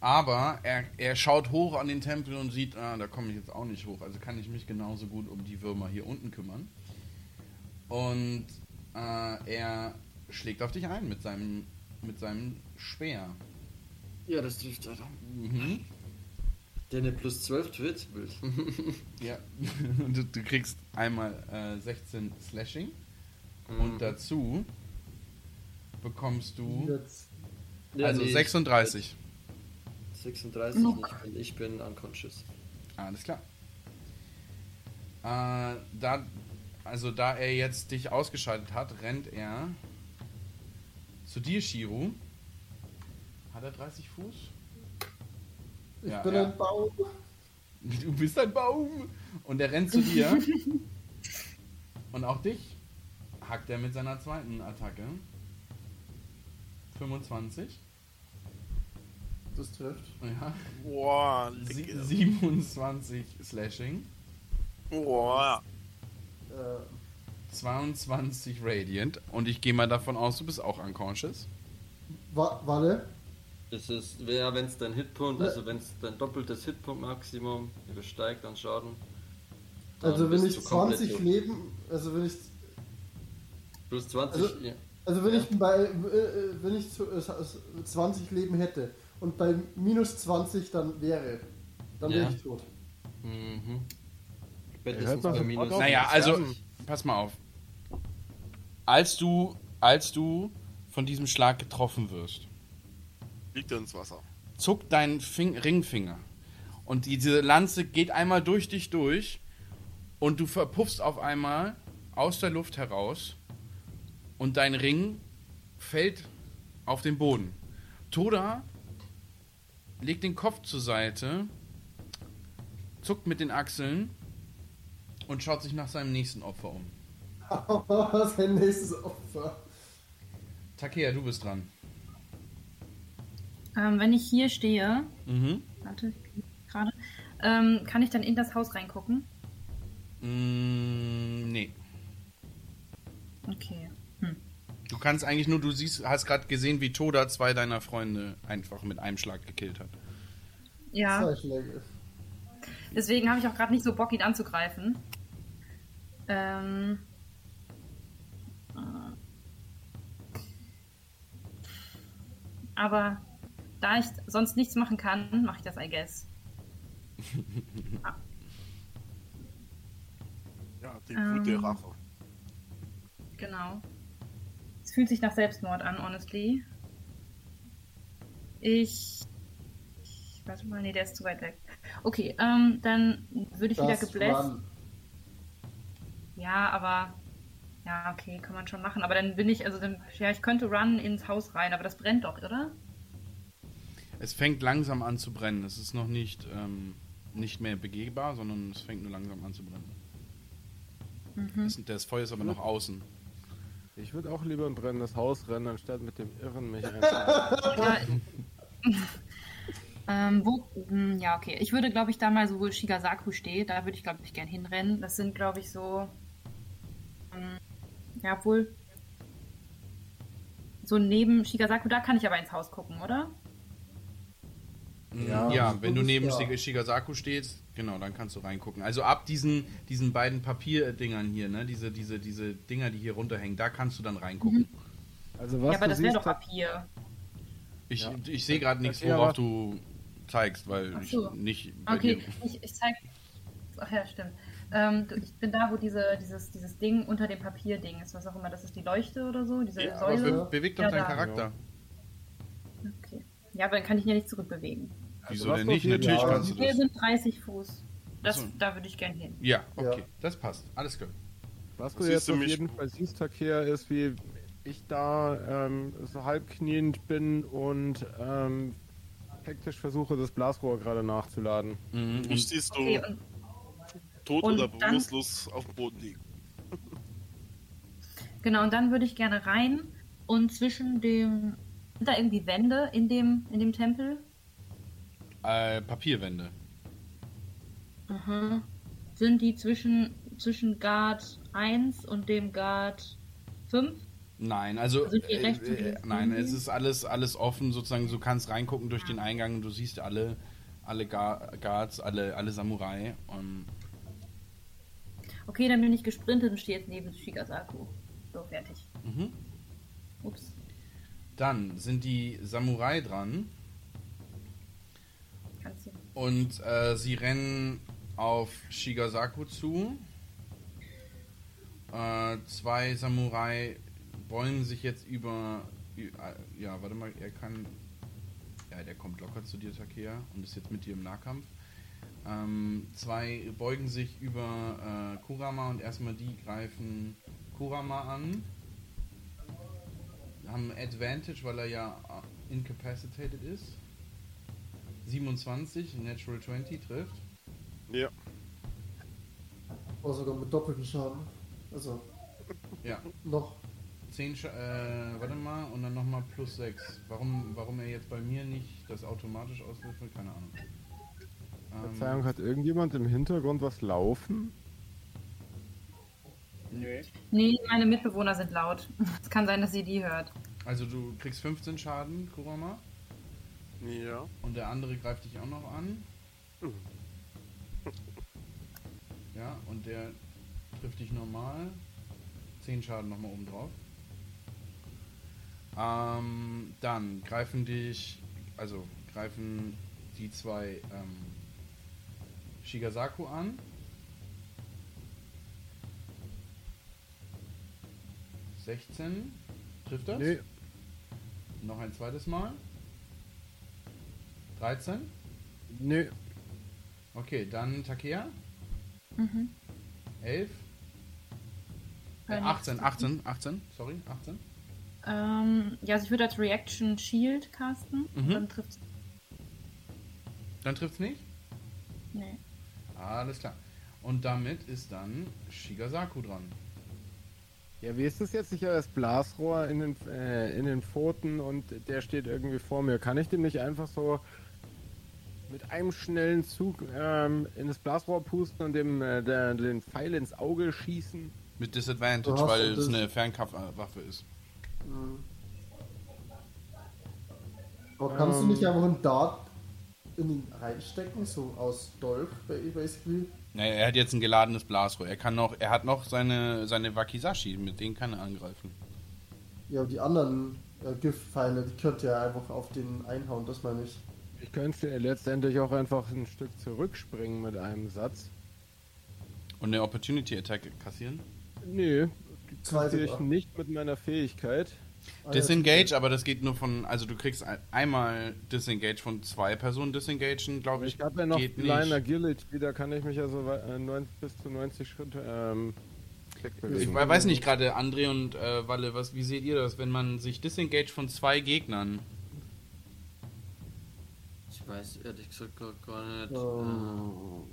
Aber er, er schaut hoch an den Tempel und sieht, ah, da komme ich jetzt auch nicht hoch. Also kann ich mich genauso gut um die Würmer hier unten kümmern. Und äh, er schlägt auf dich ein mit seinem, mit seinem Speer. Ja, das trifft, Alter. Mhm. Der eine plus 12 Twit will. Ja. du, du kriegst einmal äh, 16 Slashing Mhm. und dazu bekommst du Jetzt. Ja, also nee, 36. 36 Oh nicht, und ich bin unconscious. Alles klar. Äh, da, also da er jetzt dich ausgeschaltet hat, rennt er zu dir, Shiru. Hat er 30 Fuß? Ich Ja, bin ja. ein Baum. Du bist ein Baum! Und er rennt zu dir. Und auch dich hackt er mit seiner zweiten Attacke. 25. Das trifft. Ja. Boah, Sie lecker. 27 Slashing. Boah. Äh, 22 Radiant. Und ich gehe mal davon aus, du bist auch unconscious. wa warte. Das ist, ja, wenn es dein Hitpunkt, also wenn es dein doppeltes Hitpunkt-Maximum übersteigt an Schaden. dann Also wenn bist ich du komplett 20 tot. Leben, also wenn ich Plus 20, Also- ja. Also wenn Ja. ich bei äh, wenn ich zu, äh, 20 Leben hätte und bei minus 20 dann wäre, dann Ja. wäre ich tot. Mhm. hört Spätestens bei minus. Naja, also, pass mal auf. Als du, als du von diesem Schlag getroffen wirst, Liegt er ins Wasser. zuckt dein Fing Ringfinger. Und diese Lanze geht einmal durch dich durch und du verpuffst auf einmal aus der Luft heraus und dein Ring fällt auf den Boden. Toda legt den Kopf zur Seite, zuckt mit den Achseln und schaut sich nach seinem nächsten Opfer um. Sein nächstes Opfer. Takea, du bist dran. Ähm, wenn ich hier stehe, Mhm. warte, gerade, ähm, kann ich dann in das Haus reingucken? Mm, nee. Okay. Hm. Du kannst eigentlich nur, du siehst, hast gerade gesehen, wie Toda zwei deiner Freunde einfach mit einem Schlag gekillt hat. Ja, deswegen habe ich auch gerade nicht so Bock, ihn anzugreifen. Ähm. äh. Aber da ich sonst nichts machen kann, mache ich das, I guess. Ja, die Wut der Ähm. Rache. Genau. Es fühlt sich nach Selbstmord an, honestly. Ich. ich warte mal, nee, der ist zu weit weg. Okay, ähm, dann würde ich wieder Das gebläst. Run. Ja, aber. Ja, okay, kann man schon machen. Aber dann bin ich, also dann, ja, ich könnte run ins Haus rein, aber das brennt doch, oder? Es fängt langsam an zu brennen. Es ist noch nicht, ähm, nicht mehr begehbar, sondern es fängt nur langsam an zu brennen. Mhm. Das, das Feuer ist aber noch außen. Ich würde auch lieber ein brennendes Haus rennen, anstatt mit dem Irren mich ähm, wo, hm, ja, okay. Ich würde, glaube ich, da mal so, wo Shigasaku steht, da würde ich, glaube ich, gern hinrennen. Das sind, glaube ich, so. Ähm, ja, obwohl. So neben Shigasaku, da kann ich aber ins Haus gucken, oder? Ja, Ja, ja wenn du neben. Shiga- Shigasaku stehst, genau, dann kannst du reingucken. Also ab diesen, diesen beiden Papierdingern hier, ne, diese, diese, diese Dinger, die hier runterhängen, da kannst du dann reingucken. Also was ja, aber du das wäre doch Papier. Ich, Ja. ich sehe gerade nichts, Ja, worauf du zeigst, weil Ach ich so. nicht bei Okay, dir. ich, ich zeig. Ach ja, stimmt. Ähm, ich bin da, wo diese, dieses, dieses Ding unter dem Papierding ist, was auch immer. Das ist die Leuchte oder so, diese Ja, Säule. be beweg doch Ja, deinen da. Charakter. Okay. Ja, aber dann kann ich ihn ja nicht zurückbewegen. Wieso was denn du nicht? Natürlich kannst du Hier das. sind 30 Fuß. Das, so. Da würde ich gern hin. Ja, okay, Ja. das passt. Alles klar. Was du Siehst jetzt du auf mich- jeden Fall siehst, Takea, ist, wie ich da ähm, so halb kniend bin und ähm, hektisch versuche, das Blasrohr gerade nachzuladen. Mhm. Du Okay, und, tot und oder bewusstlos auf dem Boden liegen. genau, und dann würde ich gerne rein und zwischen dem. Sind da irgendwie Wände in dem, in dem Tempel? Äh, Papierwände. Aha. Sind die zwischen, zwischen Guard 1 und dem Guard 5? Nein, also die äh, äh, nein, es ist alles alles offen sozusagen. Du kannst reingucken durch den Eingang und du siehst alle alle Gar Guards, alle alle Samurai. Und Okay, dann bin ich gesprintet und stehe jetzt neben Shigasaku. So, fertig. mhm. Ups. dann sind die Samurai dran. Und äh, sie rennen auf Shigasaku zu. Äh, zwei Samurai bäumen sich jetzt über. äh, Ja, warte mal, er kann. ja, der kommt locker zu dir, Takea, und ist jetzt mit dir im Nahkampf. Ähm, zwei beugen sich über äh, Kurama und erstmal die greifen Kurama an. Haben Advantage, weil er ja äh, incapacitated ist. 27, Natural 20 trifft. Ja. Oh, sogar mit doppeltem Schaden. Also, Ja, noch. 10, Scha äh, warte mal, und dann nochmal plus 6. Warum, warum er jetzt bei mir nicht das automatisch auswürfelt, keine Ahnung. Ähm, Verzeihung, hat irgendjemand im Hintergrund was laufen? Nö. Nee, meine Mitbewohner sind laut. Es kann sein, dass sie die hört. also du kriegst 15 Schaden, Kurama, Ja. und der andere greift dich auch noch an. Ja, und der trifft dich normal. 10 Schaden nochmal oben drauf. Ähm, dann greifen dich, also greifen die zwei ähm, Shigasaku an. Sechzehn. Trifft das? Nee, Noch ein zweites Mal. 13. nee. Okay, dann Takea. Mhm. 11. Äh, Keine 18, 18, 18, sorry, 18. Ähm, ja, also ich würde als Reaction Shield casten. Mhm. Dann trifft Dann trifft's nicht? Nee. Alles klar. Und damit ist dann Shigasaku dran. Ja, wie ist das jetzt? Ich habe das Blasrohr in den, äh, in den Pfoten und der steht irgendwie vor mir. Kann ich dem nicht einfach so mit einem schnellen Zug ähm, in das Blasrohr pusten und dem äh, der, den Pfeil ins Auge schießen? Mit Disadvantage, Du hast weil es eine Fernkampfwaffe ist. Mhm. Aber kannst du Ähm. nicht einfach einen Dart in ihn reinstecken, so aus Dolch ba- basically? Naja, er hat jetzt ein geladenes Blasrohr. Er kann noch, er hat noch seine, seine Wakizashi, mit denen kann er angreifen. Ja, aber die anderen äh, Giftpfeile, die könnt ihr einfach auf den einhauen, das meine ich. Ich könnte letztendlich auch einfach ein Stück zurückspringen mit einem Satz. Und eine Opportunity Attack kassieren. Nee, Zwei kassiere ich sogar. nicht mit meiner Fähigkeit. Ja, Disengage, aber das geht nur von, also du kriegst ein- einmal Disengage von zwei Personen disengagen, glaube ich. Ich habe ja noch geht nicht. Agility, da kann ich mich also wei- äh, 90 bis zu 90 Schritte ähm, Ich weiß nicht gerade, André und äh, Walle, was, wie seht ihr das, wenn man sich disengage von zwei Gegnern? Ich weiß ehrlich gesagt gar, nicht. Ähm.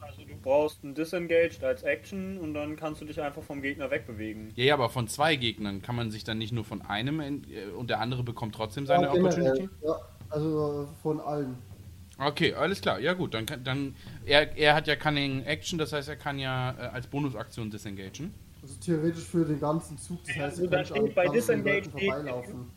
Also du brauchst ein Disengaged als Action und dann kannst du dich einfach vom Gegner wegbewegen. Ja, ja, aber von zwei Gegnern kann man sich dann nicht nur von einem in, äh, und der andere bekommt trotzdem seine Ja, generell, Opportunity? ja, also äh, von allen. Okay, alles klar. Ja gut, dann kann dann er, er hat ja Cunning Action, das heißt, er kann ja äh, als Bonusaktion disengagen. Also theoretisch für den ganzen Zug, das heißt, Also steht an bei Disengage Leuten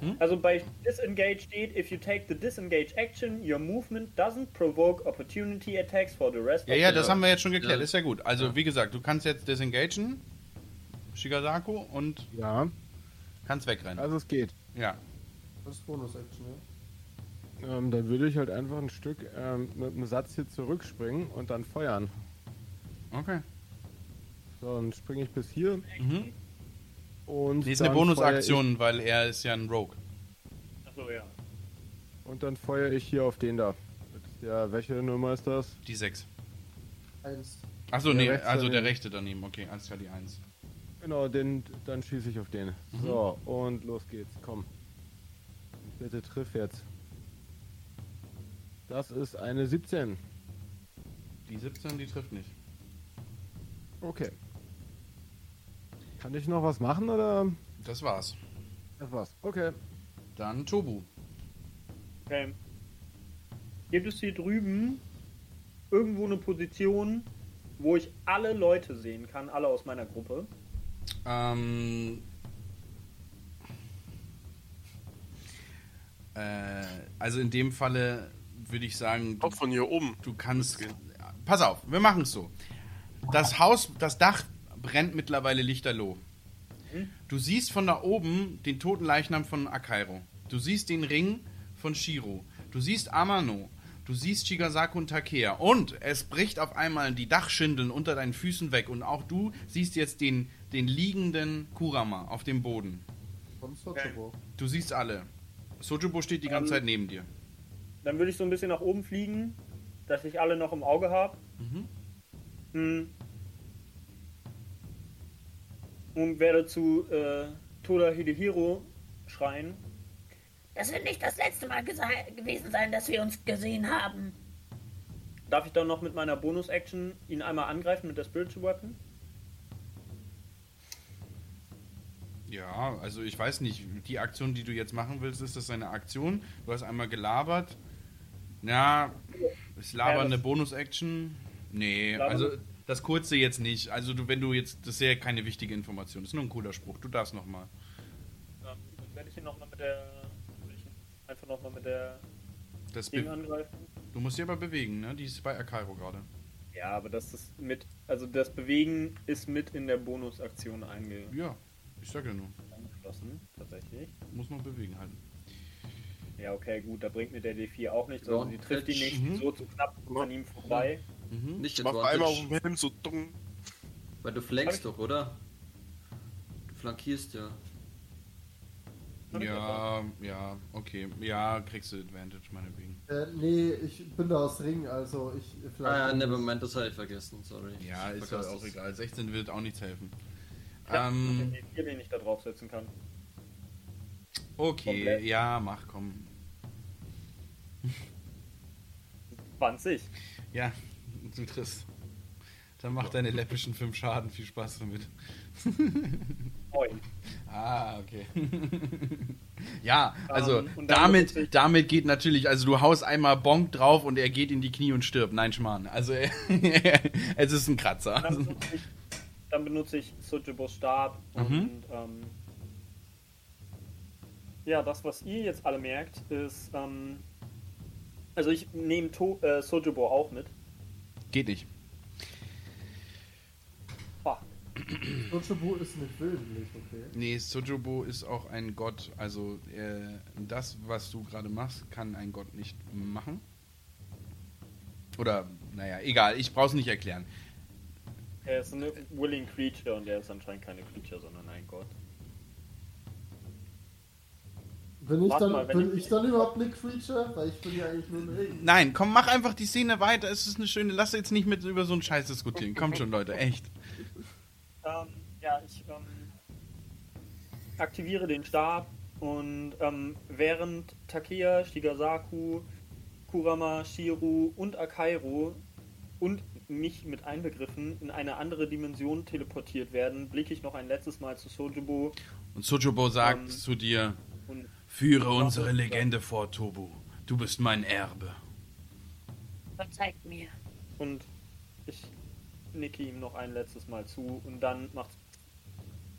vorbeilaufen. Also bei Disengage steht, if you take the disengage action, your movement doesn't provoke opportunity attacks for the rest Ja, of ja, the das haben wir jetzt schon geklärt, Ja. ist ja gut. Also wie gesagt, du kannst jetzt disengagen, Shigasaku, und Ja, kannst wegrennen. also es geht. Ja. Das ist Bonus-Action, ja. Ähm, dann würde ich halt einfach ein Stück ähm, mit einem Satz hier zurückspringen und dann feuern. Okay. So, dann springe ich bis hier Mhm. Und. Die ist eine dann feuer Bonusaktion, weil er ist ja ein Rogue. Achso, ja. Ich, und dann feuere ich hier auf den da. Ja, welche Nummer ist das? Die 6. Eins. Achso, Der nee, also der daneben. rechte daneben. Okay, alles klar, die 1. Genau, den, dann schieße ich auf den. Mhm. So, und los geht's. Komm. Bitte triff jetzt. Das ist eine 17. Die 17, die trifft nicht. Okay. Kann ich noch was machen oder? Das war's. Das war's. Okay. Dann Tobu. Okay. Gibt es hier drüben irgendwo eine Position, wo ich alle Leute sehen kann, alle aus meiner Gruppe? Ähm. Äh, also in dem Falle würde ich sagen, du, Auch von hier oben. du kannst. Pass auf, wir machen es so. Das Haus, das Dach brennt mittlerweile lichterloh. Du siehst von da oben den toten Leichnam von Akairo. Du siehst den Ring von Shiro. Du siehst Amano. Du siehst Shigasaku und Takea. Und es bricht auf einmal die Dachschindeln unter deinen Füßen weg. Und auch du siehst jetzt den, den liegenden Kurama auf dem Boden. Von Sochobo. Du siehst alle. Sojubo steht die ganze Ähm, Zeit neben dir. Dann würde ich so ein bisschen nach oben fliegen, dass ich alle noch im Auge habe. Mhm. Hm. Und werde zu äh, Toda Hidehiro schreien. Das wird nicht das letzte Mal gewesen sein, dass wir uns gesehen haben. Darf ich dann noch mit meiner Bonus-Action ihn einmal angreifen mit der Spiritual Weapon? Ja, also ich weiß nicht, die Aktion, die du jetzt machen willst, ist das eine Aktion? Du hast einmal gelabert. Ja, ist Ja, Labern das- eine Bonus-Action? Nee, Labern- also das kurze jetzt nicht. Also du, wenn du jetzt, das ist ja keine wichtige Information, das ist nur ein cooler Spruch. Du darfst nochmal. Ähm, dann werde ich ihn nochmal mit der. Einfach nochmal mit der Das Ding angreifen. du musst sie aber bewegen, ne? Die ist bei Akairo gerade. Ja, aber das ist mit. Also das Bewegen ist mit in der Bonus-Aktion einge Ja, ich sag ja nur. eingeflossen, tatsächlich. Muss noch bewegen halten. Ja, okay, gut, da bringt mir der D4 auch nichts. Ja, Also sie trifft ihn nicht mhm. so zu knapp an ihm vorbei. Mhm. Nicht Ich mach einmal auf dem Helm so dumm. weil du flankst doch, oder? Du flankierst ja. Ja, ja, okay. Ja, kriegst du Advantage, meinetwegen. Äh, nee, ich bin da aus Ring, also ich. Ah ja, nevermind, das habe ich vergessen, sorry. Ja, ist ja Vergaß auch es. egal. 16 wird auch nichts helfen. Ja, Ähm, den D4, den ich da draufsetzen kann. okay, Komplett. ja, mach, komm. 20. Ja, du triffst. Dann mach deine läppischen 5 Schaden. Viel Spaß damit. 9. Ah, okay. ja, also Ähm, und dann damit, damit geht natürlich, also du haust einmal Bonk drauf und er geht in die Knie und stirbt. Nein, Schmarrn. Also es ist ein Kratzer. Dann benutze ich, dann benutze ich Sojibos Stab Mhm. und ähm, ja, das, was ihr jetzt alle merkt, ist, ähm, also ich nehme To- äh, Sojibo auch mit. Geht nicht. Fuck. Sochobu ist nicht willentlich, okay. Nee, Sojobo ist auch ein Gott. Also äh, das, was du gerade machst, kann ein Gott nicht machen. Oder, naja, egal, ich brauch's nicht erklären. Er ist eine willing creature und er ist anscheinend keine Creature, sondern ein Gott. Bin ich, dann, mal, wenn bin ich- ich dann überhaupt eine Creature? Weil ich bin ja eigentlich nur ein Ring. Nein, komm, mach einfach die Szene weiter. Es ist eine schöne. Lass jetzt nicht mit über so einen Scheiß diskutieren. Kommt schon, Leute, echt. Ähm, ja, ich ähm, aktiviere den Stab und ähm, während Takeya, Shigasaku, Kurama, Shiru und Akairo und mich mit einbegriffen in eine andere Dimension teleportiert werden, blicke ich noch ein letztes Mal zu Sojibo Und Sojobo sagt Ähm, zu dir: und Führe unsere Legende fort, Tobu. Du bist mein Erbe. Verzeiht mir. und ich nicke ihm noch ein letztes Mal zu und dann macht's.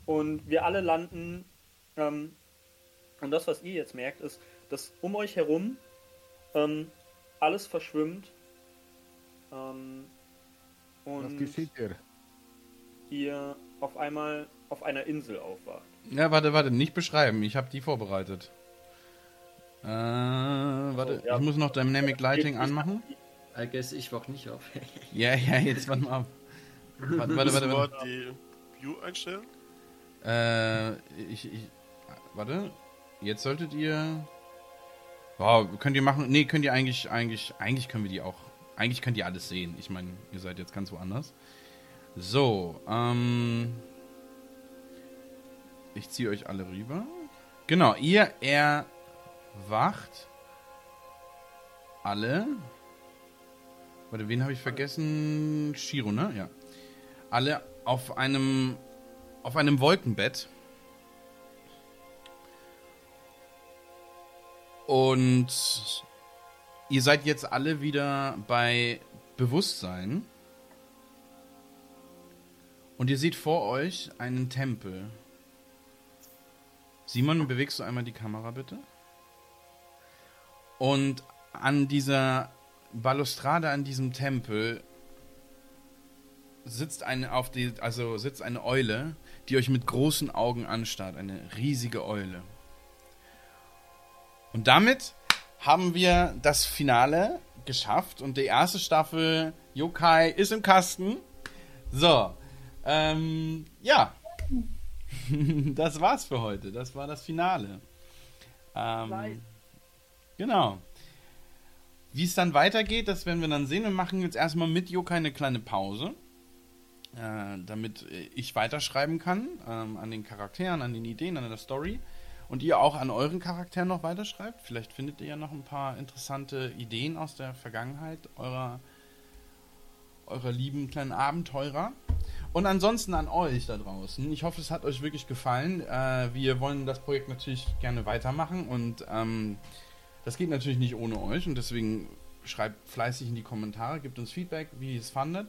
Und wir alle landen. Ähm, und das, was ihr jetzt merkt, ist, dass um euch herum ähm, alles verschwimmt. Ähm, Was und geschieht hier? ihr auf einmal auf einer Insel aufwacht. Ja, warte, warte, nicht beschreiben. Ich habe die vorbereitet. Äh, warte, ja. ich muss noch Dynamic Lighting anmachen. I guess ich wach nicht auf. Ja, ja, jetzt warte mal ab. Warte, warte, warte. Warte. wir die View einstellen? Äh, ich, ich, warte. Jetzt solltet ihr. Oh, könnt ihr machen. Nee, könnt ihr eigentlich, eigentlich, eigentlich können wir die auch. Eigentlich könnt ihr alles sehen. Ich meine, ihr seid jetzt ganz woanders. So, ähm. Ich ziehe euch alle rüber. Genau, ihr erwacht. Alle. Warte, wen habe ich vergessen? Shiro, ne? Ja. Alle auf einem auf einem Wolkenbett. Und ihr seid jetzt alle wieder bei Bewusstsein. Und ihr seht vor euch einen Tempel. Simon, bewegst du einmal die Kamera bitte? Und an dieser Balustrade an diesem Tempel sitzt eine auf die, also sitzt eine Eule, die euch mit großen Augen anstarrt, eine riesige Eule. Und damit haben wir das Finale geschafft und die erste Staffel Yokai ist im Kasten. So, ähm, ja, das war's für heute. Das war das Finale. Ähm, Genau. Wie es dann weitergeht, das werden wir dann sehen. Wir machen jetzt erstmal mit Joka eine kleine Pause, äh, damit ich weiterschreiben kann ähm, an den Charakteren, an den Ideen, an der Story. Und ihr auch an euren Charakteren noch weiterschreibt. Vielleicht findet ihr ja noch ein paar interessante Ideen aus der Vergangenheit eurer, eurer lieben kleinen Abenteurer. Und ansonsten an euch da draußen. Ich hoffe, es hat euch wirklich gefallen. Äh, wir wollen das Projekt natürlich gerne weitermachen und ähm, das geht natürlich nicht ohne euch und deswegen schreibt fleißig in die Kommentare, gebt uns Feedback, wie ihr es fandet.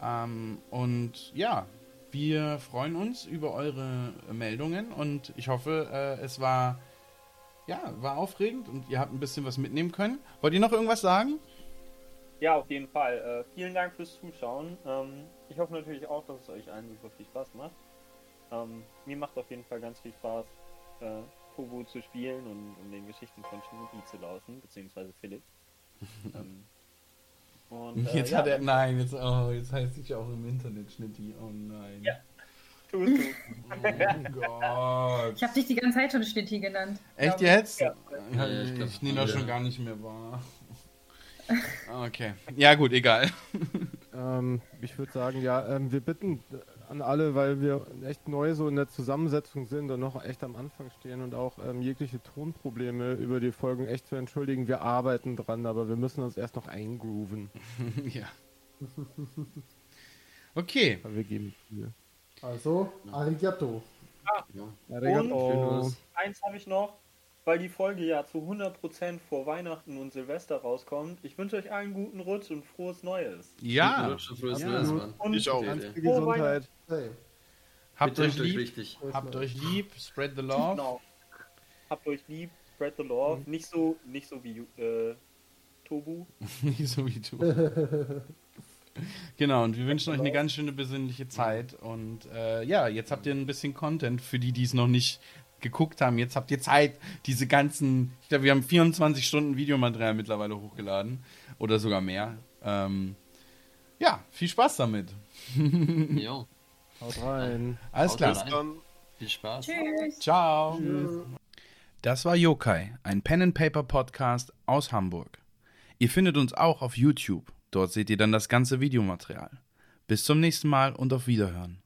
Ähm, und ja, wir freuen uns über eure Meldungen und ich hoffe, äh, es war ja, war aufregend und ihr habt ein bisschen was mitnehmen können. Wollt ihr noch irgendwas sagen? Ja, auf jeden Fall. Äh, vielen Dank fürs Zuschauen. Ähm, ich hoffe natürlich auch, dass es euch allen super viel Spaß macht. Ähm, mir macht auf jeden Fall ganz viel Spaß, äh, Tobu zu spielen und, und den Geschichten von Shinobi zu lauschen, beziehungsweise Philipp. ähm, und, äh, Jetzt ja, hat er, nein, jetzt, oh, jetzt heißt ich auch im Internet Schnitti. Oh nein. Ja. tust du. Oh Gott. Ich habe dich die ganze Zeit schon Schnitti genannt. Echt jetzt? Ja. Ja, ich ich nehme das schon gar nicht mehr wahr. Okay. Ja, gut, egal. Ähm, ich würde sagen, ja, ähm, wir bitten an alle, weil wir echt neu so in der Zusammensetzung sind und noch echt am Anfang stehen und auch ähm, jegliche Tonprobleme über die Folgen echt zu entschuldigen. Wir arbeiten dran, aber wir müssen uns erst noch eingrooven. ja. Okay. Aber wir geben Mühe. Also, arigato. Ja. Arigato. Eins habe ich noch, weil die Folge ja zu 100% vor Weihnachten und Silvester rauskommt. Ich wünsche euch allen guten Rutsch und frohes Neues. Ja. Rutsch und frohes Ja. Neues, Mann. Und Ich auch. Ganz viel Gesundheit. Hey, Habt euch lieb. richtig. Habt euch lieb. Spread the love. Genau. Habt euch lieb, spread the love. Nicht so, nicht so wie äh, Tobu. Nicht so wie du. Genau, und wir wünschen euch eine ganz schöne besinnliche Zeit. Und äh, ja, jetzt habt ihr ein bisschen Content für die, die es noch nicht geguckt haben. Jetzt habt ihr Zeit, diese ganzen. Ich glaube, wir haben 24 Stunden Videomaterial mittlerweile hochgeladen. Oder sogar mehr. Ähm, ja, viel Spaß damit. Jo, Haut rein. Alles Haut klar. rein. Dann viel Spaß. Tschüss. Ciao. Das war Yokai, ein Pen and Paper Podcast aus Hamburg. Ihr findet uns auch auf YouTube. Dort seht ihr dann das ganze Videomaterial. Bis zum nächsten Mal und auf Wiederhören.